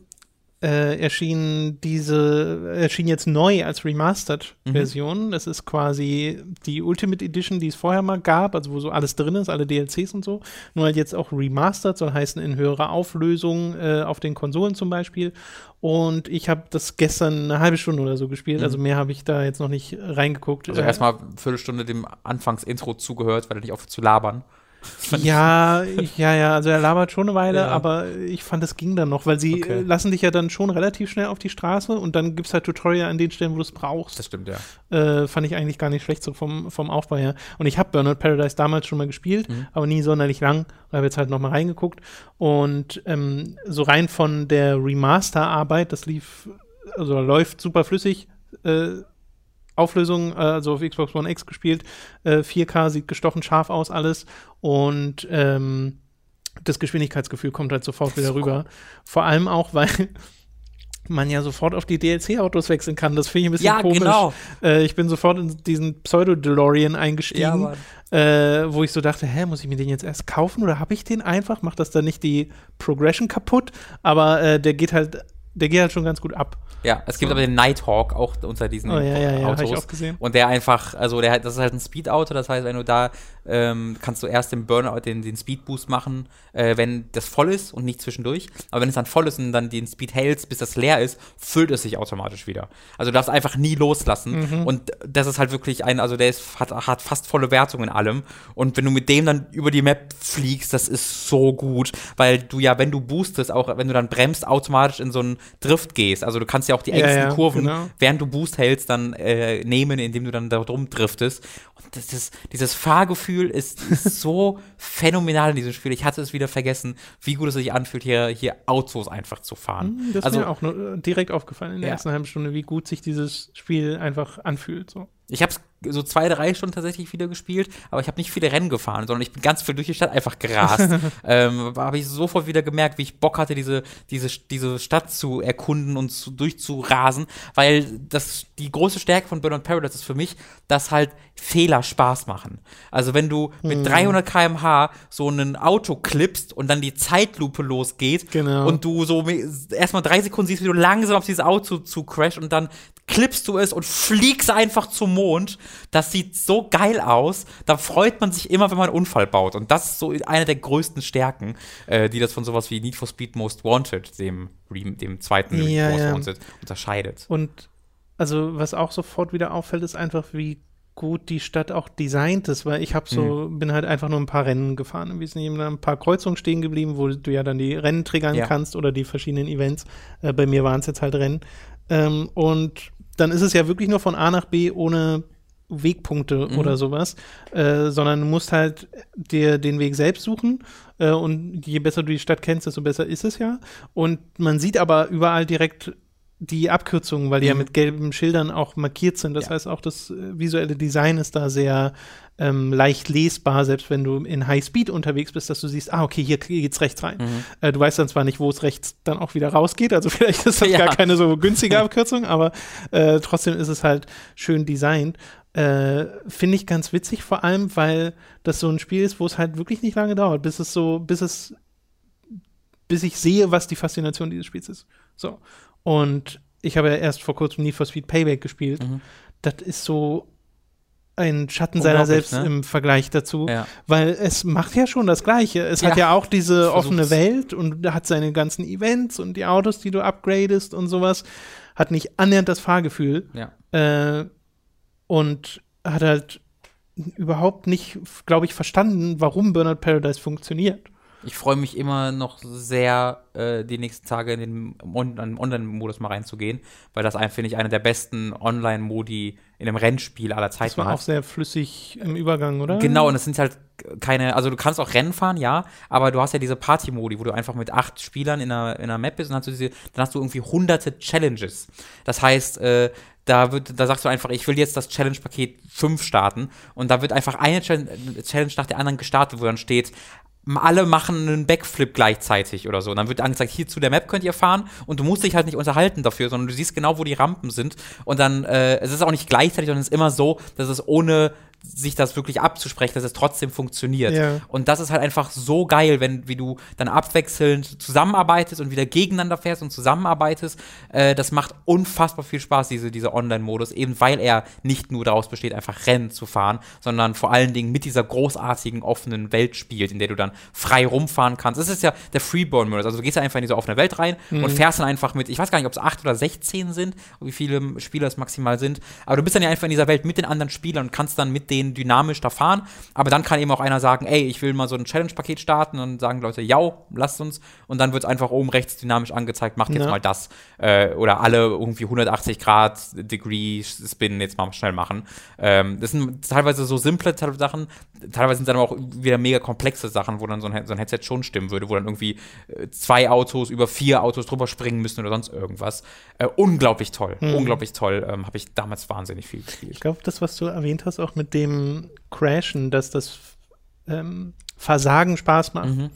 Äh, erschien diese erschien jetzt neu als remastered Mhm. Version. Das ist quasi die Ultimate Edition, die es vorher mal gab, also wo so alles drin ist, alle DLCs und so. Nur halt jetzt auch remastered, soll heißen in höherer Auflösung äh, auf den Konsolen zum Beispiel. Und ich habe das gestern eine halbe Stunde oder so gespielt, Mhm. also mehr habe ich da jetzt noch nicht reingeguckt. Also Äh, erstmal eine Viertelstunde dem Anfangsintro zugehört, weil er nicht aufhört zu labern. Ja, ich- ja, ja, also er labert schon eine Weile, Ja. aber ich fand, es ging dann noch, weil sie Okay. lassen dich ja dann schon relativ schnell auf die Straße und dann gibt es halt Tutorial an den Stellen, wo du es brauchst. Das stimmt, ja. Äh, fand ich eigentlich gar nicht schlecht so vom, vom Aufbau her. Und ich habe Burnout Paradise damals schon mal gespielt, Mhm. aber nie sonderlich lang. Und habe jetzt halt noch mal reingeguckt. Und ähm, so rein von der Remaster-Arbeit, das lief, also läuft super flüssig. Äh, Auflösung, äh, also auf Xbox One X gespielt. Äh, 4K sieht gestochen scharf aus, alles. Und ähm, das Geschwindigkeitsgefühl kommt halt sofort wieder rüber. Vor allem auch, [LAUGHS] weil man ja sofort auf die DLC-Autos wechseln kann. Das finde ich ein bisschen Ja, komisch. genau. Äh, ich bin sofort in diesen Pseudo-DeLorean eingestiegen, Mann. äh, wo ich so dachte, hä, muss ich mir den jetzt erst kaufen oder habe ich den einfach? Macht das dann nicht die Progression kaputt? Aber äh, der geht halt, der geht halt schon ganz gut ab. Ja, es gibt aber den Nighthawk auch unter diesen Oh, ja, ja, ja, hab ich Autos. auch gesehen. Und der einfach, also der, das ist halt ein Speed-Auto, das heißt, wenn du da, ähm, kannst du erst den Burnout, den, den Speed-Boost machen, äh, wenn das voll ist und nicht zwischendurch. Aber wenn es dann voll ist und dann den Speed hältst, bis das leer ist, füllt es sich automatisch wieder. Also du darfst einfach nie loslassen. Mhm. Und das ist halt wirklich ein, also der ist, hat, hat fast volle Wertung in allem. Und wenn du mit dem dann über die Map fliegst, das ist so gut, weil du ja, wenn du boostest, auch wenn du dann bremst, automatisch in so einen Drift gehst. Also du kannst ja auch die Ja, engsten ja, Kurven, genau. während du Boost hältst, dann äh, nehmen, indem du dann da drum driftest. Und das ist, dieses Fahrgefühl ist, ist so phänomenal in diesem Spiel. Ich hatte es wieder vergessen, wie gut es sich anfühlt, hier, hier Autos einfach zu fahren. Hm, Das ist also mir auch nur, äh, direkt aufgefallen in der Ja. ersten halben Stunde, wie gut sich dieses Spiel einfach anfühlt. So. ich habe es so zwei, drei Stunden tatsächlich wieder gespielt, aber ich habe nicht viele Rennen gefahren, sondern ich bin ganz viel durch die Stadt einfach gerast. [LAUGHS] ähm, habe ich sofort wieder gemerkt, wie ich Bock hatte, diese, diese, diese Stadt zu erkunden und zu, durchzurasen, weil das die große Stärke von Burnout Paradise ist für mich, dass halt Fehler Spaß machen. Also wenn du mit 300 Mhm. km/h so ein Auto klippst und dann die Zeitlupe losgeht Genau. und du so erstmal drei Sekunden siehst, wie du langsam auf dieses Auto zu crash und dann klippst du es und fliegst einfach zum Mond. Das sieht so geil aus. Da freut man sich immer, wenn man einen Unfall baut. Und das ist so eine der größten Stärken, äh, die das von sowas wie Need for Speed Most Wanted, dem, dem zweiten Ja, Most ja. Wanted, unterscheidet. Und also, was auch sofort wieder auffällt, ist einfach, wie gut die Stadt auch designt ist, weil ich habe so, Mhm. bin halt einfach nur ein paar Rennen gefahren. Wir sind eben ein paar Kreuzungen stehen geblieben, wo du ja dann die Rennen triggern Ja. kannst oder die verschiedenen Events. Äh, bei mir waren es jetzt halt Rennen. Ähm, und dann ist es ja wirklich nur von A nach B ohne Wegpunkte Mhm. oder sowas, äh, sondern du musst halt dir den Weg selbst suchen äh, und je besser du die Stadt kennst, desto besser ist es ja. Und man sieht aber überall direkt die Abkürzungen, weil die ja Mhm. mit gelben Schildern auch markiert sind. Das Ja. heißt, auch das äh, visuelle Design ist da sehr ähm, leicht lesbar, selbst wenn du in Highspeed unterwegs bist, dass du siehst, ah, okay, hier geht's rechts rein. Mhm. Äh, du weißt dann zwar nicht, wo es rechts dann auch wieder rausgeht, also [LAUGHS] vielleicht ist das Ja. gar keine so günstige [LAUGHS] Abkürzung, aber äh, trotzdem ist es halt schön designt. Äh, Finde ich ganz witzig, vor allem, weil das so ein Spiel ist, wo es halt wirklich nicht lange dauert, bis es so, bis es, bis ich sehe, was die Faszination dieses Spiels ist. So. Und ich habe ja erst vor kurzem Need for Speed Payback gespielt. Mhm. Das ist so ein Schatten seiner selbst ne? im Vergleich dazu, Ja. weil es macht ja schon das Gleiche. Es hat Ja. ja auch diese Es offene. Welt und hat seine ganzen Events und die Autos, die du upgradest und sowas. Hat nicht annähernd das Fahrgefühl Ja. äh, und hat halt überhaupt nicht, glaube ich, verstanden, warum Burnout Paradise funktioniert. Ich freue mich immer noch sehr, äh, die nächsten Tage in den On- Online-Modus mal reinzugehen, weil das finde ich, einer der besten Online-Modi in einem Rennspiel aller Das Zeiten war auch hat. sehr flüssig im Übergang, oder? Genau, und es sind halt keine, also du kannst auch Rennen fahren, ja, aber du hast ja diese Party-Modi, wo du einfach mit acht Spielern in einer, in einer Map bist und hast du diese, dann hast du irgendwie hunderte Challenges. Das heißt, äh, da wird, da sagst du einfach, ich will jetzt das Challenge-Paket 5 starten und da wird einfach eine Challenge, nach der anderen gestartet, wo dann steht, alle machen einen Backflip gleichzeitig oder so. Und dann wird angezeigt, hier zu der Map könnt ihr fahren und du musst dich halt nicht unterhalten dafür, sondern du siehst genau, wo die Rampen sind. Und dann, äh, es ist auch nicht gleichzeitig, sondern es ist immer so, dass es ohne sich das wirklich abzusprechen, dass es trotzdem funktioniert. Ja. Und das ist halt einfach so geil, wenn wie du dann abwechselnd zusammenarbeitest und wieder gegeneinander fährst und zusammenarbeitest. Äh, das macht unfassbar viel Spaß, diese, dieser Online-Modus, eben weil er nicht nur daraus besteht, einfach Rennen zu fahren, sondern vor allen Dingen mit dieser großartigen offenen Welt spielt, in der du dann frei rumfahren kannst. Das ist ja der Freeborn-Modus. Also du gehst ja einfach in diese offene Welt rein und fährst dann einfach mit, ich weiß gar nicht, ob es acht oder 16 sind, wie viele Spieler es maximal sind, aber du bist dann ja einfach in dieser Welt mit den anderen Spielern und kannst dann mit denen dynamisch da fahren. Aber dann kann eben auch einer sagen, ey, ich will mal so ein Challenge-Paket starten und sagen Leute, ja, lasst uns. Und dann wird es einfach oben rechts dynamisch angezeigt, macht jetzt Ja. mal das. Äh, oder alle irgendwie 180 Grad Degree Spin jetzt mal schnell machen. Ähm, das sind teilweise so simple Sachen, teilweise sind dann aber auch wieder mega komplexe Sachen, wo dann so ein, so ein Headset schon stimmen würde, wo dann irgendwie äh, zwei Autos über vier Autos drüber springen müssen oder sonst irgendwas. Äh, unglaublich toll, unglaublich toll. Ähm, Habe ich damals wahnsinnig viel gespielt. Ich glaube, das, was du erwähnt hast, auch mit dem Crashen, dass das ähm, Versagen Spaß macht Mhm.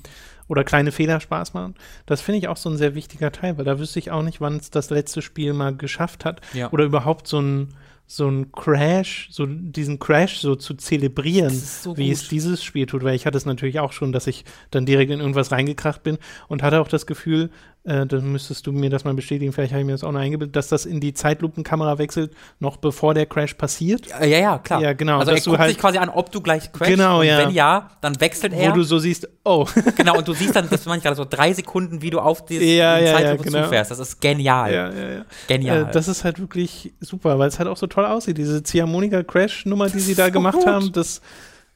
oder kleine Fehler Spaß machen, das finde ich auch so ein sehr wichtiger Teil, weil da wüsste ich auch nicht, wann es das letzte Spiel mal geschafft hat Ja. oder überhaupt so ein so ein Crash, so diesen Crash so zu zelebrieren, so wie es dieses Spiel tut, weil ich hatte es natürlich auch schon, dass ich dann direkt in irgendwas reingekracht bin und hatte auch das Gefühl, äh, dann müsstest du mir das mal bestätigen, vielleicht habe ich mir das auch noch eingebildet, dass das in die Zeitlupenkamera wechselt, noch bevor der Crash passiert. Ja, ja, klar. Ja, genau, Also er guckt halt- sich quasi an, ob du gleich crashst. Genau, ja. Wenn ja, dann wechselt er. Wo du so siehst, oh, [LAUGHS] genau, und du siehst dann, das meine ich gerade so drei Sekunden, wie du auf die Ja, ja, ja, Zeitlupe genau. zufährst. Das ist genial. ja, ja, ja. Genial. Äh, das ist halt wirklich super, weil es halt auch so toll aussieht. Diese Ziehharmonika-Crash-Nummer, die sie da so gemacht gut. haben, das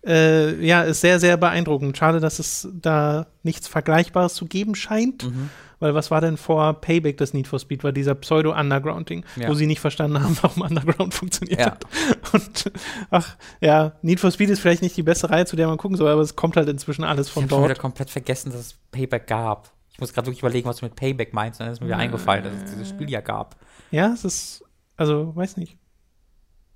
äh, ja, ist sehr, sehr beeindruckend. Schade, dass es da nichts Vergleichbares zu geben scheint. Mhm. Weil was war denn vor Payback das Need for Speed? War dieser Pseudo-Underground-Ding, Ja. wo sie nicht verstanden haben, [LAUGHS] warum Underground funktioniert Ja. hat. Und ach, ja, Need for Speed ist vielleicht nicht die beste Reihe, zu der man gucken soll, aber es kommt halt inzwischen alles ich von habe schon wieder dort. komplett vergessen, dass es Payback gab. Ich muss gerade wirklich überlegen, was du mit Payback meinst. Und dann ist mir wieder eingefallen, dass es dieses Spiel ja gab. Ja, es ist, also, weiß nicht.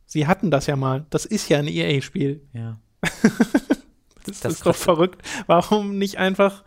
Sie hatten das ja mal. Das ist ja ein EA-Spiel. Ja. [LAUGHS] Das, Das ist doch verrückt. Warum nicht einfach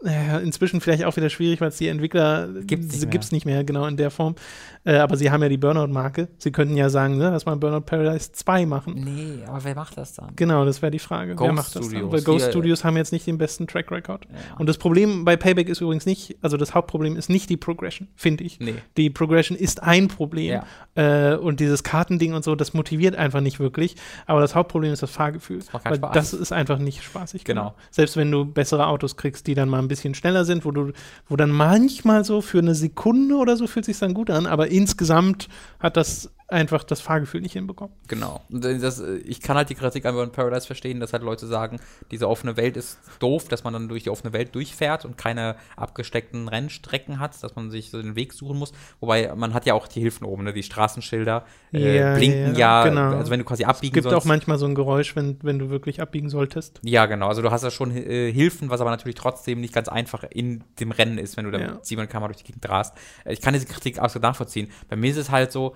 inzwischen vielleicht auch wieder schwierig, weil es die Entwickler Gibt's nicht sie mehr. gibt's nicht mehr, genau in der Form. Äh, aber sie haben ja die Burnout-Marke. Sie könnten ja sagen, ne, lass mal Burnout Paradise 2 machen. Nee, aber wer macht das dann? Genau, das wäre die Frage. Wer Ghost macht das dann? Studios. Weil Ghost Hier- Studios haben jetzt nicht den besten Track Record. Ja. Und das Problem bei Payback ist übrigens nicht, also das Hauptproblem ist nicht die Progression, finde ich. Nee. Die Progression ist ein Problem. Äh, und dieses Kartending und so, das motiviert einfach nicht wirklich. Aber das Hauptproblem ist das Fahrgefühl. macht keinen weil Spaß. das ist einfach nicht spaßig. Genau. Selbst wenn du bessere Autos kriegst, die dann mal ein bisschen schneller sind, wo du, wo dann manchmal so für eine Sekunde oder so fühlt sich dann gut an, aber insgesamt hat das einfach das Fahrgefühl nicht hinbekommen. Genau. Das, ich kann halt die Kritik an Burnout Paradise verstehen, dass halt Leute sagen, diese offene Welt ist doof, dass man dann durch die offene Welt durchfährt und keine abgesteckten Rennstrecken hat, dass man sich so den Weg suchen muss. Wobei man hat ja auch die Hilfen oben, ne? die Straßenschilder äh, Ja, blinken ja, ja, genau. also wenn du quasi Es abbiegen gibt sollst. auch manchmal so ein Geräusch, wenn, wenn du wirklich abbiegen solltest. Ja, genau. Also du hast ja schon äh, Hilfen, was aber natürlich trotzdem nicht ganz einfach in dem Rennen ist, wenn du da Ja. mit 700 km durch die Gegend rast. Äh, Ich kann diese Kritik absolut nachvollziehen. Bei mir ist es halt so,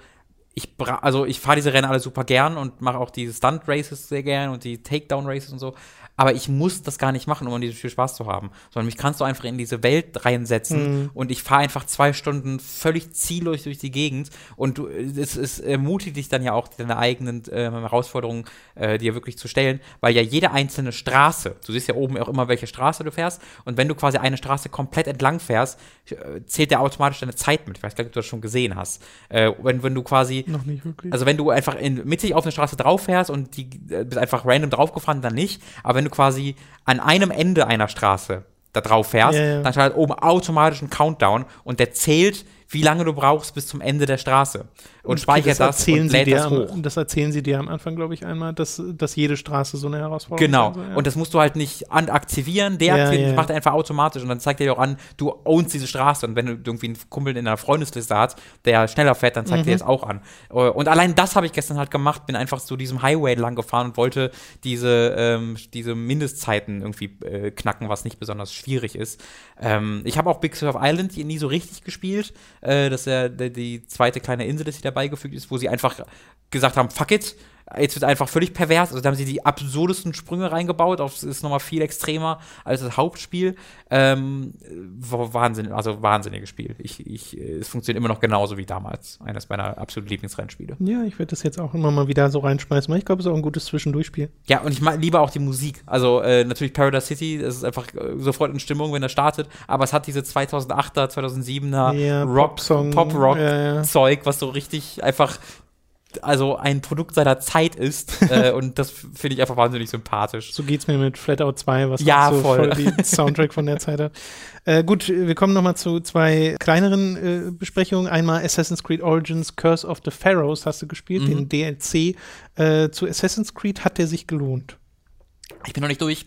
ich bra also ich fahre diese Rennen alle super gern und mache auch diese Stunt Races sehr gern und die Takedown Races und so. Aber ich muss das gar nicht machen, um an diesem Spiel Spaß zu haben. Sondern mich kannst du einfach in diese Welt reinsetzen und ich fahre einfach zwei Stunden völlig ziellos durch die Gegend und du, es, es ermutigt dich dann ja auch, deine eigenen ähm, Herausforderungen äh, dir wirklich zu stellen, weil ja jede einzelne Straße, du siehst ja oben auch immer, welche Straße du fährst und wenn du quasi eine Straße komplett entlang fährst, äh, zählt der automatisch deine Zeit mit. Ich weiß gar nicht, ob du das schon gesehen hast. Äh, wenn, wenn du quasi Noch nicht wirklich. also wenn du einfach in, mittig auf eine Straße drauf fährst und die äh, bist einfach random draufgefahren, dann nicht. Aber wenn du quasi an einem Ende einer Straße da drauf fährst, Ja, ja. dann startet oben automatisch ein Countdown und der zählt, wie lange du brauchst bis zum Ende der Straße. Und, speichert das, erzählen und sie lädt dir das am, hoch. Das erzählen sie dir am Anfang, glaube ich, einmal, dass, dass jede Straße so eine Herausforderung Genau. ist. Also, ja. Und das musst du halt nicht aktivieren, deaktivieren, Ja, ja. das macht er einfach automatisch und dann zeigt er dir auch an, du ownst diese Straße und wenn du irgendwie einen Kumpel in deiner Freundesliste hast, der schneller fährt, dann zeigt Mhm. er es auch an. Äh, Und allein das habe ich gestern halt gemacht, bin einfach zu diesem Highway lang gefahren und wollte diese, ähm, diese Mindestzeiten irgendwie äh, knacken, was nicht besonders schwierig ist. Ähm, ich habe auch Big Surf Island nie so richtig gespielt. Äh, das ist ja die, zweite kleine Insel, die dabei gefügt ist, wo sie einfach gesagt haben, fuck it, jetzt wird einfach völlig pervers. Also da haben sie die absurdesten Sprünge reingebaut. Es ist nochmal viel extremer als das Hauptspiel. Ähm, Wahnsinn, also wahnsinniges Spiel. Ich, ich, äh, es funktioniert immer noch genauso wie damals. Eines meiner absoluten Lieblingsrennspiele. ja, ich werde das jetzt auch immer mal wieder so reinschmeißen, weil ich glaube, es ist auch ein gutes Zwischendurchspiel. Ja, und ich mag, liebe auch die Musik. Also äh, natürlich Paradise City, das ist einfach äh, sofort in Stimmung, wenn er startet. Aber es hat diese 2008er, 2007er Ja, Rock, Popsong, Pop-Rock ja, ja. Was so richtig einfach also ein Produkt seiner Zeit ist. [LAUGHS] äh, und das finde ich einfach wahnsinnig sympathisch. So geht's mir mit Flatout 2, was Ja, so voll. die Soundtrack von der Zeit hat. Äh, gut, wir kommen noch mal zu zwei kleineren äh, Besprechungen. Einmal Assassin's Creed Origins Curse of the Pharaohs hast du gespielt, Mhm. den DLC äh, zu Assassin's Creed. Hat der sich gelohnt? Ich bin noch nicht durch.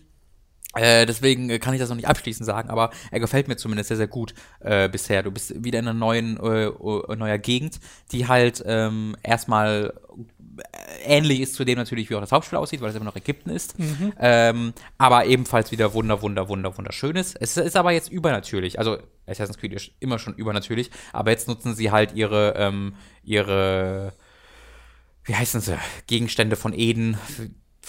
Äh, deswegen äh, kann ich das noch nicht abschließend sagen, aber er gefällt mir zumindest sehr, sehr gut äh, bisher. Du bist wieder in einer neuen, äh, neuer Gegend, die halt ähm, erstmal äh, ähnlich ist zu dem natürlich, wie auch das Hauptspiel aussieht, weil es immer noch Ägypten ist. Ähm, aber ebenfalls wieder wunder, wunder, wunder, wunderschön ist. Es ist aber jetzt übernatürlich. Also Assassin's Creed ist immer schon übernatürlich, aber jetzt nutzen sie halt ihre, ähm, ihre, wie heißen sie, Gegenstände von Eden,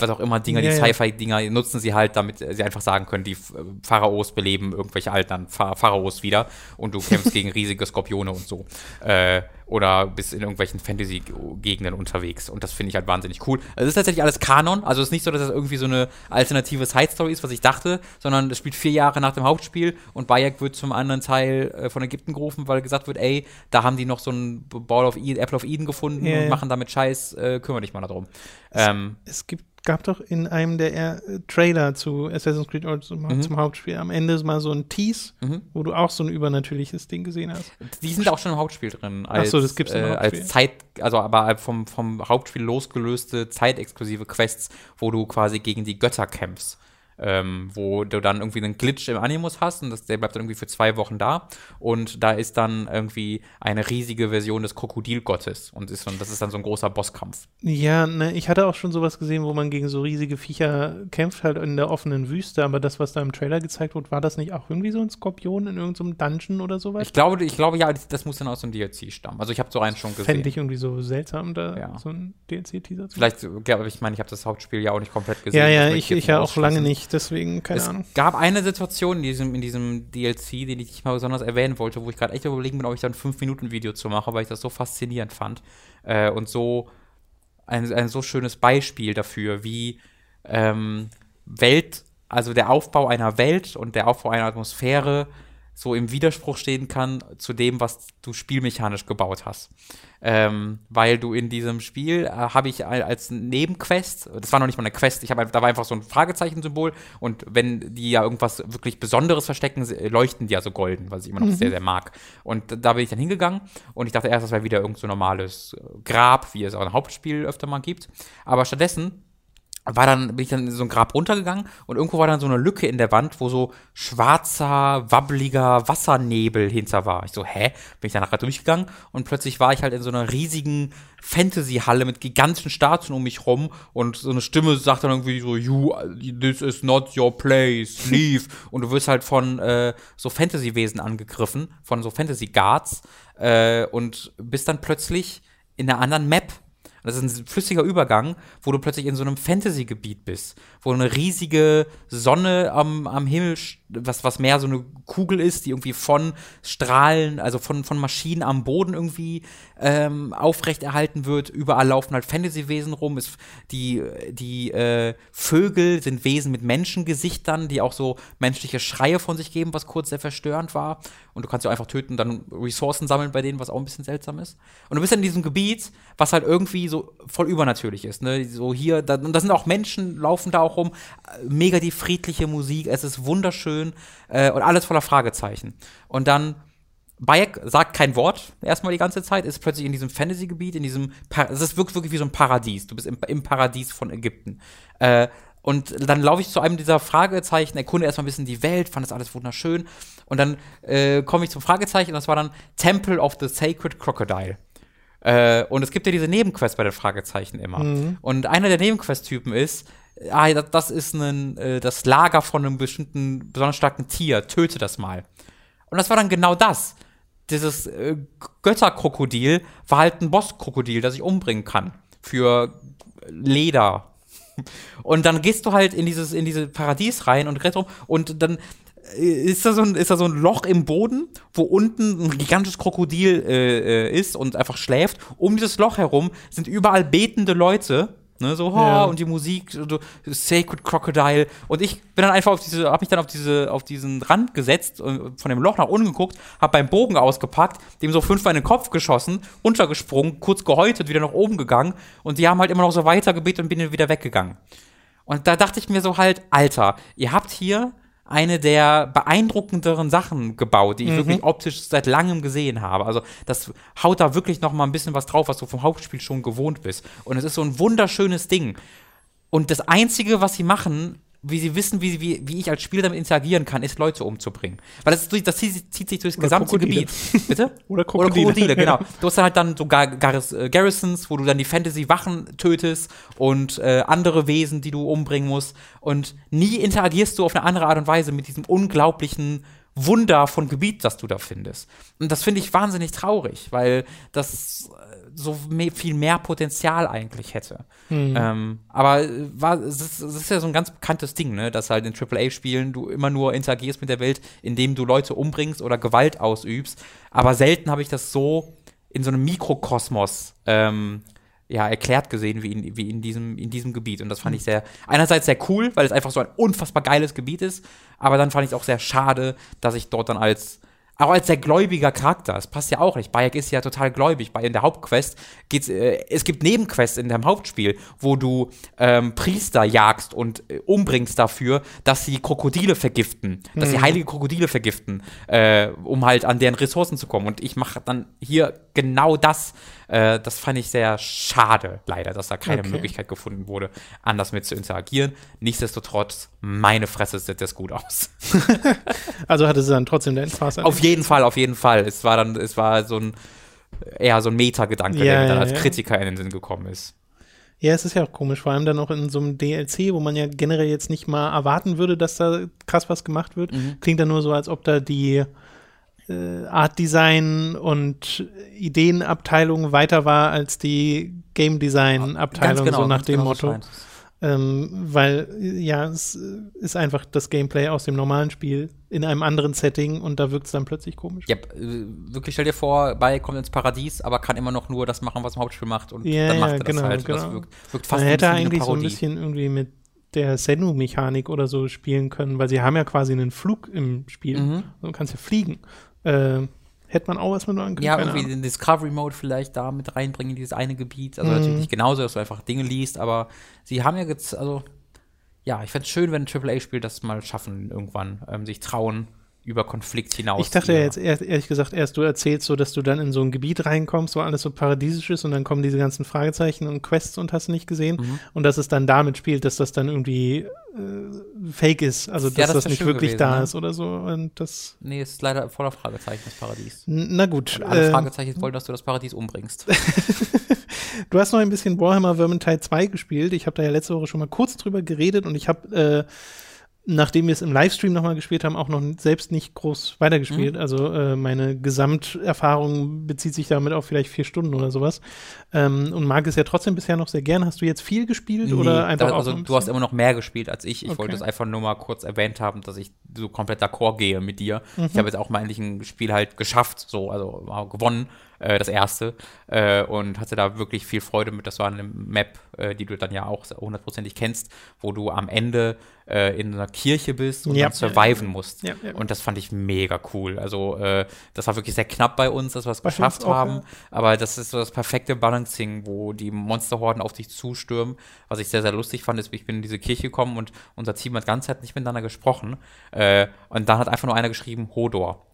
was auch immer, Dinger, Ja, die ja. Sci-Fi-Dinger, nutzen sie halt, damit sie einfach sagen können, die Pharaos beleben irgendwelche alten Pha Pharaos wieder und du kämpfst gegen riesige Skorpione und so. Äh, oder bist in irgendwelchen Fantasy-Gegenden unterwegs. Und das finde ich halt wahnsinnig cool. Also es ist tatsächlich alles Kanon. Also es ist nicht so, dass das irgendwie so eine alternative Side-Story ist, was ich dachte, sondern es spielt vier Jahre nach dem Hauptspiel und Bayek wird zum anderen Teil äh, von Ägypten gerufen, weil gesagt wird, ey, da haben die noch so ein Ball of Eden, Apple of Eden gefunden Ja, und machen damit Scheiß, äh, kümmere dich mal darum. Ähm, Es gibt, gab doch in einem der äh, Trailer zu Assassin's Creed Origins zum, zum Hauptspiel am Ende mal so ein Tease, Mhm. wo du auch so ein übernatürliches Ding gesehen hast. Die sind auch schon im Hauptspiel drin. Als, so, das gibt's im äh, Hauptspiel. Als Zeit, also aber vom, vom Hauptspiel losgelöste zeitexklusive Quests, wo du quasi gegen die Götter kämpfst. Ähm, wo du dann irgendwie einen Glitch im Animus hast und das, der bleibt dann irgendwie für zwei Wochen da und da ist dann irgendwie eine riesige Version des Krokodilgottes und, ist, und das ist dann so ein großer Bosskampf. Ja, ne, ich hatte auch schon sowas gesehen, wo man gegen so riesige Viecher kämpft, halt in der offenen Wüste, aber das, was da im Trailer gezeigt wurde, war das nicht auch irgendwie so ein Skorpion in irgendeinem Dungeon oder sowas? Ich glaube, ich glaube ja, das muss dann aus dem DLC stammen. Also ich habe so einen schon gesehen. Fände ich irgendwie so seltsam, da Ja. so ein DLC-Teaser zu Vielleicht, ich meine, ich habe das Hauptspiel ja auch nicht komplett gesehen. Ja, ja, ich, ich ja auch lange ausschließen. Nicht, deswegen keine es Ahnung. gab eine Situation in diesem, in diesem DLC, den ich nicht mal besonders erwähnen wollte, wo ich gerade echt überlegen bin, ob ich da ein 5-Minuten-Video zu mache, weil ich das so faszinierend fand. Äh, und so ein, ein so schönes Beispiel dafür, wie ähm, Welt, also der Aufbau einer Welt und der Aufbau einer Atmosphäre so im Widerspruch stehen kann zu dem, was du spielmechanisch gebaut hast. Ähm, weil du in diesem Spiel äh, habe ich al- als Nebenquest, das war noch nicht mal eine Quest, ich habe da war einfach so ein Fragezeichen-Symbol und wenn die ja irgendwas wirklich Besonderes verstecken, leuchten die ja so golden, was ich immer noch sehr, sehr mag. Und da bin ich dann hingegangen und ich dachte erst, das wäre wieder irgend so normales Grab, wie es auch im Hauptspiel öfter mal gibt. Aber stattdessen war dann, bin ich dann in so ein Grab runtergegangen und irgendwo war dann so eine Lücke in der Wand, wo so schwarzer, wabbeliger Wassernebel hinter war. Ich so, hä? Bin ich dann nachher durchgegangen und plötzlich war ich halt in so einer riesigen Fantasy-Halle mit gigantischen Statuen um mich rum und so eine Stimme sagt dann irgendwie so, you, this is not your place, leave. [LAUGHS] und du wirst halt von äh, so Fantasy-Wesen angegriffen, von so Fantasy-Guards äh, und bist dann plötzlich in einer anderen Map das ist ein flüssiger Übergang, wo du plötzlich in so einem Fantasy-Gebiet bist, wo eine riesige Sonne am, am Himmel, was, was mehr so eine Kugel ist, die irgendwie von Strahlen, also von, von Maschinen am Boden irgendwie ähm, aufrechterhalten wird. Überall laufen halt Fantasy-Wesen rum. Es, die die äh, Vögel sind Wesen mit Menschengesichtern, die auch so menschliche Schreie von sich geben, was kurz sehr verstörend war. Und du kannst sie einfach töten, dann Ressourcen sammeln bei denen, was auch ein bisschen seltsam ist. Und du bist in diesem Gebiet, was halt irgendwie so voll übernatürlich ist. Ne? So hier, da, und da sind auch Menschen, laufen da auch rum. Mega die friedliche Musik, es ist wunderschön äh, und alles voller Fragezeichen. Und dann Bayek sagt kein Wort erstmal die ganze Zeit, ist plötzlich in diesem Fantasy-Gebiet, in diesem, es ist wirklich, wirklich wie so ein Paradies. Du bist im, im Paradies von Ägypten. Äh, und dann laufe ich zu einem dieser Fragezeichen, erkunde erstmal ein bisschen die Welt, fand das alles wunderschön. Und dann äh, komme ich zum Fragezeichen und das war dann Temple of the Sacred Crocodile. Äh, und es gibt ja diese Nebenquests bei den Fragezeichen immer. Und einer der Nebenquest-Typen ist, ah, das, das ist ein, äh, das Lager von einem bestimmten, besonders starken Tier, töte das mal. Und das war dann genau das. Dieses äh, Götterkrokodil war halt ein Bosskrokodil, das ich umbringen kann. Für Leder. Und dann gehst du halt in dieses, in diese Paradies rein und rum und dann äh, ist da, so ein, ist da so ein Loch im Boden, wo unten ein gigantisches Krokodil äh, äh, ist und einfach schläft. Um dieses Loch herum sind überall betende Leute. Ne, so, oh, Ja. und die Musik, so, Sacred Crocodile. Und ich bin dann einfach auf diese, hab mich dann auf diese, auf diesen Rand gesetzt und von dem Loch nach unten geguckt, hab beim Bogen ausgepackt, dem so fünfmal in den Kopf geschossen, runtergesprungen, kurz gehäutet, wieder nach oben gegangen. Und die haben halt immer noch so weitergebetet und bin dann wieder weggegangen. Und da dachte ich mir so halt, Alter, ihr habt hier eine der beeindruckenderen Sachen gebaut, die ich wirklich optisch seit langem gesehen habe. Also das haut da wirklich noch mal ein bisschen was drauf, was du vom Hauptspiel schon gewohnt bist. Und es ist so ein wunderschönes Ding. Und das Einzige, was sie machen, wie sie wissen, wie, wie, wie ich als Spieler damit interagieren kann, ist Leute umzubringen. Weil das, ist, durch- das zieht, zieht sich durchs Oder gesamte Krokodile. Gebiet. [LAUGHS] Bitte? Oder Krokodile. [LAUGHS] genau. Du hast dann halt dann so Gar Garis, äh, Garrisons, wo du dann die Fantasy-Wachen tötest und äh, andere Wesen, die du umbringen musst. Und nie interagierst du auf eine andere Art und Weise mit diesem unglaublichen Wunder von Gebiet, das du da findest. Und das finde ich wahnsinnig traurig, weil das so me viel mehr Potenzial eigentlich hätte. Ähm, aber äh, war, es, ist, es ist ja so ein ganz bekanntes Ding, ne? dass halt in AAA-Spielen du immer nur interagierst mit der Welt, indem du Leute umbringst oder Gewalt ausübst. Aber selten habe ich das so in so einem Mikrokosmos ähm, ja, erklärt gesehen wie in, wie in, diesem, in diesem Gebiet. Und das fand ich sehr, einerseits sehr cool, weil es einfach so ein unfassbar geiles Gebiet ist, aber dann fand ich es auch sehr schade, dass ich dort dann als auch als sehr gläubiger Charakter. Es passt ja auch nicht. Bayek ist ja total gläubig. Bei in der Hauptquest geht's, äh, es gibt Nebenquests in deinem Hauptspiel, wo du ähm, Priester jagst und äh, umbringst dafür, dass sie Krokodile vergiften, dass sie heilige Krokodile vergiften, äh, um halt an deren Ressourcen zu kommen. Und ich mache dann hier genau das. Äh, das fand ich sehr schade, leider, dass da keine Okay. Möglichkeit gefunden wurde, anders mit zu interagieren. Nichtsdestotrotz, meine Fresse sieht das gut aus. [LAUGHS] Also hatte sie dann trotzdem den Spaß. an Auf jeden Fall, auf jeden Fall. Es war dann, es war so ein eher so ein Meta-Gedanke, Ja, der mir dann ja, als ja. Kritiker in den Sinn gekommen ist. Ja, es ist ja auch komisch, vor allem dann auch in so einem DLC, wo man ja generell jetzt nicht mal erwarten würde, dass da krass was gemacht wird. Mhm. Klingt dann nur so, als ob da die äh, Art Design und Ideenabteilung weiter war als die Game Design Abteilung, so nach dem genau Motto. Ähm, weil, ja, es ist einfach das Gameplay aus dem normalen Spiel in einem anderen Setting und da wirkt es dann plötzlich komisch. Ja, äh, wirklich stell dir vor, bei kommt ins Paradies, aber kann immer noch nur das machen, was im Hauptspiel macht und Ja, dann macht ja, er das genau, halt. Das genau. wirkt, wirkt Man fast hätte bisschen wie eigentlich so ein bisschen irgendwie mit der Sennu-Mechanik oder so spielen können, weil sie haben ja quasi einen Flug im Spiel. Mhm. Du kannst ja fliegen. Äh, hätte man auch was mit können. Ja, irgendwie den Discovery Mode vielleicht da mit reinbringen in dieses eine Gebiet. Also Mhm. natürlich nicht genauso, dass du einfach Dinge liest, aber sie haben ja jetzt, also ja, ich fände es schön, wenn ein AAA-Spiel das mal schaffen, irgendwann ähm, sich trauen, über Konflikt hinaus. Ich dachte ja jetzt ehr- ehrlich gesagt erst, du erzählst so, dass du dann in so ein Gebiet reinkommst, wo alles so paradiesisch ist und dann kommen diese ganzen Fragezeichen und Quests und hast nicht gesehen Mhm. und dass es dann damit spielt, dass das dann irgendwie äh, fake ist, also dass Ja, das das, nicht wirklich gewesen, da ne? ist oder so und das, Nee, es ist leider voller Fragezeichen, das Paradies. na gut. Und alle äh, Fragezeichen wollen, dass du das Paradies umbringst. [LAUGHS] Du hast noch ein bisschen Warhammer Vermintide 2 gespielt. Ich habe da ja letzte Woche schon mal kurz drüber geredet und ich habe, äh, nachdem wir es im Livestream nochmal gespielt haben, auch noch selbst nicht groß weitergespielt. Mhm. Also äh, meine Gesamterfahrung bezieht sich damit auf vielleicht vier Stunden oder sowas. Ähm, und mag es ja trotzdem bisher noch sehr gern. Hast du jetzt viel gespielt oder Nee, einfach da, also ein du hast immer noch mehr gespielt als ich. Ich Okay. wollte es einfach nur mal kurz erwähnt haben, dass ich so komplett d'accord gehe mit dir. Mhm. Ich habe jetzt auch mal endlich ein Spiel halt geschafft, so, also gewonnen, äh, das erste, äh, und hatte da wirklich viel Freude mit. Das war eine Map, äh, die du dann ja auch hundertprozentig kennst, wo du am Ende äh, in einer Kirche bist und Ja. dann surviven musst. Ja, ja. Und das fand ich mega cool. Also äh, das war wirklich sehr knapp bei uns, dass wir es geschafft haben. ja. Aber das ist so das perfekte Balancing, wo die Monsterhorden auf dich zustürmen. Was ich sehr, sehr lustig fand, ist, ich bin in diese Kirche gekommen und unser Team hat ganze Zeit nicht miteinander gesprochen. Äh, und dann hat einfach nur einer geschrieben, Hodor.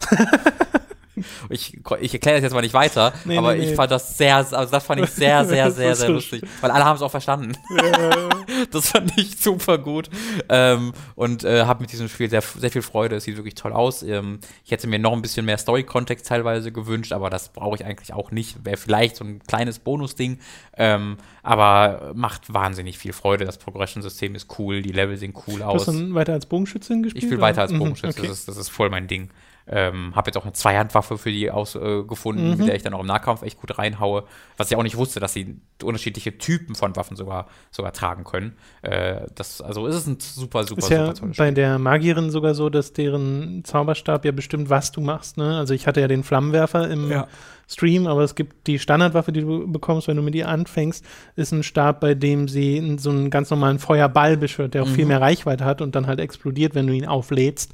[LAUGHS] [LAUGHS] Ich, ich erkläre das jetzt mal nicht weiter, Nee, aber nee, nee. ich fand das sehr, also das fand ich sehr, [LAUGHS] sehr, sehr, sehr lustig. Weil alle haben es auch verstanden. [LAUGHS] das fand ich super gut. Ähm, und äh, habe mit diesem Spiel sehr, sehr viel Freude. Es sieht wirklich toll aus. Ähm, ich hätte mir noch ein bisschen mehr Story-Kontext teilweise gewünscht, aber das brauche ich eigentlich auch nicht. Wäre vielleicht so ein kleines Bonusding. Ähm, aber macht wahnsinnig viel Freude. Das Progression-System ist cool, die Level sehen cool Du hast aus. dann weiter als Bogenschützin gespielt? Ich spiele weiter als Mhm, Bogenschütze. okay. Das, ist, das ist voll mein Ding. Ähm, habe jetzt auch eine Zweihandwaffe für die ausgefunden, äh, Mhm. mit der ich dann auch im Nahkampf echt gut reinhaue. Was ich auch nicht wusste, dass sie unterschiedliche Typen von Waffen sogar, sogar tragen können. Äh, das, also ist es ein super, super, ist ja super tolles bei der Magierin sogar so, dass deren Zauberstab ja bestimmt, was du machst. Ne? Also ich hatte ja den Flammenwerfer im Ja. Stream, aber es gibt die Standardwaffe, die du bekommst, wenn du mit ihr anfängst, ist ein Stab, bei dem sie so einen ganz normalen Feuerball beschwört, der auch viel Mhm. mehr Reichweite hat und dann halt explodiert, wenn du ihn auflädst.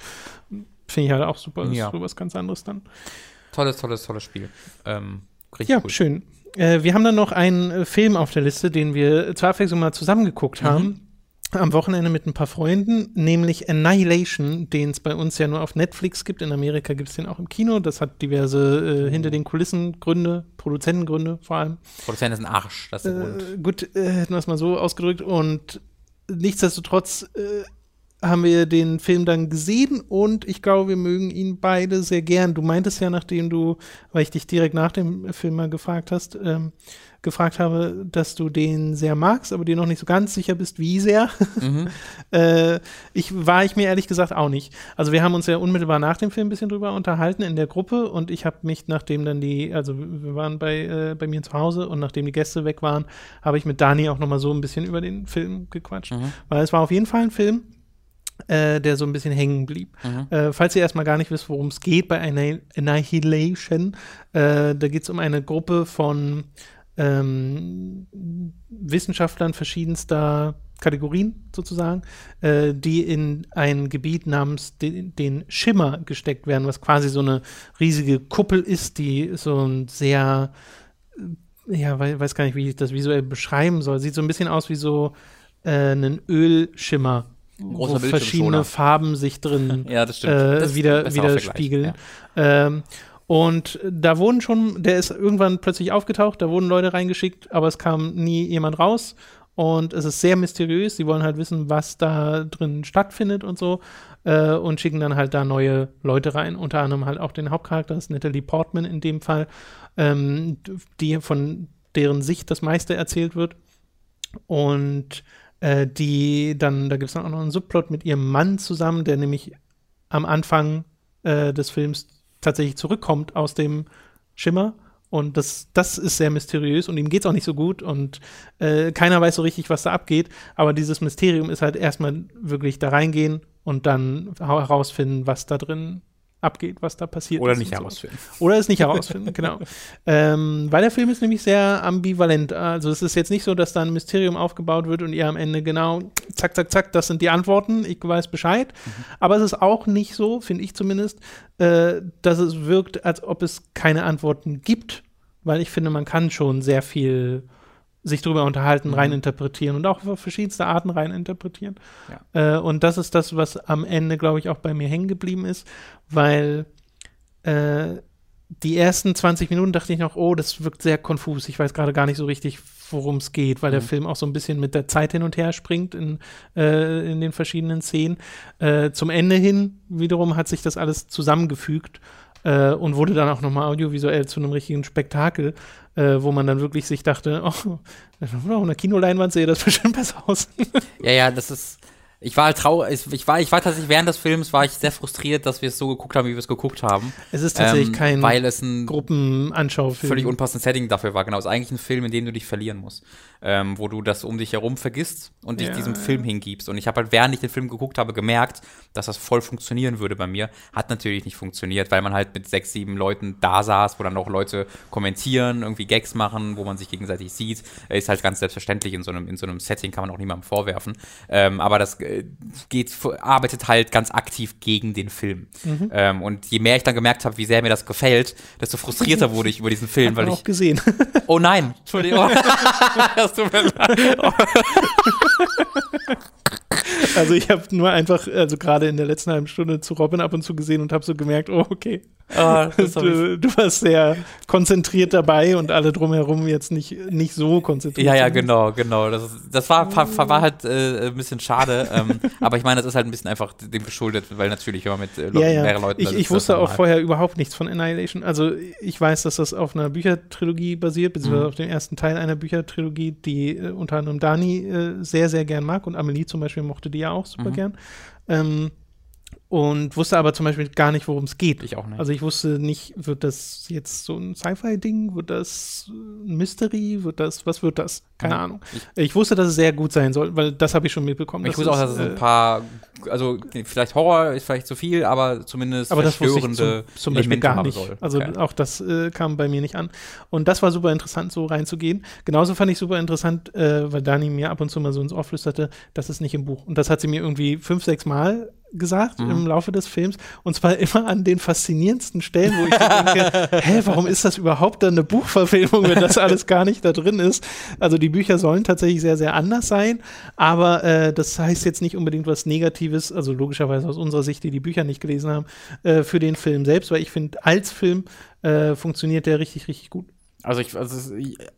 Finde ich halt auch super. Ja. ist so was ganz anderes dann. Tolles, tolles, tolles Spiel. Ähm, richtig Ja, cool. schön. Äh, wir haben dann noch einen äh, Film auf der Liste, den wir zur Abwechslung mal zusammengeguckt Mhm. haben. Am Wochenende mit ein paar Freunden, nämlich Annihilation, den es bei uns ja nur auf Netflix gibt. In Amerika gibt es den auch im Kino. Das hat diverse äh, hinter den Kulissen Gründe, Produzentengründe vor allem. Produzent ist ein Arsch, das ist der Grund. Äh, gut, äh, hätten wir es mal so ausgedrückt. Und nichtsdestotrotz äh, haben wir den Film dann gesehen und ich glaube, wir mögen ihn beide sehr gern. Du meintest ja, nachdem du, weil ich dich direkt nach dem Film mal gefragt hast, ähm, gefragt habe, dass du den sehr magst, aber dir noch nicht so ganz sicher bist, wie sehr. Mhm. [LAUGHS] äh, ich war ich mir ehrlich gesagt auch nicht. Also wir haben uns ja unmittelbar nach dem Film ein bisschen drüber unterhalten in der Gruppe und ich habe mich, nachdem dann die, also wir waren bei, äh, bei mir zu Hause und nachdem die Gäste weg waren, habe ich mit Dani auch noch mal so ein bisschen über den Film gequatscht. Mhm. Weil es war auf jeden Fall ein Film, äh, der so ein bisschen hängen blieb. Mhm. Äh, falls ihr erstmal gar nicht wisst, worum es geht bei Anni- Annihilation, äh, da geht es um eine Gruppe von ähm, Wissenschaftlern verschiedenster Kategorien sozusagen, äh, die in ein Gebiet namens de, den Schimmer gesteckt werden, was quasi so eine riesige Kuppel ist, die so ein sehr, äh, ja, weiß, weiß gar nicht, wie ich das visuell beschreiben soll. Sieht so ein bisschen aus wie so äh, ein Ölschimmer, Großer wo verschiedene. Farben sich drin [LAUGHS] Ja, das stimmt. äh, Das wieder, besserer widerspiegeln. Vergleich, Ähm, und da wurden schon, der ist irgendwann plötzlich aufgetaucht, da wurden Leute reingeschickt, aber es kam nie jemand raus. Und es ist sehr mysteriös. Sie wollen halt wissen, was da drin stattfindet und so. Äh, und schicken dann halt da neue Leute rein. Unter anderem halt auch den Hauptcharakter, das ist Natalie Portman in dem Fall, ähm, die von deren Sicht das meiste erzählt wird. Und äh, die dann, da gibt es dann auch noch einen Subplot mit ihrem Mann zusammen, der nämlich am Anfang äh, des Films tatsächlich zurückkommt aus dem Schimmer. Und das, das ist sehr mysteriös und ihm geht es auch nicht so gut und äh, keiner weiß so richtig, was da abgeht. Aber dieses Mysterium ist halt erstmal wirklich da reingehen und dann herausfinden, was da drin abgeht, was da passiert Oder ist nicht und so. herausfinden. Oder es nicht herausfinden, genau. [LAUGHS] Ähm, weil der Film ist nämlich sehr ambivalent. Also es ist jetzt nicht so, dass da ein Mysterium aufgebaut wird und ihr am Ende genau, zack, zack, zack, das sind die Antworten, ich weiß Bescheid. Aber es ist auch nicht so, finde ich zumindest, äh, dass es wirkt, als ob es keine Antworten gibt. Weil ich finde, man kann schon sehr viel sich drüber unterhalten, reininterpretieren und auch auf verschiedenste Arten reininterpretieren. Äh, und das ist das, was am Ende, glaube ich, auch bei mir hängen geblieben ist, weil äh, die ersten 20 Minuten dachte ich noch, oh, das wirkt sehr konfus. Ich weiß gerade gar nicht so richtig, worum es geht, weil der Film auch so ein bisschen mit der Zeit hin und her springt in, äh, in den verschiedenen Szenen. Äh, zum Ende hin wiederum hat sich das alles zusammengefügt äh, und wurde dann auch nochmal audiovisuell zu einem richtigen Spektakel, äh, wo man dann wirklich sich dachte, oh, auf einer Kinoleinwand sehe das [LAUGHS] bestimmt besser aus. Ja, ja, das ist. Ich war halt traurig. Ich war, ich war tatsächlich während des Films war ich sehr frustriert, dass wir es so geguckt haben, wie wir es geguckt haben. es ist tatsächlich Ähm, kein weil es ein Gruppenanschau-Film. völlig unpassendes Setting dafür war. Genau, es ist eigentlich ein Film, in dem du dich verlieren musst, ähm, wo du das um dich herum vergisst und dich Ja, diesem ja. Film hingibst. Und ich habe halt, während ich den Film geguckt habe, gemerkt, dass das voll funktionieren würde bei mir. Hat natürlich nicht funktioniert, weil man halt mit sechs, sieben Leuten da saß, wo dann auch Leute kommentieren, irgendwie Gags machen, wo man sich gegenseitig sieht. Äh, Ist halt ganz selbstverständlich in so einem, in so einem Setting, kann man auch niemandem vorwerfen. Ähm, aber das äh, geht, arbeitet halt ganz aktiv gegen den Film. Mhm. Ähm, und je mehr ich dann gemerkt habe, wie sehr mir das gefällt, desto frustrierter [LAUGHS] wurde ich über diesen Film, Hat weil ich auch gesehen. Oh nein, [LAUGHS] Entschuldigung. [LAUGHS] tut mir leid. Also ich habe nur einfach, also gerade in der letzten halben Stunde zu Robin ab und zu gesehen und habe so gemerkt, oh, okay. Ah, Du, du warst sehr konzentriert dabei und alle drumherum jetzt nicht, nicht so konzentriert. ja, ja, genau, genau. Das, das war, war, war halt äh, ein bisschen schade. ähm, [LAUGHS] aber ich meine, das ist halt ein bisschen einfach dem geschuldet, weil natürlich, wenn man mit äh, Ja, ja. mehreren Leuten Ich, ich wusste auch normal. vorher überhaupt nichts von Annihilation. Also ich weiß, dass das auf einer Büchertrilogie basiert, beziehungsweise Mhm. auf dem ersten Teil einer Büchertrilogie, die äh, unter anderem Dani äh, sehr, sehr gern mag und Amelie zum Beispiel mochte die ja auch super Mhm. gern. Ähm, und wusste aber zum Beispiel gar nicht, worum es geht. Ich auch nicht. Also ich wusste nicht, wird das jetzt so ein Sci-Fi-Ding? Wird das ein Mystery? Wird das, was wird das? Keine Mhm. Ahnung. Ich, wusste, dass es sehr gut sein soll, weil das habe ich schon mitbekommen. ich wusste auch, dass es ein äh, paar, also vielleicht Horror ist vielleicht zu viel, aber zumindest aber das wusste ich zum, zum Beispiel gar haben nicht. soll. Also Okay. auch das äh, kam bei mir nicht an. Und das war super interessant, so reinzugehen. Genauso fand ich super interessant, äh, weil Dani mir ab und zu mal so ins Ohr flüsterte, das ist nicht im Buch. Und das hat sie mir irgendwie fünf, sechs Mal gesagt Mhm. im Laufe des Films. Und zwar [LAUGHS] immer an den faszinierendsten Stellen, wo ich denke, [LAUGHS] hä, warum ist das überhaupt dann eine Buchverfilmung, wenn das alles gar nicht da drin ist? Also die Bücher sollen tatsächlich sehr, sehr anders sein, aber äh, das heißt jetzt nicht unbedingt was Negatives, also logischerweise aus unserer Sicht, die die Bücher nicht gelesen haben, äh, für den Film selbst, weil ich finde, als Film äh, funktioniert der richtig, richtig gut. Also, ich, also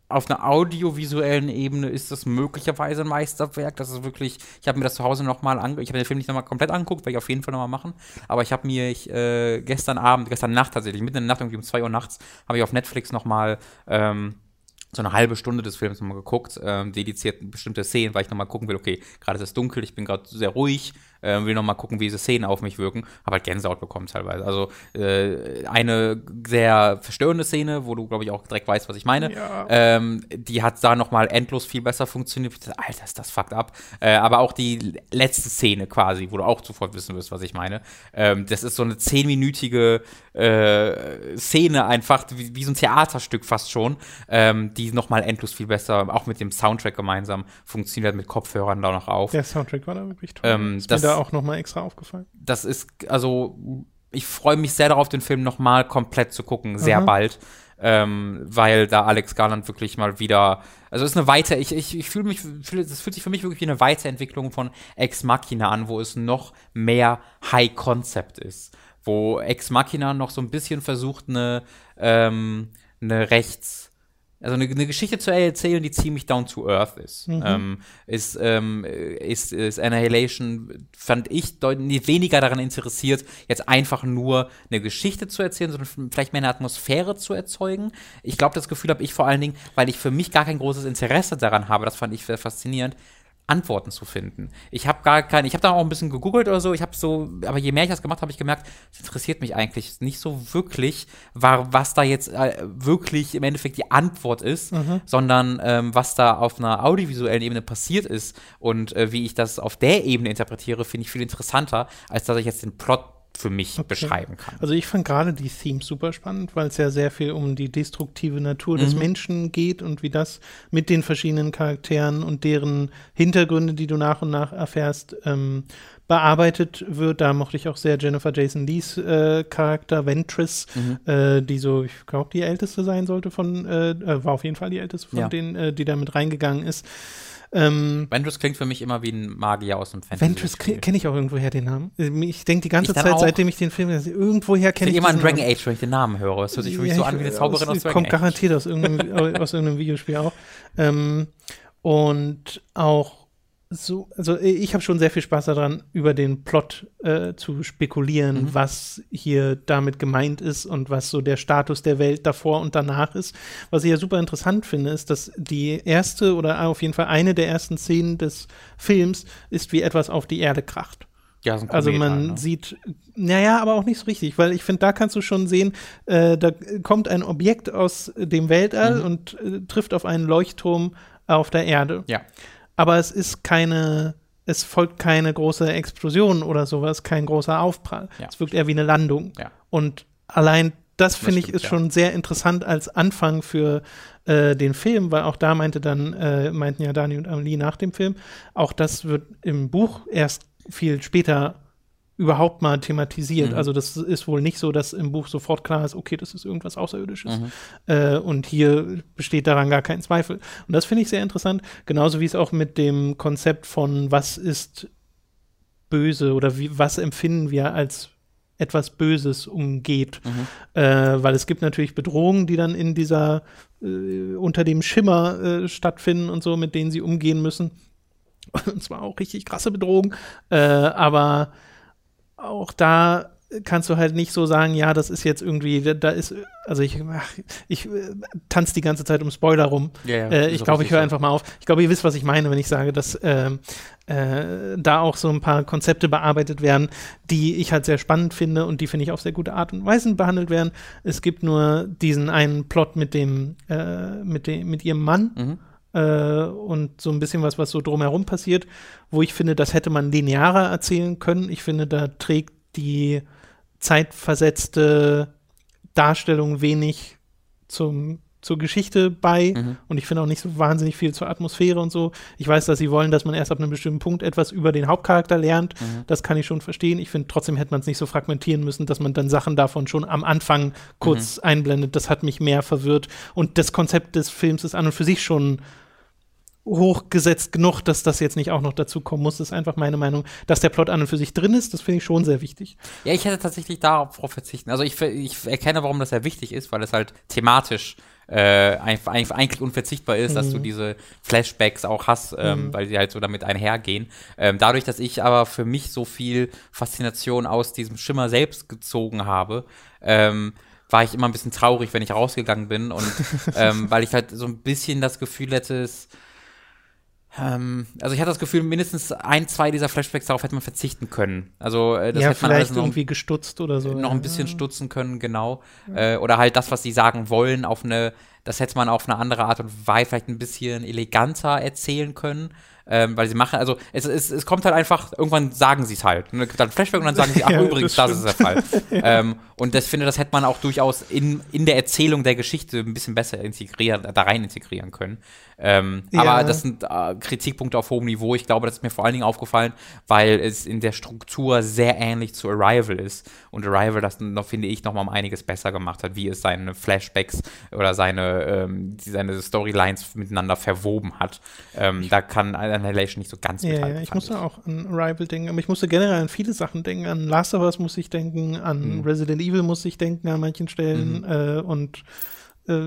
auf einer audiovisuellen Ebene ist das möglicherweise ein Meisterwerk. Das ist wirklich, ich habe mir das zu Hause nochmal angeguckt. Ich habe den Film nicht nochmal komplett angeguckt, werde ich auf jeden Fall nochmal machen. Aber ich habe mir ich, äh, gestern Abend, gestern Nacht tatsächlich, mitten in der Nacht, irgendwie um 2 Uhr nachts, habe ich auf Netflix nochmal ähm, so eine halbe Stunde des Films nochmal geguckt, ähm, dediziert bestimmte Szenen, weil ich nochmal gucken will, okay, gerade ist es dunkel, ich bin gerade sehr ruhig, äh, will noch mal gucken, wie diese Szenen auf mich wirken, habe halt Gänsehaut bekommen teilweise. Also äh, eine sehr verstörende Szene, wo du, glaube ich, auch direkt weißt, was ich meine. Ja. Ähm, die hat da noch mal endlos viel besser funktioniert. Alter, ist das fucked up. Äh, aber auch die letzte Szene quasi, wo du auch sofort wissen wirst, was ich meine. Ähm, das ist so eine zehnminütige äh, Szene einfach, wie, wie so ein Theaterstück fast schon, ähm, die noch mal endlos viel besser, auch mit dem Soundtrack gemeinsam funktioniert, mit Kopfhörern da noch auf. Der Soundtrack war da wirklich toll. Ähm, das- da auch nochmal extra aufgefallen. das ist, also, ich freue mich sehr darauf, den Film nochmal komplett zu gucken, sehr Aha. bald. Ähm, weil da Alex Garland wirklich mal wieder, also ist eine weiter, ich, ich, ich fühle mich, fühl, das fühlt sich für mich wirklich wie eine Weiterentwicklung von Ex Machina an, wo es noch mehr High Concept ist. Wo Ex Machina noch so ein bisschen versucht, eine, ähm, eine Rechts, also eine, eine Geschichte zu erzählen, die ziemlich down to earth ist. Ähm, ist, ähm, ist, ist Annihilation, fand ich deutlich weniger daran interessiert, jetzt einfach nur eine Geschichte zu erzählen, sondern vielleicht mehr eine Atmosphäre zu erzeugen. Ich glaube, das Gefühl habe ich vor allen Dingen, weil ich für mich gar kein großes Interesse daran habe, das fand ich sehr faszinierend, Antworten zu finden. Ich habe gar keine, ich habe da auch ein bisschen gegoogelt oder so, ich habe so, aber je mehr ich das gemacht habe, habe ich gemerkt, es interessiert mich eigentlich nicht so wirklich, war, was da jetzt äh, wirklich im Endeffekt die Antwort ist, sondern ähm, was da auf einer audiovisuellen Ebene passiert ist und äh, wie ich das auf der Ebene interpretiere, finde ich viel interessanter, als dass ich jetzt den Plot für mich beschreiben kann. Also ich fand gerade die Themes super spannend, weil es ja sehr viel um die destruktive Natur des Mhm. Menschen geht und wie das mit den verschiedenen Charakteren und deren Hintergründe, die du nach und nach erfährst, ähm, bearbeitet wird. Da mochte ich auch sehr Jennifer Jason Lees äh, Charakter, Ventress, Mhm. äh, die so, ich glaube, die älteste sein sollte von, äh, äh, war auf jeden Fall die älteste von Ja. denen, äh, die da mit reingegangen ist. Ähm, Ventress klingt für mich immer wie ein Magier aus dem Fantasy. Ventress kenne ich auch irgendwoher den Namen. Ich denke die ganze Ich Zeit, seitdem ich den Film irgendwoher Ich kenne ich immer an Dragon Namen. Age, wenn ich den Namen höre. Es hört sich für mich Ja, so an wie eine Zauberin aus, aus Dragon Kommt Age. garantiert aus irgendeinem, [LAUGHS] aus irgendeinem Videospiel auch. Ähm, und auch so, also ich habe schon sehr viel Spaß daran, über den Plot äh, zu spekulieren, Mhm. was hier damit gemeint ist und was so der Status der Welt davor und danach ist. Was ich ja super interessant finde, ist, dass die erste oder auf jeden Fall eine der ersten Szenen des Films ist, wie etwas auf die Erde kracht. Ja, so ein Also man ne? sieht, naja, aber auch nicht so richtig, weil ich finde, da kannst du schon sehen, äh, da kommt ein Objekt aus dem Weltall Mhm. und äh, trifft auf einen Leuchtturm auf der Erde. Ja. Aber es ist keine, es folgt keine große Explosion oder sowas, kein großer Aufprall. Ja. Es wirkt eher wie eine Landung. Ja. Und allein das finde ich ist ja. schon sehr interessant als Anfang für äh, den Film, weil auch da meinte dann, äh, meinten ja Dani und Amelie nach dem Film, auch das wird im Buch erst viel später überhaupt mal thematisiert. Mhm. Also das ist wohl nicht so, dass im Buch sofort klar ist, okay, das ist irgendwas Außerirdisches. Mhm. Äh, und hier besteht daran gar kein Zweifel. Und das finde ich sehr interessant, genauso wie es auch mit dem Konzept von was ist böse oder wie, was empfinden wir als etwas Böses umgeht. Mhm. Äh, weil es gibt natürlich Bedrohungen, die dann in dieser, äh, unter dem Schimmer äh, stattfinden und so, mit denen sie umgehen müssen. [LAUGHS] Und zwar auch richtig krasse Bedrohungen. Äh, aber auch da kannst du halt nicht so sagen, ja, das ist jetzt irgendwie, da, ist, also ich, ach, ich äh, tanze die ganze Zeit um Spoiler rum. Ja, ja, äh, ich glaube, ich höre einfach mal auf. Ich glaube, ihr wisst, was ich meine, wenn ich sage, dass ähm, äh, da auch so ein paar Konzepte bearbeitet werden, die ich halt sehr spannend finde und die finde ich auf sehr gute Art und Weise behandelt werden. Es gibt nur diesen einen Plot mit dem, äh, mit dem, mit ihrem Mann Mhm. Äh, und so ein bisschen was, was so drumherum passiert, wo ich finde, das hätte man linearer erzählen können. Ich finde, da trägt die zeitversetzte Darstellung wenig zum, zur Geschichte bei Mhm. und ich finde auch nicht so wahnsinnig viel zur Atmosphäre und so. Ich weiß, dass sie wollen, dass man erst ab einem bestimmten Punkt etwas über den Hauptcharakter lernt. Mhm. Das kann ich schon verstehen. Ich finde, trotzdem hätte man es nicht so fragmentieren müssen, dass man dann Sachen davon schon am Anfang kurz Mhm. einblendet. Das hat mich mehr verwirrt. Und das Konzept des Films ist an und für sich schon hochgesetzt genug, dass das jetzt nicht auch noch dazu kommen muss. Das ist einfach meine Meinung. Dass der Plot an und für sich drin ist, das finde ich schon sehr wichtig. Ja, ich hätte tatsächlich darauf verzichten. Also ich, ich erkenne, warum das sehr wichtig ist, weil es halt thematisch äh, eigentlich unverzichtbar ist, dass du Mhm. diese Flashbacks auch hast, ähm, Mhm. weil sie halt so damit einhergehen. Ähm, dadurch, dass ich aber für mich so viel Faszination aus diesem Schimmer selbst gezogen habe, ähm, war ich immer ein bisschen traurig, wenn ich rausgegangen bin und [LAUGHS] ähm, weil ich halt so ein bisschen das Gefühl hätte, es Ähm, also ich hatte das Gefühl, mindestens ein, zwei dieser Flashbacks darauf hätte man verzichten können. Also äh, das ja, hätte man vielleicht noch, irgendwie gestutzt oder so. noch ein ja. bisschen stutzen können, genau. Äh, oder halt das, was sie sagen wollen, auf eine, das hätte man auf eine andere Art und Weise vielleicht ein bisschen eleganter erzählen können. Ähm, weil sie machen, also es, es, es kommt halt einfach, irgendwann sagen sie es halt. Und dann Flashback und dann sagen sie, [LAUGHS] ach Ja, übrigens, das das, ist der Fall. [LAUGHS] ähm, und das finde, das hätte man auch durchaus in, in der Erzählung der Geschichte ein bisschen besser integrieren, da rein integrieren können. Ähm, Ja. Aber das sind äh, Kritikpunkte auf hohem Niveau. Ich glaube, das ist mir vor allen Dingen aufgefallen, weil es in der Struktur sehr ähnlich zu Arrival ist. Und Arrival das noch, finde ich, noch mal um einiges besser gemacht hat, wie es seine Flashbacks oder seine, ähm, seine Storylines miteinander verwoben hat. Ähm, da kann Annihilation nicht so ganz Ja, mithalten, ja, ich musste auch an Arrival denken, aber ich musste generell an viele Sachen denken. An Last of Us muss ich denken, an Mhm. Resident Evil muss ich denken an manchen Stellen äh, und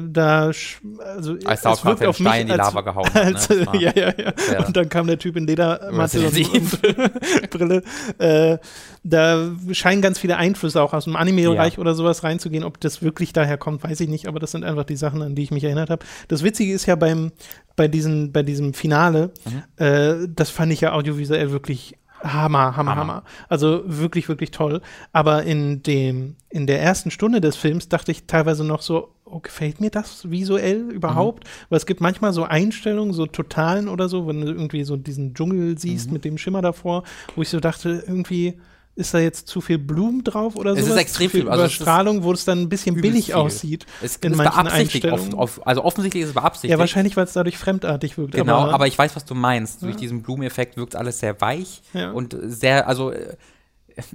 da, sch- also Als da auch gerade ein Stein in die Lava gehauen [LAUGHS] hat, ne? als, war- ja, ja, ja. Ja. Und dann kam der Typ in Ledermatte und, und [LAUGHS] Brille. Äh, da scheinen ganz viele Einflüsse auch aus dem Anime-Bereich Ja. oder sowas reinzugehen. Ob das wirklich daher kommt, weiß ich nicht, aber das sind einfach die Sachen, an die ich mich erinnert habe. Das Witzige ist ja beim, bei, diesen, bei diesem Finale, Mhm. äh, das fand ich ja audiovisuell wirklich Hammer, Hammer, Hammer. Hammer. Also wirklich, wirklich toll. Aber in dem, in der ersten Stunde des Films dachte ich teilweise noch so, oh, gefällt mir das visuell überhaupt? Weil es gibt manchmal so Einstellungen, so Totalen oder so, wenn du irgendwie so diesen Dschungel siehst Mhm. mit dem Schimmer davor, wo ich so dachte, irgendwie ist da jetzt zu viel Blumen drauf oder so? Es ist extrem viel viel, also Überstrahlung, wo es dann ein bisschen billig viel. aussieht. Es in ist manchen beabsichtigt, Einstellungen. auf, also offensichtlich ist es beabsichtigt. Ja, wahrscheinlich, weil es dadurch fremdartig wirkt. Genau, aber, ich weiß, was du meinst. Durch diesen Blumeneffekt wirkt alles sehr weich Ja. und sehr, also äh,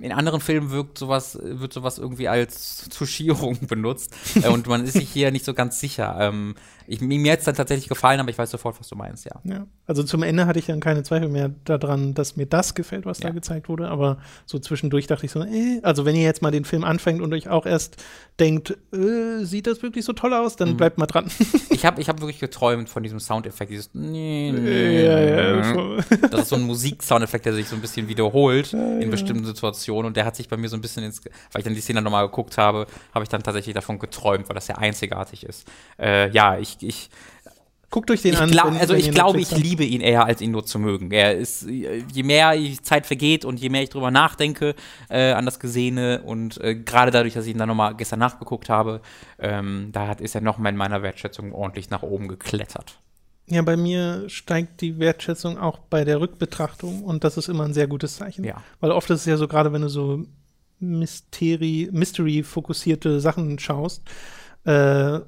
in anderen Filmen wirkt sowas, wird sowas irgendwie als Tuschierung [LAUGHS] benutzt äh, und man ist sich hier nicht so ganz sicher. Ähm, ich, mir hat es dann tatsächlich gefallen, aber ich weiß sofort, was du meinst, ja. Ja, also zum Ende hatte ich dann keine Zweifel mehr daran, dass mir das gefällt, was da Ja. gezeigt wurde. Aber so zwischendurch dachte ich so, äh, also wenn ihr jetzt mal den Film anfängt und euch auch erst denkt, äh, sieht das wirklich so toll aus, Mhm. dann bleibt mal dran. [LAUGHS] Ich habe ich hab wirklich geträumt von diesem Soundeffekt, dieses ja, ja, so. [LAUGHS] Das ist so ein Musiksoundeffekt, der sich so ein bisschen wiederholt in bestimmten Situationen und der hat sich bei mir so ein bisschen ins, weil ich dann die Szene nochmal geguckt habe, habe ich dann tatsächlich davon geträumt, weil das sehr einzigartig ist. Äh, ja, ich, ich, Guckt euch den ich an. glaub, also ich glaube, ich liebe ihn eher, als ihn nur zu mögen. Er ist, je mehr Zeit vergeht und je mehr ich drüber nachdenke äh, an das Gesehene und äh, gerade dadurch, dass ich ihn dann nochmal gestern nachgeguckt habe, ähm, da hat, ist er nochmal in meiner Wertschätzung ordentlich nach oben geklettert. Ja, bei mir steigt die Wertschätzung auch bei der Rückbetrachtung und das ist immer ein sehr gutes Zeichen. Ja. Weil oft ist es ja so, gerade wenn du so Mystery-fokussierte Sachen schaust, äh,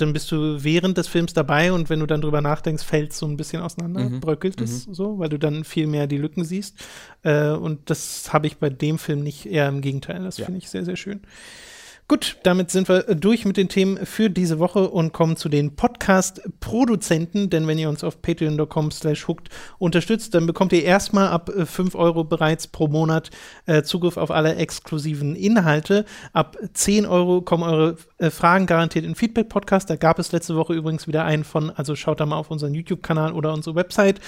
dann bist du während des Films dabei und wenn du dann drüber nachdenkst, fällt es so ein bisschen auseinander, Mhm. bröckelt es so, weil du dann viel mehr die Lücken siehst. Äh, und das habe ich bei dem Film nicht, eher im Gegenteil. Das Ja. finde ich sehr, sehr schön. Gut, damit sind wir äh, durch mit den Themen für diese Woche und kommen zu den Podcast-Produzenten. Denn wenn ihr uns auf patreon.com slash hooked unterstützt, dann bekommt ihr erstmal ab äh, 5 Euro bereits pro Monat äh, Zugriff auf alle exklusiven Inhalte. Ab 10 Euro kommen eure äh, Fragen garantiert in Feedback-Podcast. Da gab es letzte Woche übrigens wieder einen von, also schaut da mal auf unseren YouTube-Kanal oder unsere Website.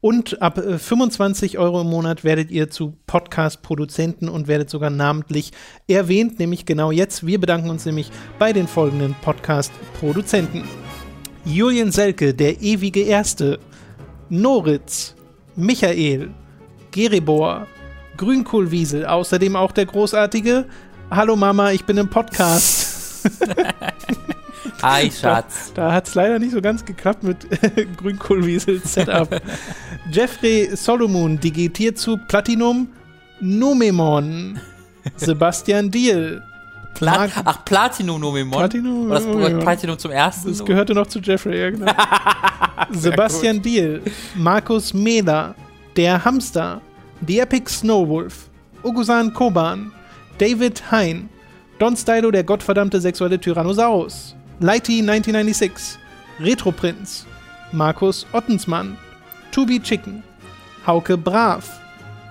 Und ab äh, 25 Euro im Monat werdet ihr zu Podcast-Produzenten und werdet sogar namentlich erwähnt, nämlich genau jetzt. Wir bedanken uns nämlich bei den folgenden Podcast-Produzenten. Julian Selke, der ewige Erste, Noritz, Michael, Geribor, Grünkohlwiesel, außerdem auch der großartige Hallo Mama, ich bin im Podcast. [LAUGHS] [LAUGHS] Hi, Schatz. Da hat es leider nicht so ganz geklappt mit Grünkohlwiesel Setup. Jeffrey Solomon digitiert zu Platinum Nomemon. Sebastian Diel. Pla Mark- Ach, Platinum Nomemon. Platinum, das Nomemon. Platinum zum ersten. Das gehörte noch zu Jeffrey, ja, genau. [LAUGHS] Sebastian Diel, Markus Mehler, Der Hamster, The Epic Snowwolf, Ogusan Koban, David Hein, Don Stylo, der gottverdammte sexuelle Tyrannosaurus, Lighty 1996, Retroprinz, Markus Ottensmann, Tubi Chicken, Hauke Brav,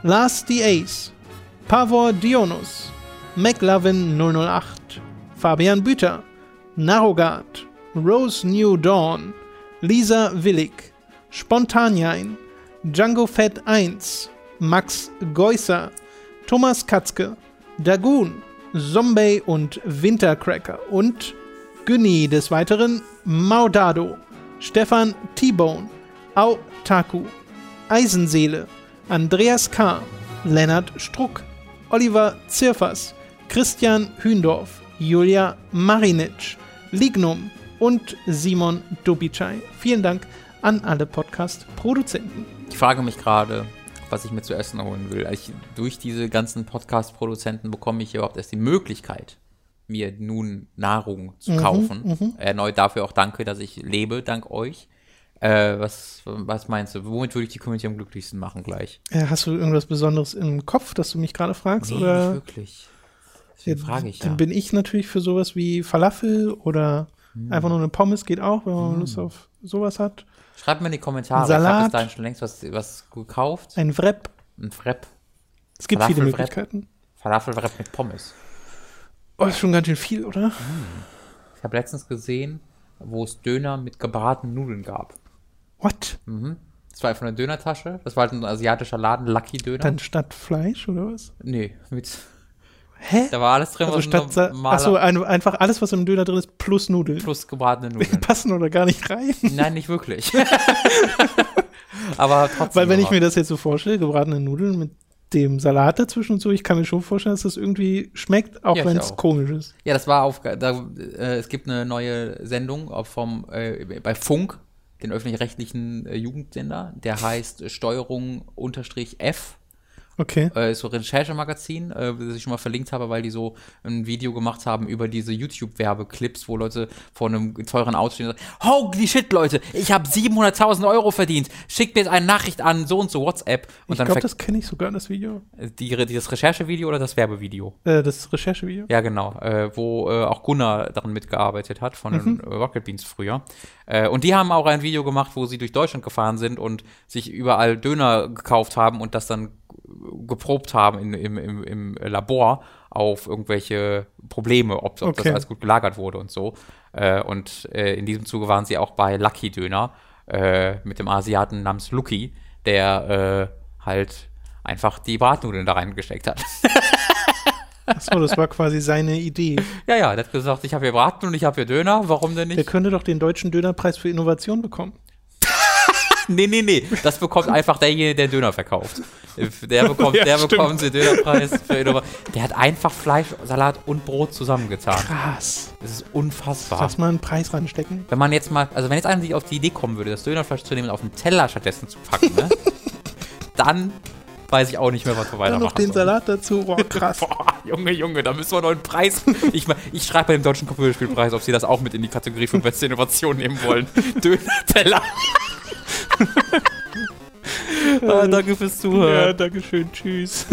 Lars the Ace, Pavor Dionus, McLovin 008, Fabian Büter, Narogard, Rose New Dawn, Lisa Willig, Spontanjain, Django Fett 1, Max Geusser, Thomas Katzke, Dagoon, Zombie und Wintercracker und Günni des Weiteren Maudado, Stefan T-Bone, Autaku, Eisenseele, Andreas K., Lennart Struck, Oliver Zirfers, Christian Hündorf, Julia Marinic, Lignum und Simon Dobitschei. Vielen Dank an alle Podcast-Produzenten. Ich frage mich gerade, was ich mir zu essen holen will. Ich, durch diese ganzen Podcast-Produzenten bekomme ich überhaupt erst die Möglichkeit, mir nun Nahrung zu Mhm, kaufen. Erneut dafür auch danke, dass ich lebe, dank euch. Äh, was, was meinst du? Womit würde ich die Community am glücklichsten machen gleich? Äh, hast du irgendwas Besonderes im Kopf, das du mich gerade fragst? Nee, oder? nicht wirklich. Deswegen frage ich Dann ja. bin ich natürlich für sowas wie Falafel oder Hm. einfach nur eine Pommes geht auch, wenn man Lust auf sowas hat. Schreibt mir in die Kommentare. Ich Salat. habe bis dahin schon längst was, was gekauft. Ein Wrap. Ein Wrap. Es gibt viele Falafelwrap. Möglichkeiten. Falafel-Wrap mit Pommes. Oh, ist schon ganz schön viel, oder? Ich habe letztens gesehen, wo es Döner mit gebratenen Nudeln gab. What? Das war einfach eine Dönertasche. Das war halt ein asiatischer Laden, Lucky Döner. Dann statt Fleisch oder was? nee, mit, Hä? da war alles drin, Also was statt normaler- Achso, ein, einfach alles, was im Döner drin ist, plus Nudeln. plus gebratene Nudeln. Passen oder gar nicht rein. Nein, nicht wirklich. [LAUGHS] Aber trotzdem. Weil wenn ich mir das jetzt so vorstelle, gebratene Nudeln mit dem Salat dazwischen und so, ich kann mir schon vorstellen, dass das irgendwie schmeckt, auch Ja, wenn es komisch ist. Ja, das war auf. Da, äh, es gibt eine neue Sendung vom, äh, bei Funk, den öffentlich-rechtlichen äh, Jugendsender. Der heißt Steuerung F. Okay. Äh, ist so ein Recherchemagazin, äh, das ich schon mal verlinkt habe, weil die so ein Video gemacht haben über diese YouTube-Werbeclips, wo Leute vor einem teuren Auto stehen und sagen, holy shit, Leute, ich habe 700.000 Euro verdient, schickt mir jetzt eine Nachricht an so und so WhatsApp. Und ich dann glaube, das kenne ich sogar, das Video. die, dieses Recherchevideo oder das Werbevideo? Äh, das Recherchevideo. Ja, genau, äh, wo äh, auch Gunnar daran mitgearbeitet hat, von den äh, Rocket Beans früher. Äh, und die haben auch ein Video gemacht, wo sie durch Deutschland gefahren sind und sich überall Döner gekauft haben und das dann geprobt haben in, im, im, im Labor auf irgendwelche Probleme, ob, ob das Okay. alles gut gelagert wurde und so. Äh, und äh, in diesem Zuge waren sie auch bei Lucky Döner äh, mit dem Asiaten namens Lucky, der äh, halt einfach die Bratnudeln da reingesteckt hat. Achso, das war quasi seine Idee. [LAUGHS] Ja, ja, der hat gesagt, ich habe hier Braten und ich habe hier Döner, warum denn Der nicht? könnte doch den deutschen Dönerpreis für Innovation bekommen. Nee, nee, nee, das bekommt einfach derjenige, der Döner verkauft. Der [LAUGHS] bekommt, Ja, der stimmt. bekommt den Dönerpreis. Der hat einfach Fleisch, Salat und Brot zusammengetan. Krass. Das ist unfassbar. Lass mal einen Preis ranstecken. Wenn man jetzt mal, also wenn jetzt einer sich auf die Idee kommen würde, das Dönerfleisch zu nehmen und auf den Teller stattdessen zu packen, ne? [LAUGHS] dann weiß ich auch nicht mehr, was wir Dann weitermachen noch den sollen. Salat dazu. Boah, krass. [LAUGHS] Boah, Junge, Junge, da müssen wir noch einen Preis. Ich, ich schreibe bei dem Deutschen Computerspielpreis, ob sie das auch mit in die Kategorie für beste Innovation nehmen wollen. [LAUGHS] Döner-Teller. [LAUGHS] ah, danke fürs Zuhören. Ja, danke schön. Tschüss.